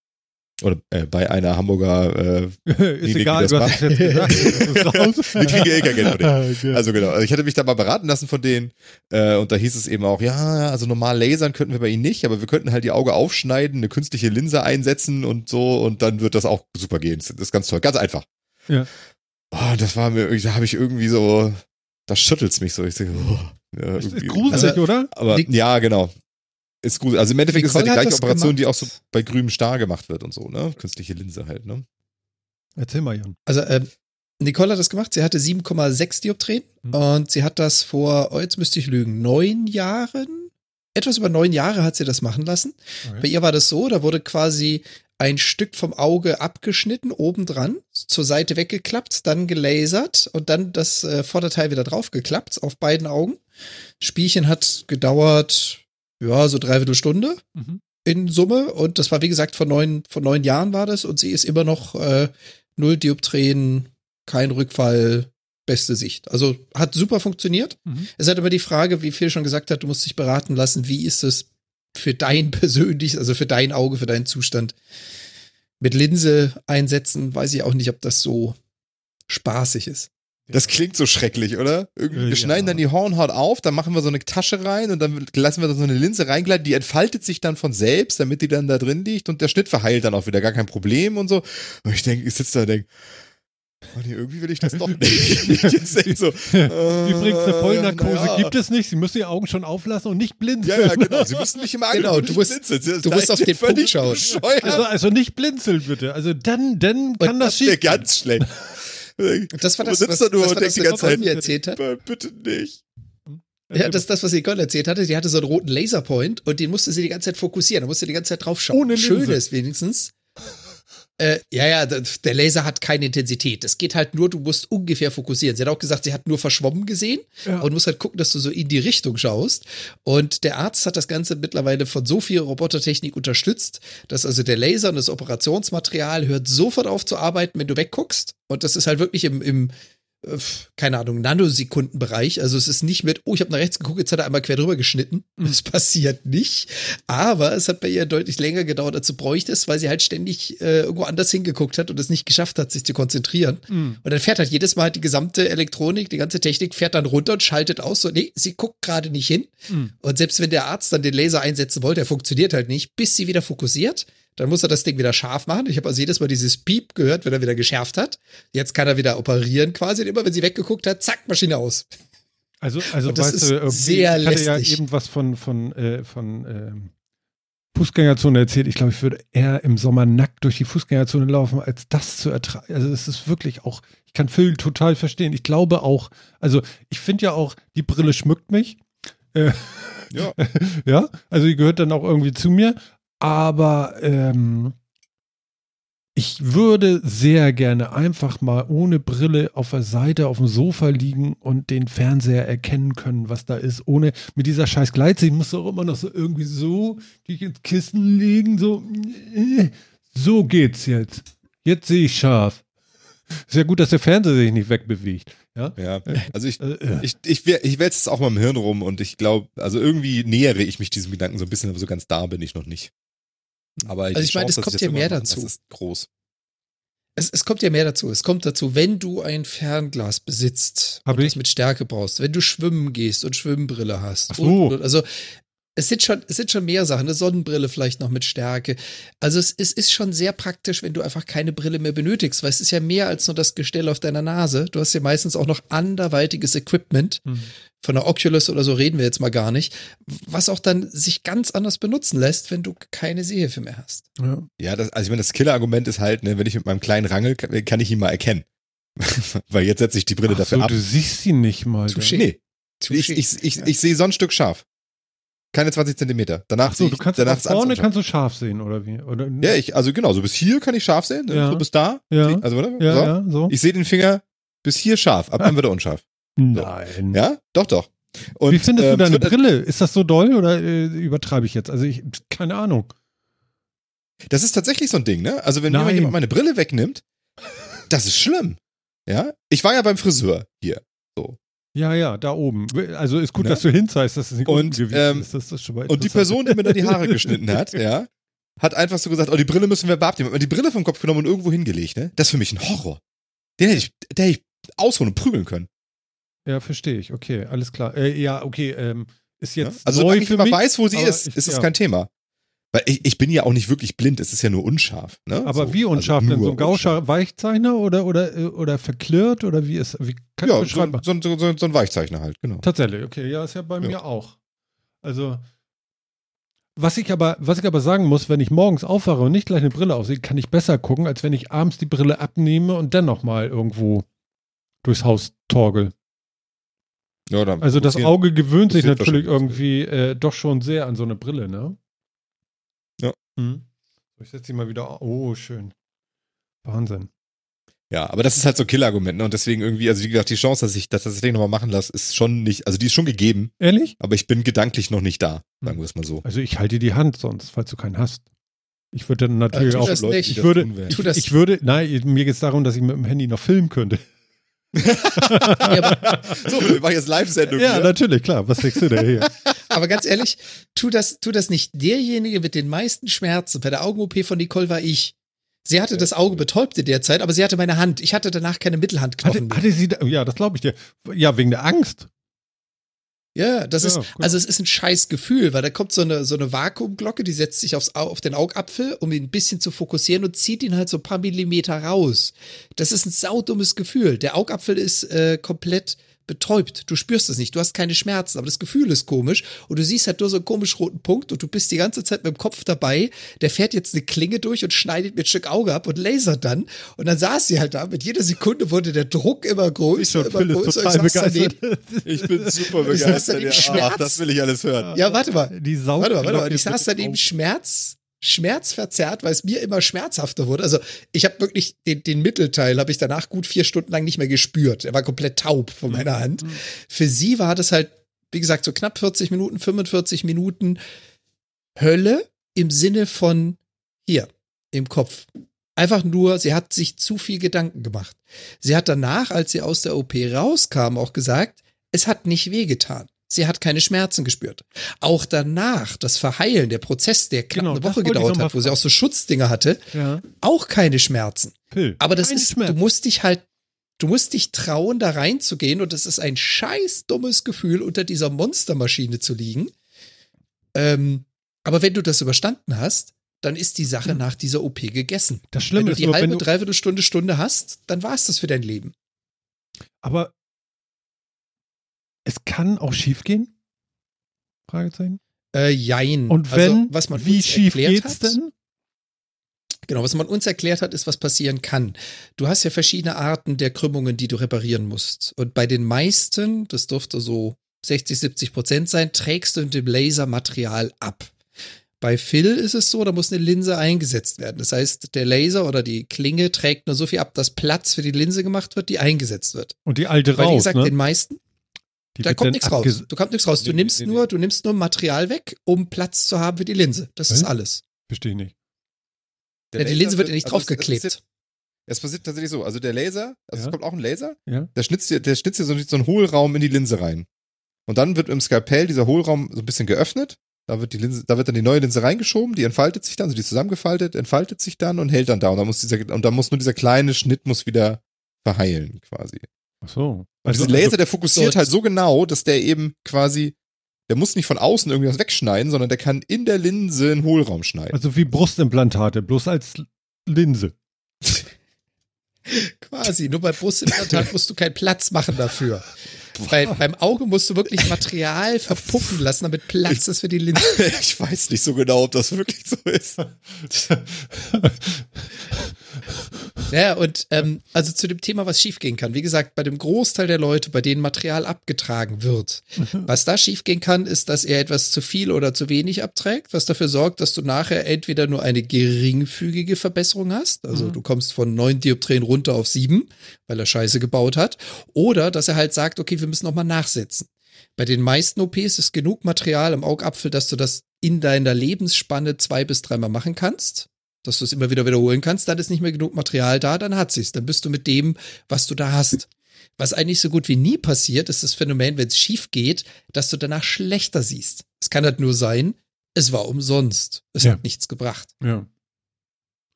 Oder äh, bei einer Hamburger, äh, ist egal, das du hast jetzt gesagt. Wir kriegen eh kein Geld von denen. Okay. also genau, also ich hatte mich da mal beraten lassen von denen äh, und da hieß es eben auch, ja, also normal lasern könnten wir bei ihnen nicht, aber wir könnten halt die Auge aufschneiden, eine künstliche Linse einsetzen und so und dann wird das auch super gehen. Das ist ganz toll, ganz einfach. Ja. Oh, und das war mir, da habe ich irgendwie so, da schüttelt's mich so. Ich denke, oh, ja, irgendwie- gruselig, Also- oder? aber ja, genau. Ist gut. Also im Endeffekt ist es ja die Nicole hat gleiche das Operation, die auch gemacht. so bei grünem Star gemacht wird und so, ne? Künstliche Linse halt, ne? Erzähl mal, Jan. Also, ähm, Nicole hat das gemacht. Sie hatte 7,6 Dioptrien Mhm. und sie hat das vor, oh, jetzt müsste ich lügen, neun Jahren? Etwas über neun Jahre hat sie das machen lassen. Bei ihr war das so, da wurde quasi ein Stück vom Auge abgeschnitten, obendran, zur Seite weggeklappt, dann gelasert und dann das äh, Vorderteil wieder draufgeklappt auf beiden Augen. Spielchen hat gedauert, ja, so dreiviertel Stunde Mhm. in Summe und das war, wie gesagt, vor neun, vor neun Jahren war das und sie ist immer noch äh, null Dioptrien, kein Rückfall, beste Sicht. Also hat super funktioniert. Mhm. Es halt immer die Frage, wie Phil schon gesagt hat, du musst dich beraten lassen, wie ist es für dein persönlich, also für dein Auge, für deinen Zustand. Mit Linse einsetzen, weiß ich auch nicht, ob das so spaßig ist. Das klingt so schrecklich, oder? Irgendwie, wir schneiden ja. dann die Hornhaut auf, dann machen wir so eine Tasche rein und dann lassen wir da so eine Linse reingleiten, die entfaltet sich dann von selbst, damit die dann da drin liegt und der Schnitt verheilt dann auch wieder, gar kein Problem und so. Und ich denke, ich sitze da und denke, oh nee, irgendwie will ich das doch nicht. ich so, äh, Übrigens, eine Vollnarkose naja. gibt es nicht. Sie müssen die Augen schon auflassen und nicht blind. Ja, ja, genau. Sie müssen nicht immer Genau, du musst- blinzeln. du musst auf den völlig Punkt schauen. Also, also nicht blinzeln, bitte. Also dann, dann kann das das wäre schief gehen. ganz schlecht. Das war das, was, da nur das, das, Nicole mir erzählt hat. "Äh, Bitte nicht. Ja, das ist das, was Nicole erzählt hatte. Die hatte so einen roten Laserpoint und den musste sie die ganze Zeit fokussieren. Da musste die ganze Zeit drauf schauen. Ohne Linse. Schön ist wenigstens. Äh, ja, ja, der Laser hat keine Intensität. Es geht halt nur, du musst ungefähr fokussieren. Sie hat auch gesagt, sie hat nur verschwommen gesehen Ja. und muss halt gucken, dass du so in die Richtung schaust. Und der Arzt hat das Ganze mittlerweile von so viel Robotertechnik unterstützt, dass also der Laser und das Operationsmaterial hört sofort auf zu arbeiten, wenn du wegguckst. Und das ist halt wirklich im, im keine Ahnung, Nanosekundenbereich. Also es ist nicht mit, oh, ich habe nach rechts geguckt, jetzt hat er einmal quer drüber geschnitten. Das passiert nicht. Aber es hat bei ihr deutlich länger gedauert, als du bräuchtest, weil sie halt ständig äh, irgendwo anders hingeguckt hat und es nicht geschafft hat, sich zu konzentrieren. Mhm. Und dann fährt halt jedes Mal die gesamte Elektronik, die ganze Technik fährt dann runter und schaltet aus. So, nee, sie guckt gerade nicht hin. Mhm. Und selbst wenn der Arzt dann den Laser einsetzen wollte, der funktioniert halt nicht, bis sie wieder fokussiert. Dann muss er das Ding wieder scharf machen. Ich habe also jedes Mal dieses Piep gehört, wenn er wieder geschärft hat. Jetzt kann er wieder operieren quasi. Und immer wenn sie weggeguckt hat, zack, Maschine aus. Also, also Und das weißt ist du, irgendwie, sehr ich hatte ja lästig. eben was von, von, äh, von ähm, Fußgängerzone erzählt. Ich glaube, ich würde eher im Sommer nackt durch die Fußgängerzone laufen, als das zu ertragen. Also es ist wirklich auch, ich kann Phil total verstehen. Ich glaube auch, also ich finde ja auch, die Brille schmückt mich. Äh, Ja. ja, also die gehört dann auch irgendwie zu mir. Aber ähm, ich würde sehr gerne einfach mal ohne Brille auf der Seite auf dem Sofa liegen und den Fernseher erkennen können, was da ist. Ohne mit dieser scheiß Gleitsicht musst du auch immer noch so irgendwie so dich ins Kissen legen. So, äh, so geht's jetzt. Jetzt sehe ich scharf. Ist ja gut, dass der Fernseher sich nicht wegbewegt. Ja. Ja, also ich, Äh, äh. ich, ich, ich wälze es auch mal im Hirn rum und ich glaube, also irgendwie nähere ich mich diesem Gedanken so ein bisschen, aber so ganz da bin ich noch nicht. Aber Also ich meine, es kommt ja mehr dazu. Das ist groß. Es, es kommt ja mehr dazu. Es kommt dazu, wenn du ein Fernglas besitzt Hab und ich. das mit Stärke brauchst, wenn du schwimmen gehst und Schwimmbrille hast. Ach so. Und, und, also es sind schon, es sind schon mehr Sachen, eine Sonnenbrille vielleicht noch mit Stärke. Also es, es ist schon sehr praktisch, wenn du einfach keine Brille mehr benötigst, weil es ist ja mehr als nur das Gestell auf deiner Nase. Du hast ja meistens auch noch anderweitiges Equipment. Hm. Von der Oculus oder so reden wir jetzt mal gar nicht, was auch dann sich ganz anders benutzen lässt, wenn du keine Sehhilfe mehr hast. Ja. Ja, das, also ich meine, das Killer-Argument ist halt, ne, wenn ich mit meinem kleinen Rangel, kann, kann ich ihn mal erkennen. Weil jetzt setze ich die Brille Ach dafür so, ab. du siehst sie nicht mal. Touché. Nee, ich, Touché. ich, ich, ich sehe so ein Stück scharf. Keine 20 Zentimeter. Danach Ach so, du kannst danach vorne kannst du scharf sehen, oder wie? Oder, Ja, ich, also genau, so bis hier kann ich scharf sehen, ne? Ja. so bis da. Ja. Also, warte, ja, so. ja, so. Ich sehe den Finger bis hier scharf, ab dann wird er unscharf. Nein. Ja, doch, doch. Und, Wie findest ähm, du deine Brille? Ist das so doll oder äh, übertreibe ich jetzt? Also ich, keine Ahnung. Das ist tatsächlich so ein Ding, ne? Also wenn mir Nein. jemand meine Brille wegnimmt, das ist schlimm. Ja? Ich war ja beim Friseur hier. Ja, ja, da oben. Also ist gut, Ne? dass du hinzeigst, dass es nicht Und, gewesen ähm, ist. Das ist Und die. Person, die mir da die Haare geschnitten hat, ja, hat einfach so gesagt, oh, die Brille müssen wir beabnehmen. Hat die Brille vom Kopf genommen und irgendwo hingelegt, ne? Das ist für mich ein Horror. Den hätte ich, den hätte ich ausholen und prügeln können. Ja, verstehe ich. Okay, alles klar. Äh, ja, okay. Ähm, ist Ja? jetzt Also neu solange ich immer mich. weiß, wo sie ist, ich- ist es ja. kein Thema. Weil ich, ich bin ja auch nicht wirklich blind, es ist ja nur unscharf. Ne? Aber so, wie unscharf also denn? So ein Gauscher Weichzeichner oder, oder, äh, oder verklirrt oder wie ist, wie kann Ja, ich so, so, so, so, ein Weichzeichner halt, genau. Tatsächlich, okay, ja, ist ja bei Ja. mir auch. Also, was ich aber, was ich aber sagen muss, wenn ich morgens aufwache und nicht gleich eine Brille aufsehe, kann ich besser gucken, als wenn ich abends die Brille abnehme und dann nochmal irgendwo durchs Haus torgel. Ja, Also das. Auge gewöhnt sich natürlich irgendwie äh, doch schon sehr an so eine Brille, ne? Hm. So, Ich setze sie mal wieder. Oh, schön. Wahnsinn. Ja, aber das ist halt so ein Killargument, ne? Und deswegen irgendwie, also wie gesagt, die Chance, dass ich das tatsächlich nochmal machen lasse, ist schon nicht, also die ist schon gegeben, Ehrlich? aber ich bin gedanklich noch nicht da, sagen Hm. wir es mal so. Also ich halte dir die Hand sonst, falls du keinen hast. Ich würde dann natürlich tu auch. das Leute, Ich würde, das. ich würde, nein, mir geht es darum, dass ich mit dem Handy noch filmen könnte. Ja, So, wir machen jetzt Live-Sendung Ja, hier. natürlich, klar. Was denkst du denn hier? aber ganz ehrlich, tu das, tu das nicht. Derjenige mit den meisten Schmerzen bei der Augen-OP von Nicole war ich. Sie hatte das Auge betäubt in der Zeit, aber sie hatte meine Hand. Ich hatte danach keine Mittelhandknochen Hatte, mehr. hatte sie, da, ja, das glaube ich dir. Ja, wegen der Angst. Ja, das Ja, ist, gut. also es ist ein scheiß Gefühl, weil da kommt so eine, so eine Vakuumglocke, die setzt sich aufs, Au- auf den Augapfel, um ihn ein bisschen zu fokussieren und zieht ihn halt so ein paar Millimeter raus. Das ist ein saudummes Gefühl. Der Augapfel ist äh, komplett betäubt. Du spürst es nicht, du hast keine Schmerzen, aber das Gefühl ist komisch und du siehst halt nur so einen komisch roten Punkt und du bist die ganze Zeit mit dem Kopf dabei. Der fährt jetzt eine Klinge durch und schneidet mir ein Stück Auge ab und lasert dann. Und dann saß sie halt da. Mit jeder Sekunde wurde der Druck immer größer, immer Phil ist größer. total Ich begeistert. daneben. Ich bin super Ich saß begeistert. daneben Ja, Schmerz. ach, das will ich alles hören. Ja, warte mal. Die Sau. Warte mal, warte mal. Ich saß daneben Schmerz, schmerzverzerrt, weil es mir immer schmerzhafter wurde. Also ich habe wirklich den, den Mittelteil habe ich danach gut vier Stunden lang nicht mehr gespürt. Er war komplett taub von meiner Hand. Für sie war das halt, wie gesagt, so knapp 40 Minuten, 45 Minuten Hölle im Sinne von hier im Kopf. Einfach nur, sie hat sich zu viel Gedanken gemacht. Sie hat danach, als sie aus der OP rauskam, auch gesagt, es hat nicht wehgetan. Sie hat keine Schmerzen gespürt. Auch danach, das Verheilen, der Prozess, der knapp Genau, eine Woche gedauert hat, wo sie auch so Schutzdinger hatte, Ja. auch keine Schmerzen. Phil. Aber das Kein ist, Schmerz. du musst dich halt, du musst dich trauen, da reinzugehen und das ist ein scheiß dummes Gefühl, unter dieser Monstermaschine zu liegen. Ähm, aber wenn du das überstanden hast, dann ist die Sache nach dieser OP gegessen. Das Wenn Schlimme du ist die nur, wenn halbe, du, dreiviertel Stunde, Stunde hast, dann war es das für dein Leben. aber es kann auch schief gehen? Fragezeichen. Äh, jein. Und Also, wenn, was man wie uns schief erklärt geht's hat, denn? Genau, was man uns erklärt hat, ist, was passieren kann. Du hast ja verschiedene Arten der Krümmungen, die du reparieren musst. Und bei den meisten, das dürfte so 60, 70 Prozent sein, trägst du mit dem Laser Material ab. Bei Phil ist es so, da muss eine Linse eingesetzt werden. Das heißt, der Laser oder die Klinge trägt nur so viel ab, dass Platz für die Linse gemacht wird, die eingesetzt wird. Und die alte Weil, wie raus, gesagt, ne? den meisten, Die da kommt nichts raus. Du kommt nichts raus. Du Nee, nimmst nee, nee. nur, du nimmst nur Material weg, um Platz zu haben für die Linse. Das ist Was? alles. Verstehe ich nicht. Ja, die Linse wird ja nicht also es- es draufgeklebt. Es passiert tatsächlich so. Also der Laser, also Ja. es kommt auch ein Laser, Ja. der schnitzt dir, der schnitzt dir so, so einen Hohlraum in die Linse rein. Und dann wird im Skalpell dieser Hohlraum so ein bisschen geöffnet. Da wird die Linse, da wird dann die neue Linse reingeschoben, die entfaltet sich dann, also die ist zusammengefaltet, entfaltet sich dann und hält dann da. Und dann muss dieser, und dann muss nur dieser kleine Schnitt muss wieder verheilen, quasi. Ach so. Also, Also, dieser Laser, der fokussiert so- halt so genau, dass der eben quasi, der muss nicht von außen irgendwie was wegschneiden, sondern der kann in der Linse einen Hohlraum schneiden. also wie Brustimplantate, bloß als Linse. Quasi. Nur bei Brustimplantat musst du keinen Platz machen dafür. Bei, beim Auge musst du wirklich Material verpuffen lassen, damit Platz ist für die Linse. ich weiß nicht so genau, ob das wirklich so ist. Ja, und ähm, also zu dem Thema, was schiefgehen kann. Wie gesagt, bei dem Großteil der Leute, bei denen Material abgetragen wird, was da schiefgehen kann, ist, dass er etwas zu viel oder zu wenig abträgt, was dafür sorgt, dass du nachher entweder nur eine geringfügige Verbesserung hast, also Mhm. du kommst von neun Dioptrien runter auf sieben, weil er Scheiße gebaut hat, oder dass er halt sagt, okay, wir müssen nochmal nachsetzen. Bei den meisten OPs ist genug Material im Augapfel, dass du das in deiner Lebensspanne zwei bis dreimal machen kannst dass du es immer wieder wiederholen kannst, dann ist nicht mehr genug Material da, dann hat sich's. Dann bist du mit dem, was du da hast. Was eigentlich so gut wie nie passiert, ist das Phänomen, wenn es schief geht, dass du danach schlechter siehst. Es kann halt nur sein, es war umsonst. Es Ja. hat nichts gebracht. ja.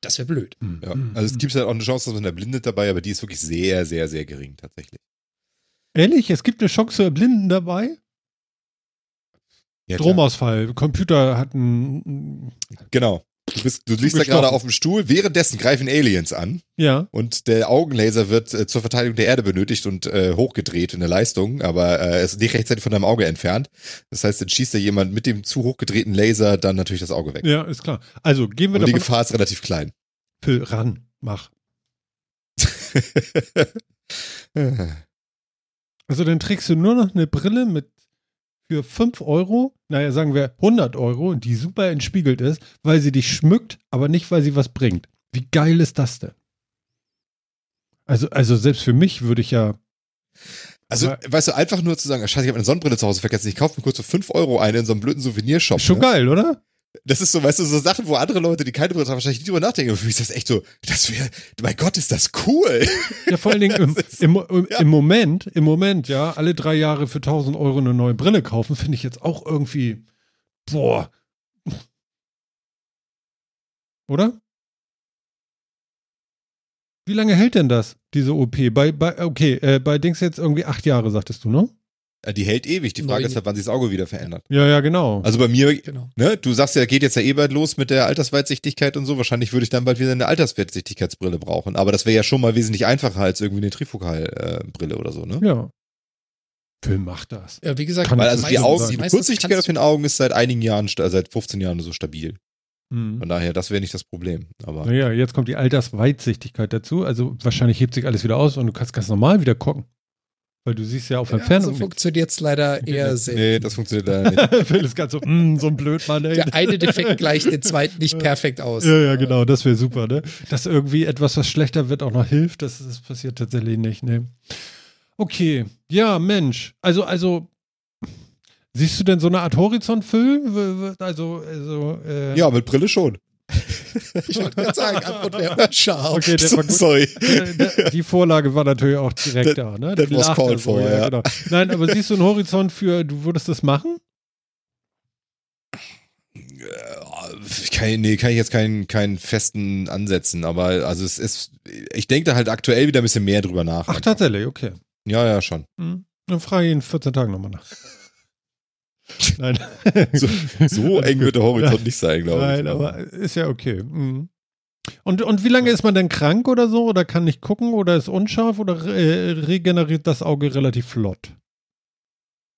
Das wäre blöd. Ja. Also es gibt halt auch eine Chance, dass man da blindet dabei, aber die ist wirklich sehr, sehr, sehr gering tatsächlich. Ehrlich, es gibt eine Chance zur Blinden dabei? Ja. Stromausfall, Computer hat ein. Genau. Du, bist, du liegst da gerade auf dem Stuhl, währenddessen greifen Aliens an Ja. und der Augenlaser wird äh, zur Verteidigung der Erde benötigt und äh, hochgedreht in der Leistung, aber äh, ist nicht rechtzeitig von deinem Auge entfernt. Das heißt, dann schießt da jemand mit dem zu hochgedrehten Laser dann natürlich das Auge weg. Ja, ist klar. Also gehen wir Aber die Gefahr ist relativ klein. Phil, ran, mach. Also dann trägst du nur noch eine Brille mit für 5 Euro, naja, sagen wir 100 Euro, die super entspiegelt ist, weil sie dich schmückt, aber nicht, weil sie was bringt. Wie geil ist das denn? Also, also selbst für mich würde ich ja, Also, Aber- weißt du, einfach nur zu sagen, scheiße, ich habe eine Sonnenbrille zu Hause vergessen, ich kaufe mir kurz für 5 Euro eine in so einem blöden Souvenirshop. schon ne? geil, oder? Das ist so, weißt du, so Sachen, wo andere Leute, die keine Brille haben, wahrscheinlich nicht drüber nachdenken. Für mich ist das echt so, das wäre, mein Gott, ist das cool. Ja, vor allen Dingen im, im, im, ja. im Moment, im Moment, ja, alle drei Jahre für 1000 Euro eine neue Brille kaufen, finde ich jetzt auch irgendwie, boah. Oder? Wie lange hält denn das, diese OP? Bei, bei, okay, äh, bei Dings jetzt irgendwie acht Jahre, sagtest du, ne? Ja, Die hält ewig. Die Frage Neun- ist halt, wann sich das Auge wieder verändert. Ja, ja, genau. Also bei mir, Genau. ne, du sagst ja, geht jetzt ja eh bald los mit der Altersweitsichtigkeit und so. Wahrscheinlich würde ich dann bald wieder eine Altersweitsichtigkeitsbrille brauchen. Aber das wäre ja schon mal wesentlich einfacher als irgendwie eine Trifokalbrille oder so, ne? ja. Film macht das. Ja, wie gesagt, Kann Weil also die Augen, die Kurzsichtigkeit auf den Augen ist seit einigen Jahren, seit 15 Jahren so stabil. Mhm. Von daher, das wäre nicht das Problem. Aber Naja, jetzt kommt die Altersweitsichtigkeit dazu. Also wahrscheinlich hebt sich alles wieder aus und du kannst ganz normal wieder gucken. Weil du siehst ja auf Ja, Entfernung. so funktioniert es leider eher selten. nee, das funktioniert leider nicht. Phil ist ganz so, mm, so ein Blödmann, ey. Der eine Defekt gleicht den zweiten nicht perfekt aus. Ja, ja, genau, das wäre super, ne? Dass irgendwie etwas, was schlechter wird, auch noch hilft, das, das passiert tatsächlich nicht, ne? Okay, ja, Mensch. Also, also, siehst du denn so eine Art Horizontfüll? Also, also, äh, Ja, mit Brille schon. Ich wollte gerade sagen, Antwort wäre scharf. Okay, der war gut. Sorry. Die Vorlage war natürlich auch direkt da, ne? that was called so, for, ja. Genau. Nein, aber siehst du einen Horizont für, du würdest das machen? Kann, nee, kann ich jetzt keinen, keinen festen ansetzen, aber also es ist, ich denke da halt aktuell wieder ein bisschen mehr drüber nach. Ach, tatsächlich, okay. Ja, ja, schon. Hm. Dann frage ich in 14 Tagen nochmal nach. Nein. So, so eng wird der Horizont nicht sein, glaube ich. Nein, aber ist ja okay. Mhm. Und, und wie lange ist man denn krank oder so? Oder kann nicht gucken oder ist unscharf oder äh, regeneriert das Auge relativ flott?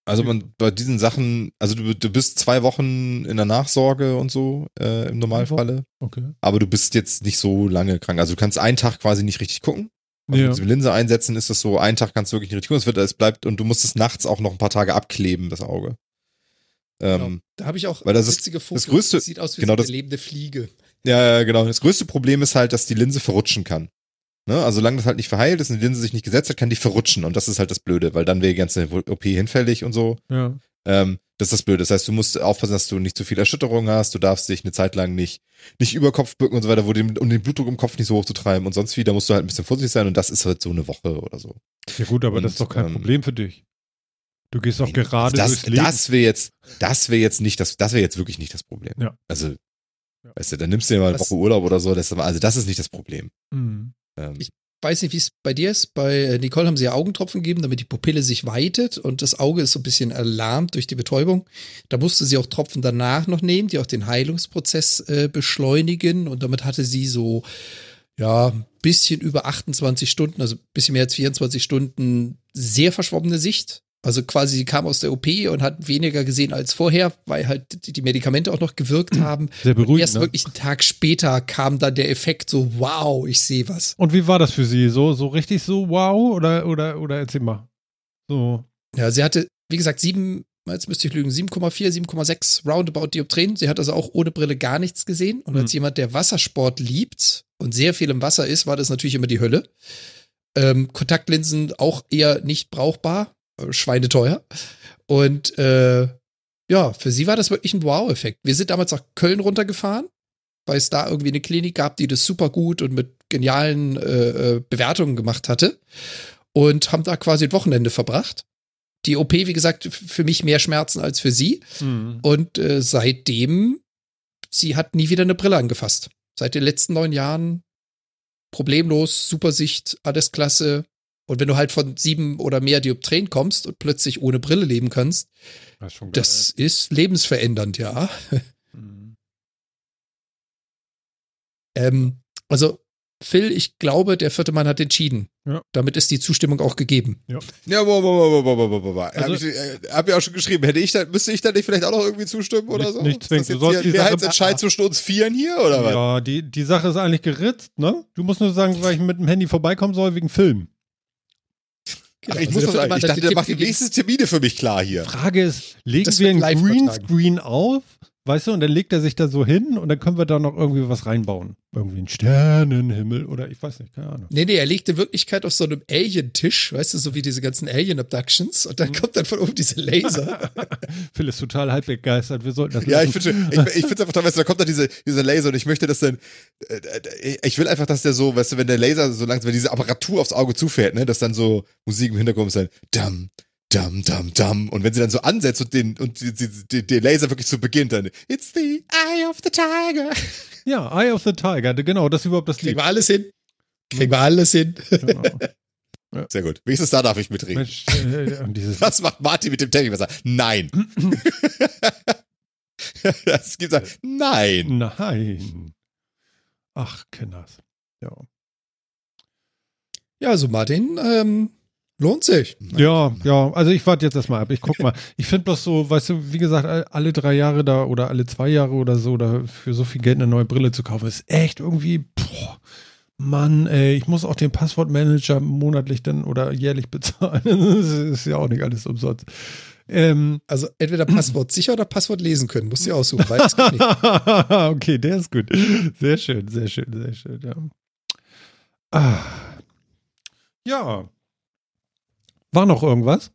Also man bei diesen Sachen, also du, du bist zwei Wochen in der Nachsorge und so äh, im Normalfalle, Okay. aber du bist jetzt nicht so lange krank. Also du kannst einen Tag quasi nicht richtig gucken. Also Ja. mit Linse einsetzen ist das so, einen Tag kannst du wirklich nicht richtig gucken, es wird, es bleibt und du musst es nachts auch noch ein paar Tage abkleben, das Auge. Genau. Ähm, Da habe ich auch Weil das ist witzige Fotos. größte- sieht aus wie genau so eine das- lebende Fliege. Ja, ja, genau. Das größte Problem ist halt, dass die Linse verrutschen kann. Ne? Also solange das halt nicht verheilt ist und die Linse sich nicht gesetzt hat, kann die verrutschen. Und das ist halt das Blöde, weil dann wäre die ganze OP hinfällig und so. Ja. Ähm, das ist das Blöde. Das heißt, du musst aufpassen, dass du nicht zu viel Erschütterung hast. Du darfst dich eine Zeit lang nicht, nicht über Kopf bücken und so weiter, wo den, um den Blutdruck im Kopf nicht so hoch zu treiben und sonst wie. Da musst du halt ein bisschen vorsichtig sein und das ist halt so eine Woche oder so. Ja gut, aber Und, das ist doch kein ähm, Problem für dich. Du gehst doch gerade das, durchs Leben. das wäre jetzt, das wäre jetzt nicht das, das wäre jetzt wirklich nicht das Problem. Ja. Also, Ja. weißt du, dann nimmst du dir mal eine Was- Woche Urlaub oder so. Das, ist aber- also, das ist nicht das Problem. Mhm. Ähm, Ich- Weiß nicht, wie es bei dir ist. Bei äh, Nicole haben sie ja Augentropfen gegeben, damit die Pupille sich weitet und das Auge ist so ein bisschen erlahmt durch die Betäubung. Da musste sie auch Tropfen danach noch nehmen, die auch den Heilungsprozess äh, beschleunigen und damit hatte sie so ja, ein bisschen über 28 Stunden, also ein bisschen mehr als 24 Stunden sehr verschwommene Sicht. Also quasi, sie kam aus der OP und hat weniger gesehen als vorher, weil halt die- Medikamente auch noch gewirkt haben. Sehr beruhigend. Erst Ne? wirklich einen Tag später kam dann der Effekt so, wow, ich sehe was. Und wie war das für sie? So, so richtig so wow? Oder, oder, oder erzähl mal. So. Ja, sie hatte, wie gesagt, sieben, jetzt müsste ich lügen, 7,4, 7,6 Roundabout Dioptrien. Sie hat also auch ohne Brille gar nichts gesehen. Und als Hm. jemand, der Wassersport liebt und sehr viel im Wasser ist, war das natürlich immer die Hölle. Ähm, Kontaktlinsen auch eher nicht brauchbar, schweineteuer. Und äh, ja, für sie war das wirklich ein Wow-Effekt. Wir sind damals nach Köln runtergefahren, weil es da irgendwie eine Klinik gab, die das super gut und mit genialen äh, äh, Bewertungen gemacht hatte. Und haben da quasi ein Wochenende verbracht. Die OP, wie gesagt, für mich mehr Schmerzen als für sie. Mhm. Und äh, seitdem, sie hat nie wieder eine Brille angefasst. Seit den letzten neun Jahren problemlos, Supersicht, alles klasse. Und wenn du halt von sieben oder mehr Dioptrien kommst und plötzlich ohne Brille leben kannst, Das ist das ist lebensverändernd, ja. Mhm. Ähm, also, Phil, ich glaube, der vierte Mann hat entschieden. Ja. Damit ist die Zustimmung auch gegeben. Ja, wow, wow, wow, wow, wow, wow, wow. Also- hab, ich, äh, hab ja auch schon geschrieben, hätte ich da, müsste ich da nicht vielleicht auch noch irgendwie zustimmen oder Nicht- so? nicht Ist zwingend. das Du jetzt sollst hier Mehrheitsentscheid zwischen uns Vieren hier oder was? Ja, die, die Sache ist eigentlich geritzt, ne? Du musst nur sagen, weil ich mit dem Handy vorbeikommen soll wegen Film. Ach, Genau, ich, also muss doch, Mann ich dachte, der macht die nächsten Termine für mich klar hier. Frage ist, legen Das wir einen. Greenscreen auf, weißt du, und dann legt er sich da so hin und dann können wir da noch irgendwie was reinbauen. Irgendwie einen Sternenhimmel oder ich weiß nicht, keine Ahnung. Nee, nee, er liegt in Wirklichkeit auf so einem Alien-Tisch, weißt du, so wie diese ganzen Alien-Abductions. Und dann Mhm. kommt dann von oben diese Laser. Phil ist total halb begeistert. Wir sollten das Ja, ich lassen. finde ich, ich find's einfach toll, weißt du, da kommt dann diese, dieser Laser und ich möchte, dass dann, äh, äh, ich will einfach, dass der so, weißt du, wenn der Laser so langsam, wenn diese Apparatur aufs Auge zufährt, ne, dass dann so Musik im Hintergrund ist dann, dam, dam, dam, dam. Und wenn sie dann so ansetzt und den, und die, die, die, der Laser wirklich so beginnt, dann, it's the eye of the tiger. Ja, Eye of the Tiger, genau, das ist überhaupt das Kriegen Lied. wir alles hin. Kriegen wir alles hin. Genau. Sehr gut. Wenigstens da darf ich mitreden. Mensch, äh, und dieses Was macht Martin mit dem Teddybär? Nein. das gibt halt, nein. Nein. Ach, Kenners. Ja. Ja, also Martin, ähm, Lohnt sich. Ja, ja, also ich warte jetzt erstmal ab. Ich guck mal. Ich finde bloß so, weißt du, wie gesagt, all- alle drei Jahre da oder alle zwei Jahre oder so, da für so viel Geld eine neue Brille zu kaufen, ist echt irgendwie, boah, Mann, ey, ich muss auch den Passwortmanager monatlich dann oder jährlich bezahlen. Das ist ja auch nicht alles umsonst. Ähm, Also entweder Passwort sicher oder Passwort lesen können. Musst du aussuchen. Beides geht nicht. okay, der ist gut. Sehr schön, sehr schön, sehr schön, ja. Ah. Ja. War noch irgendwas?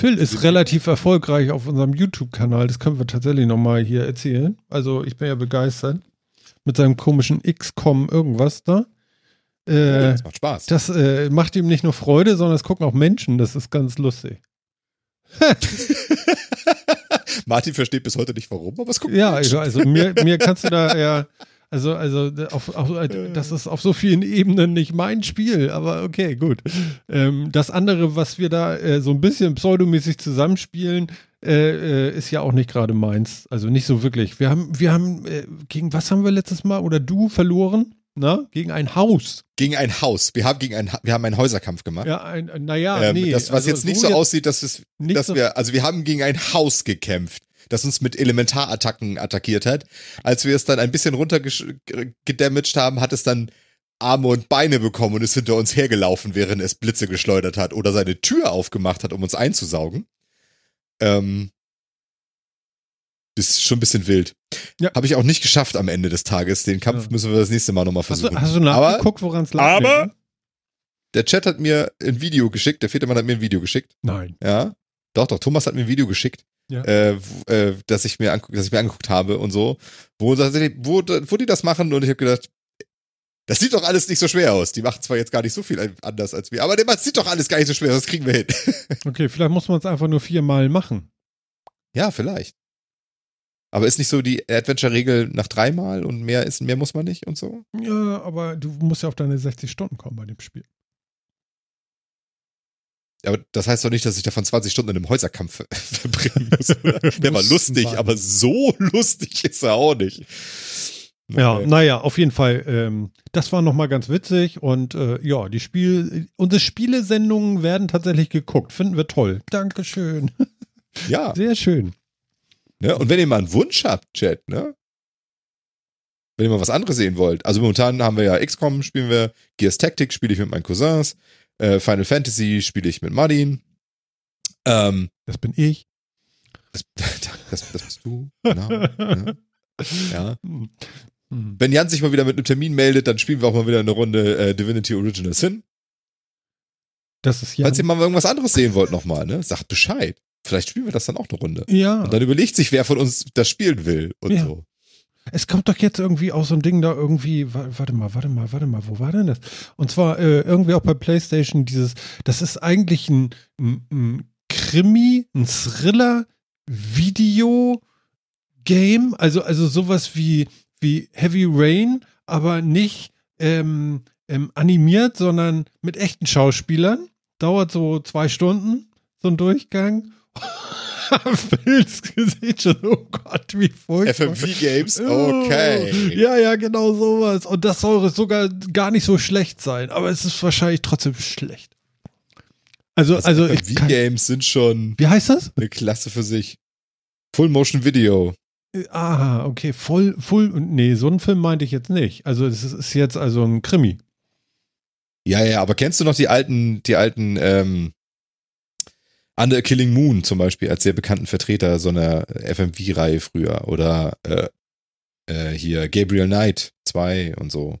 Phil ist relativ erfolgreich auf unserem YouTube-Kanal. Das können wir tatsächlich nochmal hier erzählen. Also, ich bin ja begeistert. Mit seinem komischen XCOM irgendwas da. Äh, das macht Spaß. das äh, macht ihm nicht nur Freude, sondern es gucken auch Menschen. Das ist ganz lustig. Martin versteht bis heute nicht warum, aber es guckt Ja, Menschen. also, also mir, mir kannst du da ja, also, also auf, auf, das ist auf so vielen Ebenen nicht mein Spiel, aber okay, gut. Ähm, das andere, was wir da äh, so ein bisschen pseudomäßig zusammenspielen, äh, äh, ist ja auch nicht gerade meins. Also nicht so wirklich. Wir haben, wir haben, äh, gegen was haben wir letztes Mal oder du verloren? Na? Gegen ein Haus. Gegen ein Haus. Wir haben gegen ein, wir haben einen Häuserkampf gemacht. Ja, ein, naja, ähm, nee. das, was also jetzt nicht so, aussieht, dass, es, nicht dass so- wir, also wir haben gegen ein Haus gekämpft, das uns mit Elementarattacken attackiert hat. Als wir es dann ein bisschen runtergedamaged haben, hat es dann Arme und Beine bekommen und ist hinter uns hergelaufen, während es Blitze geschleudert hat oder seine Tür aufgemacht hat, um uns einzusaugen. Ähm, das ist schon ein bisschen wild. Ja. Habe ich auch nicht geschafft am Ende des Tages. Den Kampf Ja. müssen wir das nächste Mal nochmal Hast versuchen. du, hast du aber nachgeguckt, woran es lag? aber- ne? der Chat hat mir ein Video geschickt, der vierte Mann hat mir ein Video geschickt. Nein. Ja. Doch, doch, Thomas hat mir ein Video geschickt, Ja. äh, äh, das ich mir das ich mir angeguckt habe und so, wo, wo, wo die das machen und ich habe gedacht, das sieht doch alles nicht so schwer aus. Die machen zwar jetzt gar nicht so viel anders als wir, aber das sieht doch alles gar nicht so schwer, aus, das kriegen wir hin. Okay, vielleicht muss man es einfach nur viermal machen. ja, vielleicht. Aber ist nicht so die Adventure-Regel nach dreimal und mehr ist, mehr muss man nicht und so? Ja, aber du musst ja auf deine 60 Stunden kommen bei dem Spiel. Aber das heißt doch nicht, dass ich davon 20 Stunden in einem Häuserkampf ver- verbringen muss. Der war lustig, aber so lustig ist er auch nicht. Ja, naja, auf jeden Fall. Ähm, das war nochmal ganz witzig und äh, ja, die Spiel, unsere Spielesendungen werden tatsächlich geguckt. Finden wir toll. Dankeschön. ja. Sehr schön. Ne? Und wenn ihr mal einen Wunsch habt, Chat, ne? Wenn ihr mal was anderes sehen wollt. Also momentan haben wir ja XCOM, spielen wir, Gears Tactics spiele ich mit meinen Cousins, äh, Final Fantasy spiele ich mit Martin. Ähm, Das bin ich. das, das, das bist du, genau. Ja. Hm. Wenn Jan sich mal wieder mit einem Termin meldet, dann spielen wir auch mal wieder eine Runde äh, Divinity Original Sin. Das ist ja. Falls ihr mal irgendwas anderes sehen wollt nochmal, ne? Sagt Bescheid. Vielleicht spielen wir das dann auch eine Runde. Ja. Und dann überlegt sich, wer von uns das spielen will und Ja. so. Es kommt doch jetzt irgendwie auch so ein Ding da irgendwie, wa- warte mal, warte mal, warte mal, wo war denn das? Und zwar äh, irgendwie auch bei PlayStation dieses, das ist eigentlich ein, ein, ein Krimi, ein Thriller, Video, Game, also, also sowas wie, wie Heavy Rain, aber nicht ähm, ähm, animiert, sondern mit echten Schauspielern. Dauert so zwei Stunden, so ein Durchgang. Phils Gesicht schon, oh Gott, wie furchtbar. FMV Games, okay. Oh, Ja, ja, genau sowas. Und das soll sogar gar nicht so schlecht sein, aber es ist wahrscheinlich trotzdem schlecht. Also, also, ich FMV kann, Games sind schon wie heißt das? eine Klasse für sich. Full Motion Video. Ah, okay, voll, full, nee, so einen Film meinte ich jetzt nicht. Also, es ist- ist jetzt also ein Krimi. Ja, ja, aber kennst du noch die alten, die alten, ähm, Under a Killing Moon zum Beispiel als sehr bekannten Vertreter so einer FMV-Reihe früher oder äh, äh, hier Gabriel Knight 2 und so.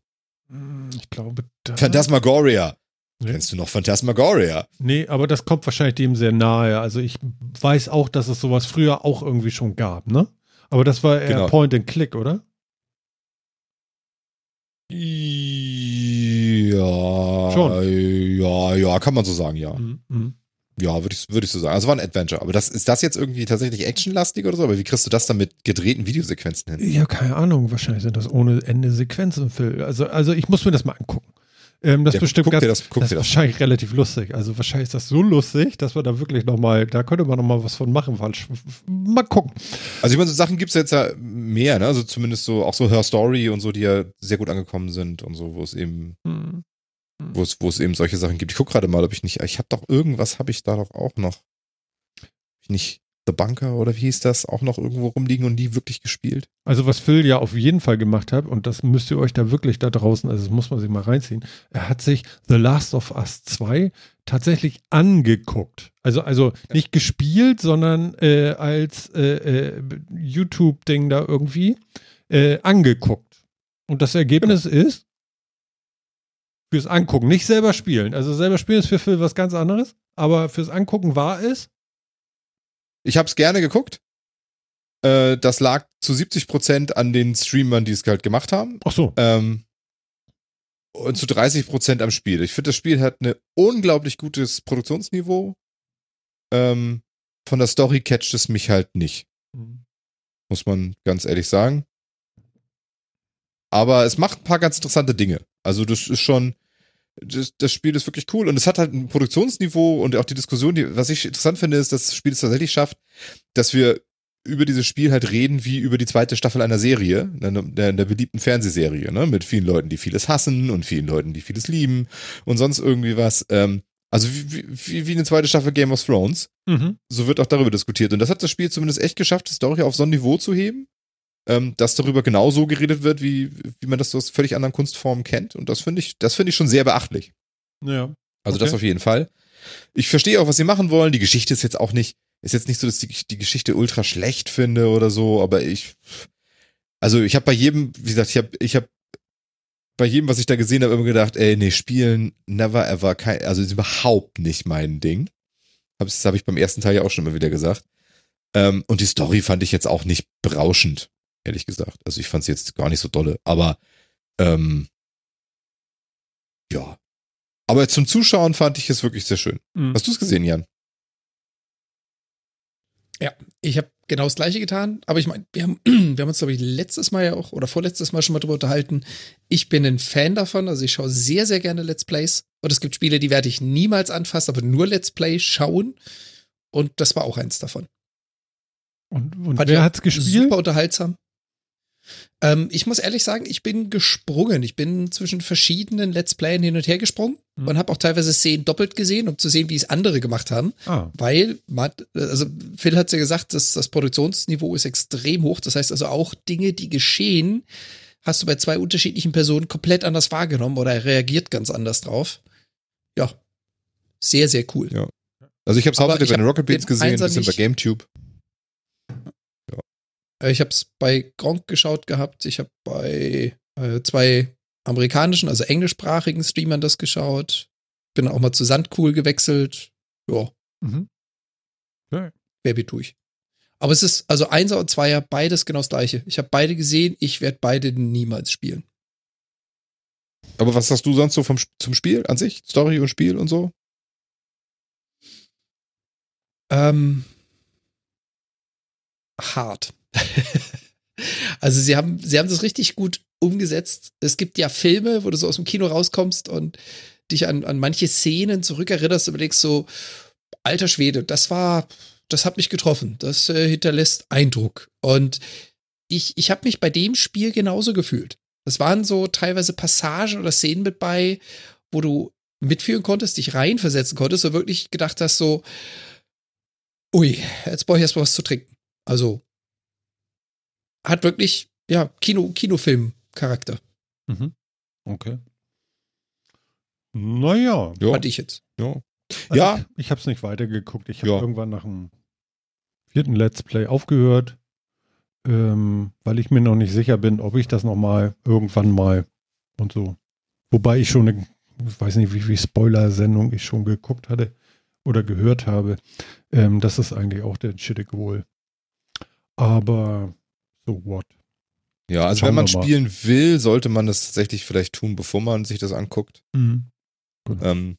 Hm, Ich glaube, da. Phantasmagoria. Nee. Kennst du noch Phantasmagoria? Nee, aber das kommt wahrscheinlich dem sehr nahe. Also, ich weiß auch, dass es sowas früher auch irgendwie schon gab, ne? Aber das war eher Genau. Point and Click, oder? Ja. Schon. Ja, ja, kann man so sagen, ja. Mhm. Ja, würde ich, würde ich so sagen. Also war ein Adventure. Aber das, ist das jetzt irgendwie tatsächlich actionlastig oder so? Aber wie kriegst du das dann mit gedrehten Videosequenzen hin? Ja, keine Ahnung. Wahrscheinlich sind das ohne Ende Sequenzen. Also, also ich muss mir das mal angucken. Ähm, das Ja, bestimmt ganz, das- das ist das. wahrscheinlich relativ lustig. Also wahrscheinlich ist das so lustig, dass wir da wirklich noch mal, da könnte man noch mal was von machen. Weil, mal gucken. Also ich meine, so Sachen gibt's jetzt ja mehr, ne? Also zumindest so, auch so Her Story und so, die ja sehr gut angekommen sind und so, wo es eben Hm. Hm. wo es, wo es eben solche Sachen gibt. Ich gucke gerade mal, ob ich nicht, ich habe doch irgendwas, habe ich da doch auch noch. Ich nicht The Bunker oder wie hieß das, auch noch irgendwo rumliegen und nie wirklich gespielt. Also was Phil ja auf jeden Fall gemacht hat, und das müsst ihr euch da wirklich da draußen, also das muss man sich mal reinziehen, er hat sich The Last of Us 2 tatsächlich angeguckt. Also, also nicht gespielt, sondern äh, als äh, äh, YouTube-Ding da irgendwie äh, angeguckt. Und das Ergebnis ist fürs Angucken, nicht selber spielen. Also selber spielen ist für Phil was ganz anderes, aber fürs Angucken war es. Ich habe es gerne geguckt. Äh, das lag zu 70 Prozent an den Streamern, die es halt gemacht haben. Ach so. Ähm, und zu 30 Prozent am Spiel. Ich finde, das Spiel hat ein unglaublich gutes Produktionsniveau. Ähm, von der Story catcht es mich halt nicht. Muss man ganz ehrlich sagen. Aber es macht ein paar ganz interessante Dinge. Also, das ist schon, das, das Spiel ist wirklich cool und es hat halt ein Produktionsniveau und auch die Diskussion, die, was ich interessant finde, ist, dass das Spiel es tatsächlich schafft, dass wir über dieses Spiel halt reden wie über die zweite Staffel einer Serie, einer, der, der beliebten Fernsehserie, ne? Mit vielen Leuten, die vieles hassen und vielen Leuten, die vieles lieben und sonst irgendwie was. Ähm, also wie, wie, wie eine zweite Staffel Game of Thrones. Mhm. So wird auch darüber diskutiert. Und das hat das Spiel zumindest echt geschafft, die Story auf so ein Niveau zu heben, ähm, dass darüber genauso geredet wird, wie, wie man das aus völlig anderen Kunstformen kennt. Und das finde ich, das finde ich schon sehr beachtlich. Ja. Also Okay. das auf jeden Fall. Ich verstehe auch, was sie machen wollen. Die Geschichte ist jetzt auch nicht, ist jetzt nicht so, dass ich die Geschichte ultra schlecht finde oder so, aber ich, also ich habe bei jedem, wie gesagt, ich habe, ich habe bei jedem, was ich da gesehen habe, immer gedacht, ey, nee, spielen, never ever, kein, also ist überhaupt nicht mein Ding. Hab- Das habe ich beim ersten Teil ja auch schon immer wieder gesagt. Ähm, und die Story fand ich jetzt auch nicht berauschend, ehrlich gesagt. Also ich fand sie jetzt gar nicht so dolle, aber ähm, ja. Aber zum Zuschauen fand ich es wirklich sehr schön. Mhm. Hast du es gesehen, Jan? Ich habe genau das gleiche getan, aber ich meine, wir haben, wir haben uns, glaube ich, letztes Mal ja auch oder vorletztes Mal schon mal drüber unterhalten. Ich bin ein Fan davon, also ich schaue sehr, sehr gerne Let's Plays. Und es gibt Spiele, die werde ich niemals anfassen, aber nur Let's Play schauen. Und das war auch eins davon. Und, und wer ich hat's gespielt? Super unterhaltsam. Ähm, ich muss ehrlich sagen, ich bin gesprungen. Ich bin zwischen verschiedenen Let's Playern hin und her gesprungen Mhm. und habe auch teilweise Szenen doppelt gesehen, um zu sehen, wie es andere gemacht haben. Ah, Weil, man, also Phil hat ja gesagt, dass das Produktionsniveau ist extrem hoch. Das heißt also auch Dinge, die geschehen, hast du bei zwei unterschiedlichen Personen komplett anders wahrgenommen oder er reagiert ganz anders drauf. Ja, sehr, sehr cool. Ja. Also ich habe es hauptsächlich ich bei den Rocket Beats gesehen, ein bisschen bei GameTube. Äh, Ich habe es bei Gronk geschaut gehabt. Ich habe bei äh, zwei amerikanischen, also englischsprachigen Streamern das geschaut. Bin auch mal zu Sandcool gewechselt. Ja, mhm. Baby durch. Aber es ist, also Einser und Zweier, beides genau das gleiche. Ich habe beide gesehen, ich werde beide niemals spielen. Aber was hast du sonst so vom, zum Spiel an sich? Story und Spiel und so? Ähm, hart. also sie haben, sie haben das richtig gut umgesetzt. Es gibt ja Filme, wo du so aus dem Kino rauskommst und dich an, an manche Szenen zurückerinnerst und überlegst so, alter Schwede, das war, das hat mich getroffen. Das äh, hinterlässt Eindruck. Und ich, ich habe mich bei dem Spiel genauso gefühlt. Es waren so teilweise Passagen oder Szenen mit bei, wo du mitführen konntest, dich reinversetzen konntest und wirklich gedacht hast so, ui, jetzt brauche ich erstmal was zu trinken. Also hat wirklich, ja, Kino, Kinofilm-Charakter, Mhm. Okay. Naja. Ja. fand ich jetzt. ja. Also Ja. Ich, ich habe es nicht weitergeguckt. Ich habe Ja. irgendwann nach dem vierten Let's Play aufgehört, ähm, weil ich mir noch nicht sicher bin, ob ich das noch mal irgendwann mal und so. Wobei ich schon, eine, ich weiß nicht, wie viel Spoiler-Sendung ich schon geguckt hatte oder gehört habe. Ähm, das ist eigentlich auch der Shittig wohl. Aber so what? Ja, also Schauen wenn man spielen will, sollte man das tatsächlich vielleicht tun, bevor man sich das anguckt. Genau. Ähm,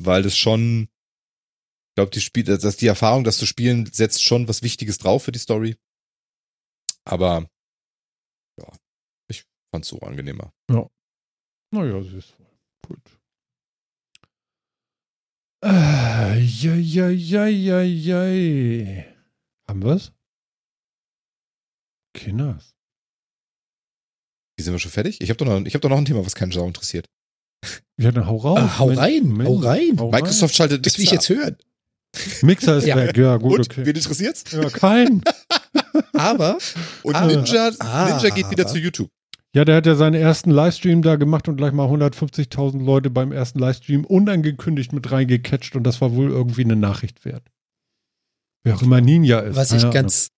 weil das schon, ich glaube, die Spiel, dass die Erfahrung, das zu spielen, setzt schon was Wichtiges drauf für die Story. Aber ja, ich fand's so angenehmer. Naja, sie ist voll. Gut. Äh, ja, ja, ja, ja, ja. Haben wir's? Kinders. Wie sind wir schon fertig? Ich habe doch, noch- ich hab doch noch ein Thema, was keinen Sau interessiert. Ja, dann hau raus. Ah, hau Mensch, rein, Mensch, hau rein. hau Microsoft schaltet Das will ich jetzt hören. Mixer ist Ja. weg, ja, gut, Und, okay. wen interessiert's? Ja, kein. Aber Und Ah. Ninja, Ah. Ninja geht wieder Aber- zu YouTube. Ja, der hat ja seinen ersten Livestream da gemacht und gleich mal 150.000 Leute beim ersten Livestream unangekündigt mit reingecatcht und das war wohl irgendwie eine Nachricht wert. Wer auch immer Ninja ist. was ich ganz,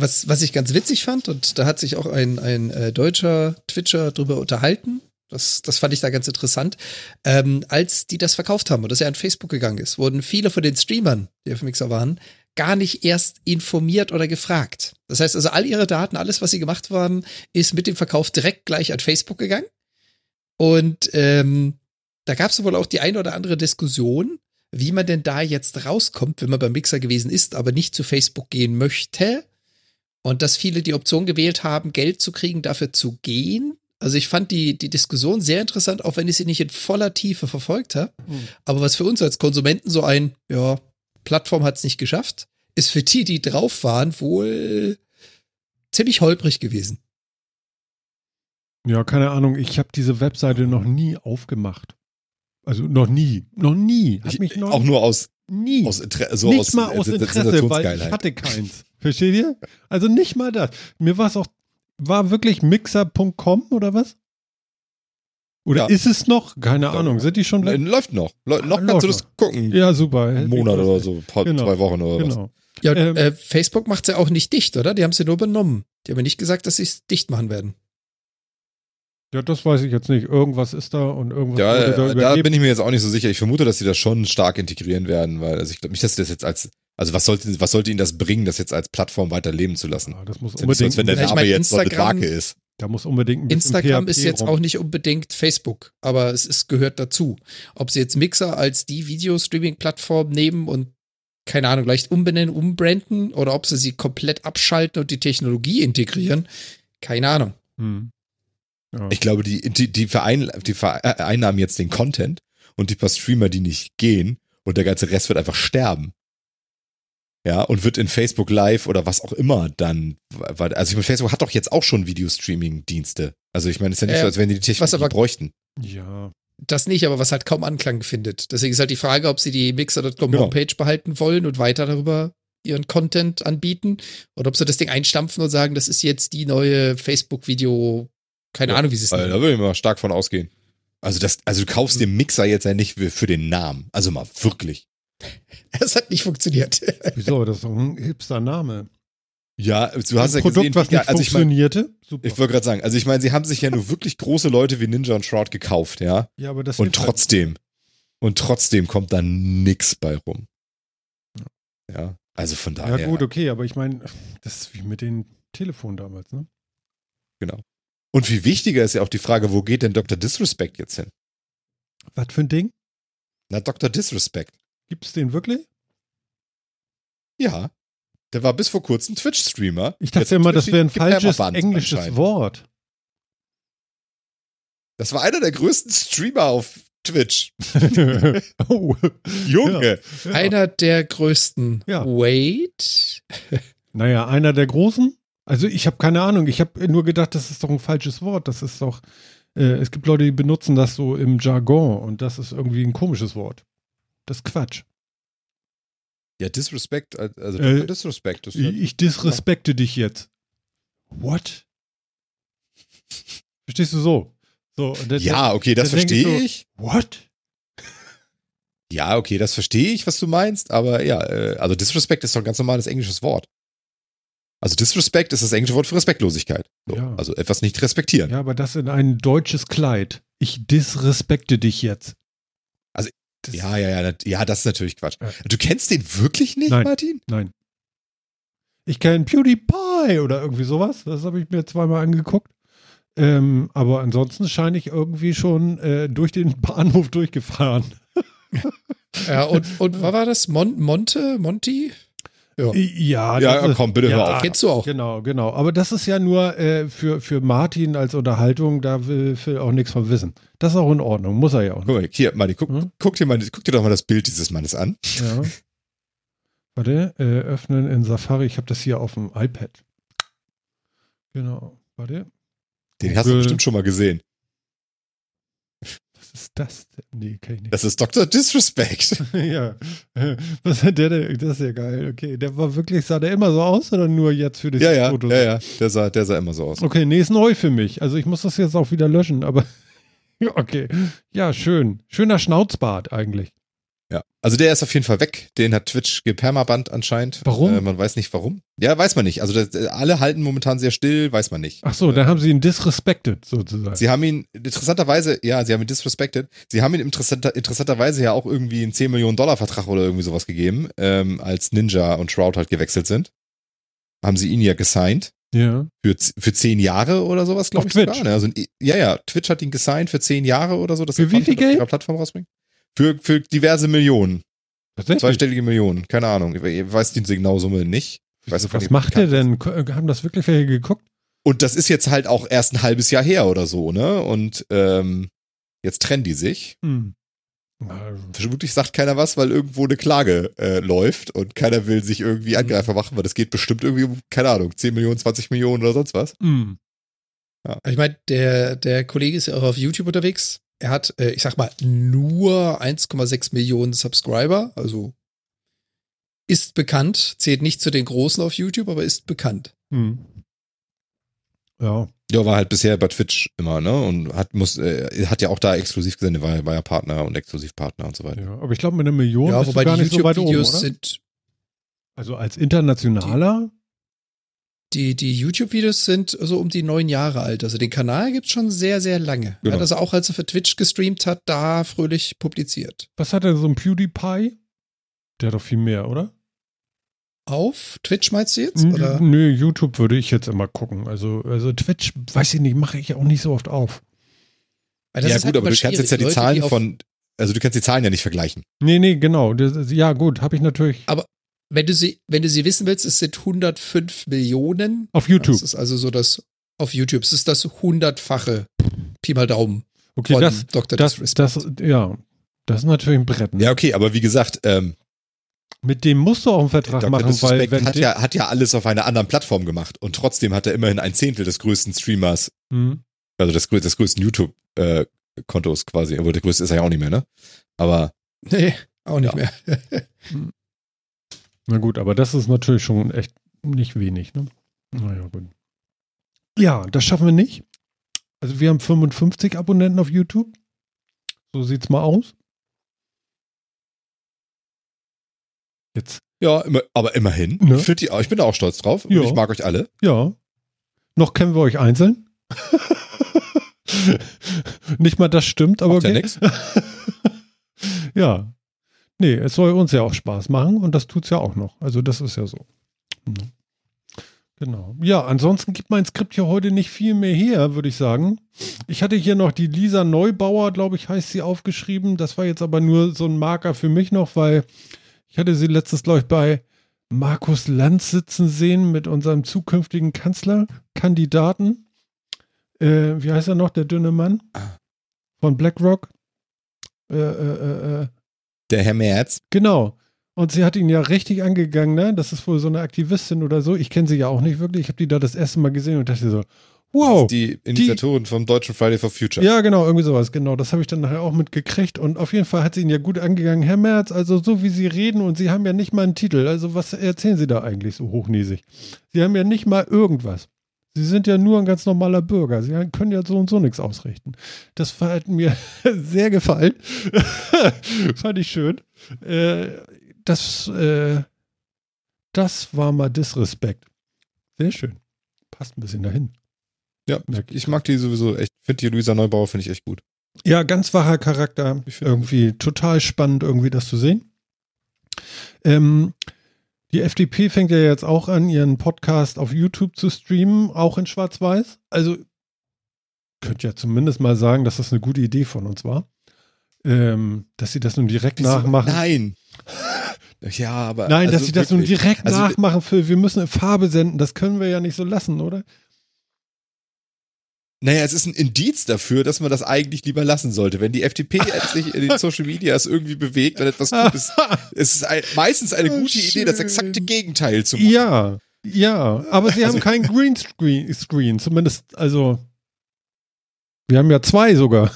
was, was ich ganz witzig fand, und da hat sich auch ein, ein äh, deutscher Twitcher drüber unterhalten. Das, das fand ich da ganz interessant. Ähm, als die das verkauft haben und das ja an Facebook gegangen ist, wurden viele von den Streamern, die auf Mixer waren, gar nicht erst informiert oder gefragt. Das heißt also, all ihre Daten, alles, was sie gemacht haben, ist mit dem Verkauf direkt gleich an Facebook gegangen. Und ähm, da gab es wohl auch die eine oder andere Diskussion, wie man denn da jetzt rauskommt, wenn man beim Mixer gewesen ist, aber nicht zu Facebook gehen möchte. Und dass viele die Option gewählt haben, Geld zu kriegen, dafür zu gehen. Also ich fand die, die Diskussion sehr interessant, auch wenn ich sie nicht in voller Tiefe verfolgt habe. Ahnung. Aber was für uns als Konsumenten so ein, ja, Plattform hat es nicht geschafft, ist für die, die drauf waren, wohl ziemlich holprig gewesen. Ja, keine Ahnung. Ich habe diese Webseite noch nie aufgemacht. Also noch nie. Noch nie. Hat Ich, mich noch auch nur aus, nie. aus, Inter so nicht aus, mal aus Interesse, weil ich hatte keins. Versteht ihr? Also nicht mal das. Mir war es auch, war wirklich mixer.com oder was? Oder Ja. ist es noch? Keine Ja. Ahnung. Sind die schon Äh? Läuft noch. Läu- noch Ah, kannst du das gucken. Ja, super. Einen Monat oder so, paar, Genau. zwei Wochen oder was. Genau. Ja, und, Ähm, äh, Facebook macht ja auch nicht dicht, oder? Die haben sie nur übernommen. Die haben ja nicht gesagt, dass sie es dicht machen werden. Ja, das weiß ich jetzt nicht. Irgendwas ist da und irgendwas Ja, wurde äh, da übergeben. bin ich mir jetzt auch nicht so sicher. Ich vermute, dass sie das schon stark integrieren werden, weil also ich glaube nicht, dass sie das jetzt als also was sollte was sollte ihnen das bringen, das jetzt als Plattform weiter leben zu lassen? Ja, das muss so, als unbedingt. wenn der Ja, ich Name mein, jetzt eine Instagram- Marke ist. da muss unbedingt ein bisschen Instagram PHP ist jetzt rum. auch nicht unbedingt Facebook, aber es ist, gehört dazu. Ob sie jetzt Mixer als die Videostreaming-Plattform nehmen und keine Ahnung, leicht umbenennen, umbranden oder ob sie sie komplett abschalten und die Technologie integrieren, keine Ahnung. Hm. Ja. Ich glaube, die die die, verein, die vereinnahmen jetzt den Content und die paar Streamer, die nicht gehen und der ganze Rest wird einfach sterben. Ja, und wird in Facebook Live oder was auch immer dann, weil- also ich meine, Facebook hat doch jetzt auch schon Videostreaming-Dienste. Also ich meine, es ist ja nicht Ja, so, als wenn die die was Technologie aber- bräuchten. ja. Das nicht, aber was halt kaum Anklang findet. Deswegen ist halt die Frage, ob sie die Mixer.com Genau. Homepage behalten wollen und weiter darüber ihren Content anbieten oder ob sie das Ding einstampfen und sagen, das ist jetzt die neue Facebook-Video, keine Ja, Ahnung, wie sie es Also, da nennen. würde ich mal stark von ausgehen. Also das, also du kaufst den Mixer jetzt ja nicht für, den Namen. Also mal wirklich. Es hat nicht funktioniert. Wieso? Das ist doch ein hipster Name. Ja, du hast ein ja Produkt, gesehen, was nicht also ich meine, funktionierte. Super. ich wollte gerade sagen, also ich meine, sie haben sich ja nur wirklich große Leute wie Ninja und Shroud gekauft, ja. ja, aber das Und halt trotzdem, und trotzdem kommt da nix bei rum. Ja, also von daher. Ja, gut, okay, aber ich meine, das ist wie mit den Telefonen damals, ne? Und viel wichtiger ist ja auch die Frage, wo geht denn Dr. Disrespect jetzt hin? Was für ein Ding? Na, Dr. Disrespect. Gibt es den wirklich? Ja. Der war bis vor kurzem Twitch-Streamer. Ich dachte Jetzt ja immer, das wäre ein falsches englisches. Wort. Das war einer der größten Streamer auf Twitch. oh. Junge. Ja. Einer der größten. Ja. Wait. Naja, einer der Großen. Also ich habe keine Ahnung. Ich habe nur gedacht, das ist doch ein falsches Wort. Das ist doch, äh, es gibt Leute, die benutzen das so im Jargon und das ist irgendwie ein komisches Wort. Das ist Quatsch. Ja, Disrespect, also Äh. Disrespect. Das Ich, ich disrespekte dich jetzt. What? Verstehst du so? So, dann- ja, okay, das denk ich verstehe so- ich. What? Ja, okay, das verstehe ich, was du meinst, aber ja, äh, also Disrespect ist doch ein ganz normales englisches Wort. Also Disrespect ist das englische Wort für Respektlosigkeit. So, Ja. Also etwas nicht respektieren. Ja, aber das in ein deutsches Kleid. Ich disrespekte dich jetzt. Also, Das- Ja, ja, ja, ja, das ist natürlich Quatsch. Ja. Du kennst den wirklich nicht, Nein. Martin? Nein. Ich kenne PewDiePie oder irgendwie sowas. Das habe ich mir zweimal angeguckt. Ähm, aber ansonsten scheine ich irgendwie schon äh, durch den Bahnhof durchgefahren. Ja, und, und was war das? Mon Monte? Monty? Ja. Ja, Ja, ist- komm, bitte hör auf. Kennst du auch? Genau, genau. Aber das ist ja nur äh, für, für Martin als Unterhaltung, da will Phil auch nichts von wissen. Das ist auch in Ordnung, muss er ja auch. Guck mal, hier, Martin, guck, Hm? guck, dir mal, guck dir doch mal das Bild dieses Mannes an. Ja. Warte, äh, öffnen in Safari. Ich habe das hier auf dem iPad. Genau. Warte. Den hast du Google. bestimmt schon mal gesehen. Was ist das denn? Nee, kann ich nicht. Das ist Dr. Disrespect. ja. Was hat der denn? Das ist ja geil. Okay, der war wirklich, sah der immer so aus oder nur jetzt für das Ja, ja, Foto? ja, ja. Der sah, der sah immer so aus. Okay, nee, ist neu für mich. Also ich muss das jetzt auch wieder löschen, aber okay. Ja, schön. Schöner Schnauzbart eigentlich. Ja. Also der ist auf jeden Fall weg. Den hat Twitch gepermabannt anscheinend. Warum? Äh, man weiß nicht warum. Ja, weiß man nicht. Also das, äh, alle halten momentan sehr still, weiß man nicht. Ach so, dann haben sie ihn disrespected sozusagen. Sie haben ihn interessanterweise, ja, sie haben ihn disrespected. Sie haben ihn interessanter, interessanterweise ja auch irgendwie einen 10 Millionen Dollar Vertrag oder irgendwie sowas gegeben, ähm, als Ninja und Shroud halt gewechselt sind. Haben sie ihn ja gesigned. ja. Für, für zehn Jahre oder sowas, glaube ich sogar. Twitch? Ne? Also, ja, ja, Twitch hat ihn gesigned für zehn Jahre oder so. dass Für er wie viel Content auf Geld? ihrer Plattform rausbringt. Für, für diverse Millionen. Tatsächlich. Zweistellige Millionen. Keine Ahnung. Ich weiß die Signalsumme nicht. Ich weiß, Was macht der bekannt denn? Haben das wirklich welche geguckt? Und das ist jetzt halt auch erst ein halbes Jahr her oder so, ne? Und ähm, jetzt trennen die sich. Hm. Vermutlich sagt keiner was, weil irgendwo eine Klage äh, läuft und keiner will sich irgendwie Angreifer machen, weil das geht bestimmt irgendwie um, keine Ahnung, 10 Millionen, 20 Millionen oder sonst was. hm. Ich meine, der, der Kollege ist ja auch auf YouTube unterwegs. Er hat, äh, ich sag mal, nur 1,6 Millionen Subscriber, also ist bekannt, zählt nicht zu den Großen auf YouTube, aber ist bekannt. Hm. Ja. Ja, war halt bisher bei Twitch immer, ne? Und hat muss, äh, hat ja auch da exklusiv gesendet, war, war ja Partner und Exklusivpartner und so weiter. ja. Aber ich glaube, mit einer Million ja, bist wobei du gar die nicht so weit oben, YouTube-Videos oder? sind, Also als internationaler? Die, die YouTube-Videos sind so um die neun Jahre alt. Also den Kanal gibt's schon sehr, sehr lange. Genau. Er hat also auch, als er für Twitch gestreamt hat, da fröhlich publiziert. Was hat er so ein PewDiePie? Der hat doch viel mehr, oder? Auf Twitch meinst du jetzt? Oder? Nö, YouTube würde ich jetzt immer gucken. Also, also Twitch, weiß ich nicht, mache ich auch nicht so oft auf. Ja ist gut, halt aber du kannst jetzt ja die. Leute, Zahlen die von, also du kannst die Zahlen ja nicht vergleichen. Nee, nee, genau. Das, ja, gut, habe ich natürlich Wenn du sie, wenn du sie wissen willst, es sind 105 Millionen. auf YouTube. Das ist also so das auf YouTube. Es ist das hundertfache Pi mal Daumen Okay, von das, Dr. das, Disrespect. das, ja, das ist natürlich ein Brett. Ne? Ja, okay, aber wie gesagt, ähm, Mit dem musst du auch einen Vertrag Dr. machen, weil Disrespect wenn hat der- ja, hat ja alles auf einer anderen Plattform gemacht und trotzdem hat er immerhin ein Zehntel des größten Streamers, Hm. also des, des größten YouTube-Kontos quasi, obwohl der größte ist er ja auch nicht mehr, ne? Aber Nee, auch nicht Ja. mehr. Na gut, aber das ist natürlich schon echt nicht wenig, ne? Naja, gut. Ja, das schaffen wir nicht. Also wir haben 55 Abonnenten auf YouTube. So sieht's mal aus. Jetzt, ja, immer, aber immerhin. Ne? Ich, find die, ich bin auch stolz drauf Ja. ich mag euch alle. ja. Noch kennen wir euch einzeln. nicht mal das stimmt, aber Macht ja okay. nix. ja. Nee, es soll uns ja auch Spaß machen und das tut's ja auch noch. Also das ist ja so. Mhm. Genau. Ja, ansonsten gibt mein Skript hier heute nicht viel mehr her, würde ich sagen. Ich hatte hier noch die Lisa Neubauer, glaube ich, heißt sie aufgeschrieben. Das war jetzt aber nur so ein Marker für mich noch, weil ich hatte sie letztens, glaube ich, bei Markus Lanz sitzen sehen mit unserem zukünftigen Kanzlerkandidaten. Äh, wie heißt er noch, der dünne Mann? Von BlackRock. Äh, äh, äh, äh, Der Herr Merz. Genau. Und sie hat ihn ja richtig angegangen, ne? Das ist wohl so eine Aktivistin oder so. Ich kenne sie ja auch nicht wirklich. Ich habe die da das erste Mal gesehen und dachte so, wow. Die Initiatorin vom deutschen Friday for Future. Ja, genau, irgendwie sowas. Genau, das habe ich dann nachher auch mitgekriegt. Und auf jeden Fall hat sie ihn ja gut angegangen. Herr Merz, also so wie Sie reden und Sie haben ja nicht mal einen Titel. Also was erzählen Sie da eigentlich so hochnäsig? Sie haben ja nicht mal irgendwas. Sie sind ja nur ein ganz normaler Bürger. Sie können ja so und so nichts ausrichten. Das hat mir sehr gefallen. Fand ich schön. Äh, das, äh, das war mal Disrespekt. Sehr schön. Passt ein bisschen dahin. Ja, Merk ich mag die sowieso echt. Finde die Luisa Neubauer finde ich echt gut. Ja, ganz wacher Charakter. Ich Irgendwie total spannend, irgendwie das zu sehen. Ähm, die FDP fängt ja jetzt auch an, ihren Podcast auf YouTube zu streamen, auch in Schwarz-Weiß. Also könnt ja zumindest mal sagen, dass das eine gute Idee von uns war. Ähm, dass sie das nun direkt nachmachen. Nein. Ja, aber. Nein, also dass sie das nun direkt Also, nachmachen für, wir müssen in Farbe senden, das können wir ja nicht so lassen, oder? Naja, es ist ein Indiz dafür, dass man das eigentlich lieber lassen sollte. Wenn die FDP sich in den Social Medias irgendwie bewegt und etwas tut, ist, es ist ein, meistens eine gute Idee, das exakte Gegenteil zu machen. Ja, ja, aber sie haben Also- keinen Greenscreen, Screen, zumindest, also, wir haben ja zwei sogar.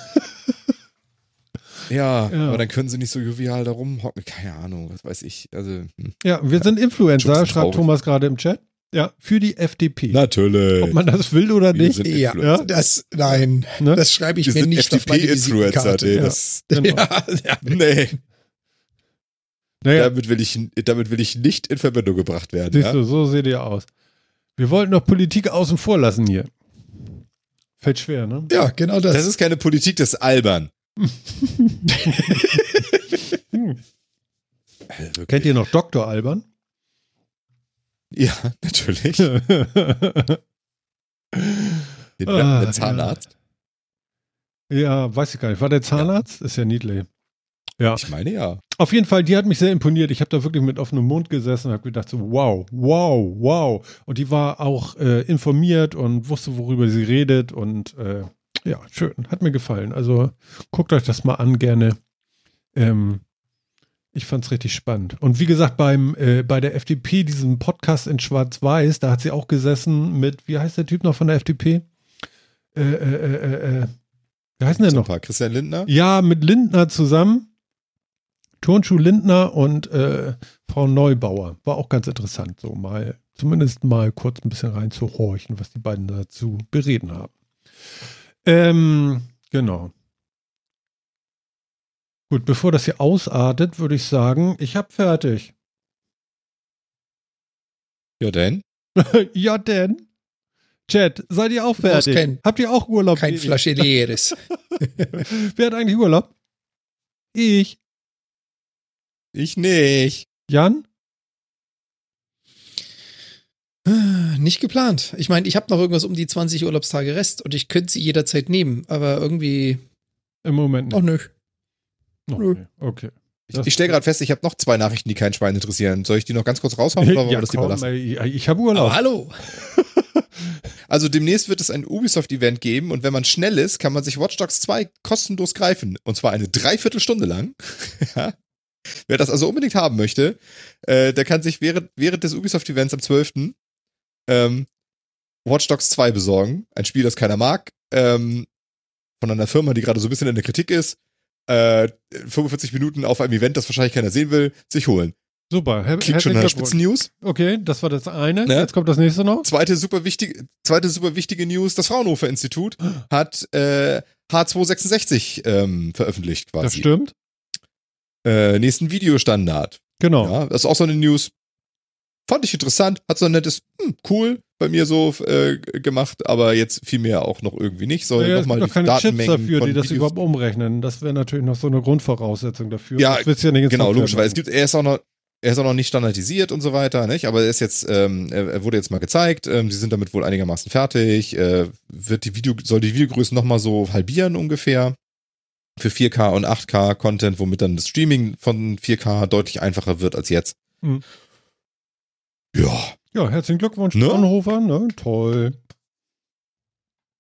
Ja, Ja. aber dann können sie nicht so jovial da rumhocken. Keine Ahnung, was weiß ich. Also, hm. Ja, wir sind Influencer, schreibt. Thomas gerade im Chat. Ja, für die FDP. natürlich. Ob man das will oder Wir nicht. sind Ja, Influencer. das, nein, Ne? das schreibe ich Wir mir nicht auf meine. Visitenkarte. Nee, Ja. das, Genau. Ja, ja. nee. Naja, Damit, will ich, damit will ich nicht in Verbindung gebracht werden. siehst Ja? du, so seht ihr aus. Wir wollten doch Politik außen vor lassen hier. Fällt schwer, ne? ja, genau das. Das ist keine Politik, das ist albern. Hm. Kennt ihr noch Dr. Alban? Ja, natürlich. ja, Den Ah, der Zahnarzt. weiß ich gar nicht. War der Zahnarzt? Ist ja niedlich. Ja. Ich meine ja. Auf jeden Fall, die hat mich sehr imponiert. Ich habe da wirklich mit offenem Mund gesessen und habe gedacht so, wow, wow, wow. Und die war auch äh, informiert und wusste, worüber sie redet und äh, ja, schön. Hat mir gefallen. Also guckt euch das mal an, gerne. Ähm, ich fand's richtig spannend. Und wie gesagt, beim, äh, bei der FDP, diesem Podcast in Schwarz-Weiß, da hat sie auch gesessen mit, wie heißt der Typ noch von der FDP? Äh, äh, äh, äh, äh, wie heißt denn der noch? paar. Christian Lindner. Ja, mit Lindner zusammen. Turnschuh Lindner und äh, Frau Neubauer. War auch ganz interessant, so mal, zumindest mal kurz ein bisschen reinzuhorchen, was die beiden dazu bereden haben. Ähm, genau. Gut, bevor das hier ausartet, würde ich sagen, ich hab fertig. Ja, denn? ja, denn. Chat, seid ihr auch fertig? kein- Habt ihr auch Urlaub? Kein Flasche leeres. Wer hat eigentlich Urlaub? Ich. Ich nicht. Jan? Nicht geplant. Ich meine, ich habe noch irgendwas um die 20 Urlaubstage Rest und ich könnte sie jederzeit nehmen, aber irgendwie Im Moment nicht. auch nicht. Okay. Ich, Das- ich stelle gerade fest, ich habe noch zwei Nachrichten, die kein Schwein interessieren. Soll ich die noch ganz kurz raushauen oder wollen wir das lieber komm, lassen? ey, ich habe Urlaub. Aber hallo. Also demnächst wird es ein Ubisoft-Event geben und wenn man schnell ist, kann man sich Watch Dogs 2 kostenlos greifen. Und zwar eine Dreiviertelstunde lang. Ja. Wer das also unbedingt haben möchte, äh, der kann sich während, während des Ubisoft-Events am 12. Ähm, Watch Dogs 2 besorgen. Ein Spiel, das keiner mag. Ähm, von einer Firma, die gerade so ein bisschen in der Kritik ist. Äh, 45 Minuten auf einem Event, das wahrscheinlich keiner sehen will, sich holen. Super. Her Klingt schon nach. Spitzen-News. Okay, das war das eine. Ne? Jetzt kommt das nächste noch. Zweite super wichtige, zweite super wichtige News, das Fraunhofer Institut hat äh, H266 ähm, veröffentlicht Das quasi. stimmt. Äh, nächsten Videostandard. Genau. Ja, das ist auch so eine News. Fand ich interessant, hat so ein nettes, hm, cool bei mir so äh, gemacht, aber jetzt viel mehr auch noch irgendwie nicht. Soll Ja, nochmal doch keine Chips Datenmengen dafür, von die das Videos- überhaupt umrechnen. Das wäre natürlich noch so eine Grundvoraussetzung dafür. Ja, Das ja nicht Genau, logischerweise. Es gibt, er ist auch noch, er ist auch noch nicht standardisiert und so weiter, nicht? Aber er ist jetzt, ähm, er wurde jetzt mal gezeigt. Ähm, sie sind damit wohl einigermaßen fertig. Äh, wird die Video, soll die Videogrößen nochmal so halbieren ungefähr für 4K und 8K Content, womit dann das Streaming von 4K deutlich einfacher wird als jetzt. Mhm. Ja. Ja, herzlichen Glückwunsch, Ne? Fraunhofer. Ne? Toll.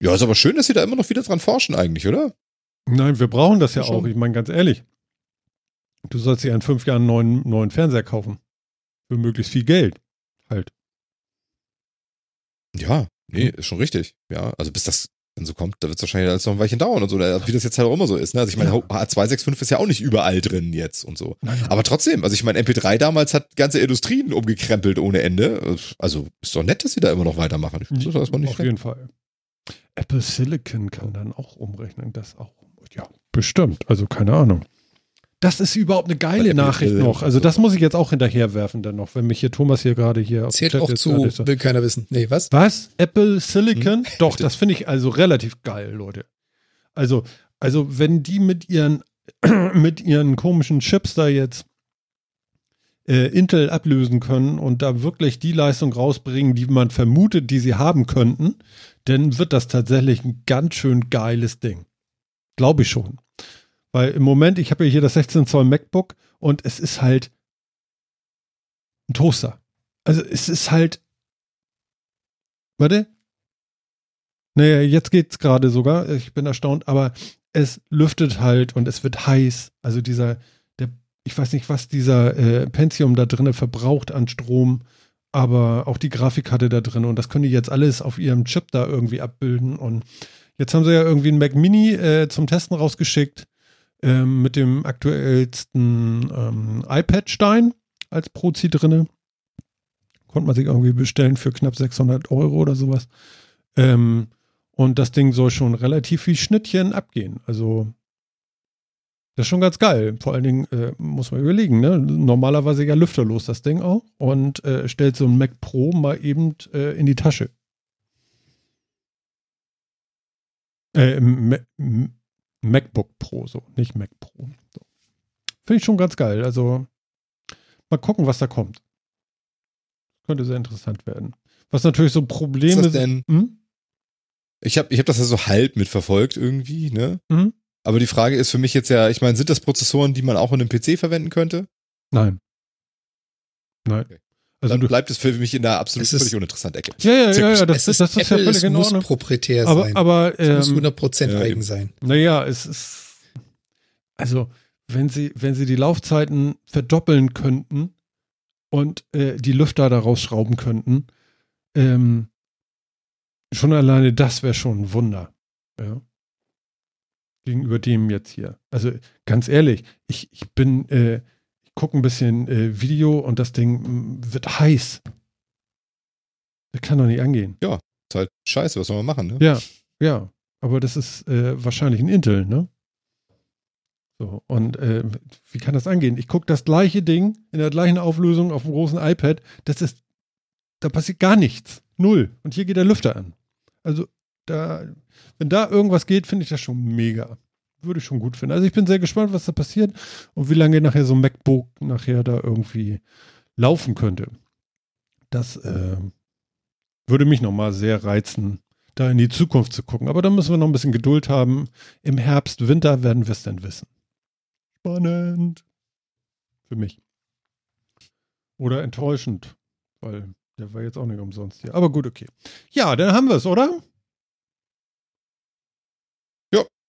Ja, ist aber schön, dass sie da immer noch wieder dran forschen eigentlich, oder? Nein, wir brauchen das ja Schon. auch. Ich meine, ganz ehrlich. Du sollst dir in fünf Jahren einen neuen, neuen Fernseher kaufen. Für möglichst viel Geld. Halt. Ja, nee, ist schon richtig. Ja, also bis das dann so kommt, da wird es wahrscheinlich alles noch ein Weilchen dauern und so, wie das jetzt halt auch immer so ist. Ne? Also ich meine, Ja. H265 ist ja auch nicht überall drin jetzt und so. Nein, nein. Aber trotzdem, also ich meine, MP3 damals hat ganze Industrien umgekrempelt ohne Ende. Also ist doch nett, dass sie da immer noch weitermachen. Ich finde das erstmal nicht Auf schlecht. jeden Fall. Apple Silicon kann dann auch umrechnen, das auch. Ja, bestimmt. Also keine Ahnung. Das ist überhaupt eine geile Nachricht noch. Also das muss ich jetzt auch hinterherwerfen dann noch, wenn mich hier Thomas hier gerade hier auf Zählt Chat auch zu, so- will keiner wissen. Nee, was? Was? Apple Silicon? Doch, Richtig. das finde ich also relativ geil, Leute. Also, also wenn die mit ihren mit ihren komischen Chips da jetzt äh, Intel ablösen können und da wirklich die Leistung rausbringen, die man vermutet, die sie haben könnten, dann wird das tatsächlich ein ganz schön geiles Ding. Glaube ich schon. Weil im Moment, ich habe ja hier das 16 Zoll MacBook und es ist halt ein Toaster. Also es ist halt. Warte. Naja, jetzt geht's gerade sogar. Ich bin erstaunt, aber es lüftet halt und es wird heiß. Also dieser, der, ich weiß nicht, was dieser äh, Pentium da drinne verbraucht an Strom, aber auch die Grafikkarte da drin und das können die jetzt alles auf ihrem Chip da irgendwie abbilden und jetzt haben sie ja irgendwie einen Mac Mini äh, zum Testen rausgeschickt. Ähm, mit dem aktuellsten ähm, iPad-Stein als Prozi drinne. Konnte man sich irgendwie bestellen für knapp 600 Euro oder sowas. Ähm, und das Ding soll schon relativ viel Schnittchen abgehen. Also das ist schon ganz geil. Vor allen Dingen äh, muss man überlegen, ne? Normalerweise ja lüfterlos das Ding auch und äh, stellt so ein Mac Pro mal eben äh, in die Tasche. Äh, Ma MacBook Pro, so, nicht Mac Pro. So. Finde ich schon ganz geil. Also mal gucken, was da kommt. Könnte sehr interessant werden. Was natürlich so Probleme ist. Denn, hm? Ich habe ich hab das ja so halb mitverfolgt irgendwie, ne? Mhm. Aber die Frage ist für mich jetzt ja, ich meine, sind das Prozessoren, die man auch in einem PC verwenden könnte? Nein. Nein. Okay. Also Dann bleibt es für mich in der absolut völlig uninteressanten Ecke. Ja, ja, ja, ja das, ist, das ist ja völlig in Ordnung. muss proprietär aber, sein. Aber, ähm, es muss 100% ja, eigen sein. Naja, es ist, also, wenn sie, wenn sie die Laufzeiten verdoppeln könnten und äh, die Lüfter daraus schrauben könnten, ähm, schon alleine das wäre schon ein Wunder. Ja gegenüber dem jetzt hier. Also ganz ehrlich, ich, ich bin, äh, gucke ein bisschen äh, Video und das Ding mm, wird heiß. Das kann doch nicht angehen. Ja, ist halt scheiße, was soll man machen, ne? Ja, ja. Aber das ist äh, wahrscheinlich ein Intel, ne? So, und äh, wie kann das angehen? Ich gucke das gleiche Ding in der gleichen Auflösung auf dem großen iPad. Das ist, da passiert gar nichts. Null. Und hier geht der Lüfter an. Also da, wenn da irgendwas geht, finde ich das schon mega. Würde ich schon gut finden. Also ich bin sehr gespannt, was da passiert und wie lange nachher so ein MacBook nachher da irgendwie laufen könnte. Das äh, würde mich nochmal sehr reizen, da in die Zukunft zu gucken. Aber da müssen wir noch ein bisschen Geduld haben. Im Herbst, Winter werden wir es dann wissen. Spannend. Für mich. Oder enttäuschend, weil der war jetzt auch nicht umsonst hier. Aber gut, okay. Ja, dann haben wir es, oder?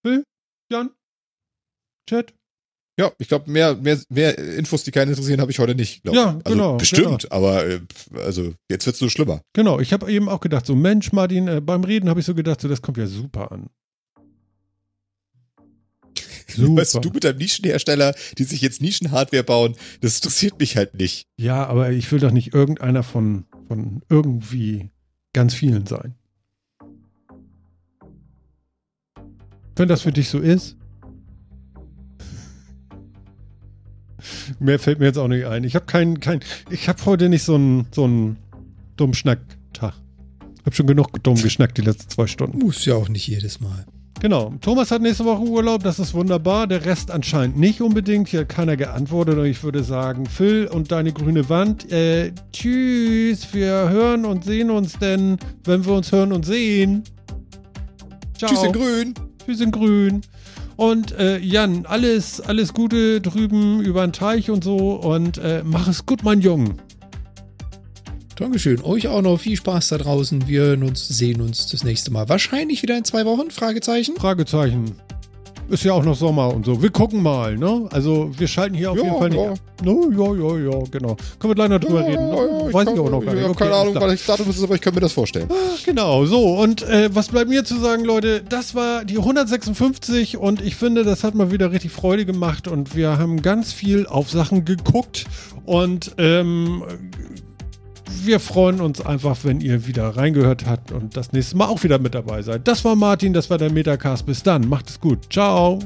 Will? Jan? Chat? Ja, ich glaube, mehr, mehr, mehr Infos, die keinen interessieren, habe ich heute nicht. Ja, also genau. Bestimmt, genau. aber äh, also jetzt wird es nur schlimmer. Genau, ich habe eben auch gedacht, so Mensch, Martin, äh, beim Reden habe ich so gedacht, so das kommt ja super an. Super. Weißt du, du mit deinem Nischenhersteller, die sich jetzt Nischenhardware bauen, das interessiert mich halt nicht. Ja, aber ich will doch nicht irgendeiner von, von irgendwie ganz vielen sein. Wenn das für dich so ist. Mehr fällt mir jetzt auch nicht ein. Ich habe keinen, kein, ich habe heute nicht so einen, so einen dummen Schnacktag. Ich habe schon genug dumm geschnackt die letzten zwei Stunden. Muss ja auch nicht jedes Mal. Genau. Thomas hat nächste Woche Urlaub, das ist wunderbar. Der Rest anscheinend nicht unbedingt. Hier hat keiner geantwortet und ich würde sagen, Phil und deine grüne Wand. Äh, tschüss. Wir hören und sehen uns denn, wenn wir uns hören und sehen. Ciao. Tschüss in grün. Wir sind grün. Und äh, Jan, alles, alles Gute drüben über den Teich und so. Und äh, mach es gut, mein Jung. Dankeschön. Euch auch noch viel Spaß da draußen. Wir sehen uns das nächste Mal. Wahrscheinlich wieder in zwei Wochen? Fragezeichen? Fragezeichen. Ist ja auch noch Sommer und so. Wir gucken mal, ne? Also wir schalten hier auf ja, jeden Fall ja. nicht. No, ja, ja, ja, genau. Können wir gleich noch drüber ja, reden. Ne? Ja, Weiß ich, ich auch noch gar nicht. Ich habe keine Ahnung, was ich Datum ist, aber ich kann mir das vorstellen. Ah, genau, so. Und äh, was bleibt mir zu sagen, Leute? Das war die 156 und ich finde, das hat mal wieder richtig Freude gemacht und wir haben ganz viel auf Sachen geguckt und ähm, wir freuen uns einfach, wenn ihr wieder reingehört habt und das nächste Mal auch wieder mit dabei seid. Das war Martin, das war der Metacast. Bis dann, macht es gut. Ciao.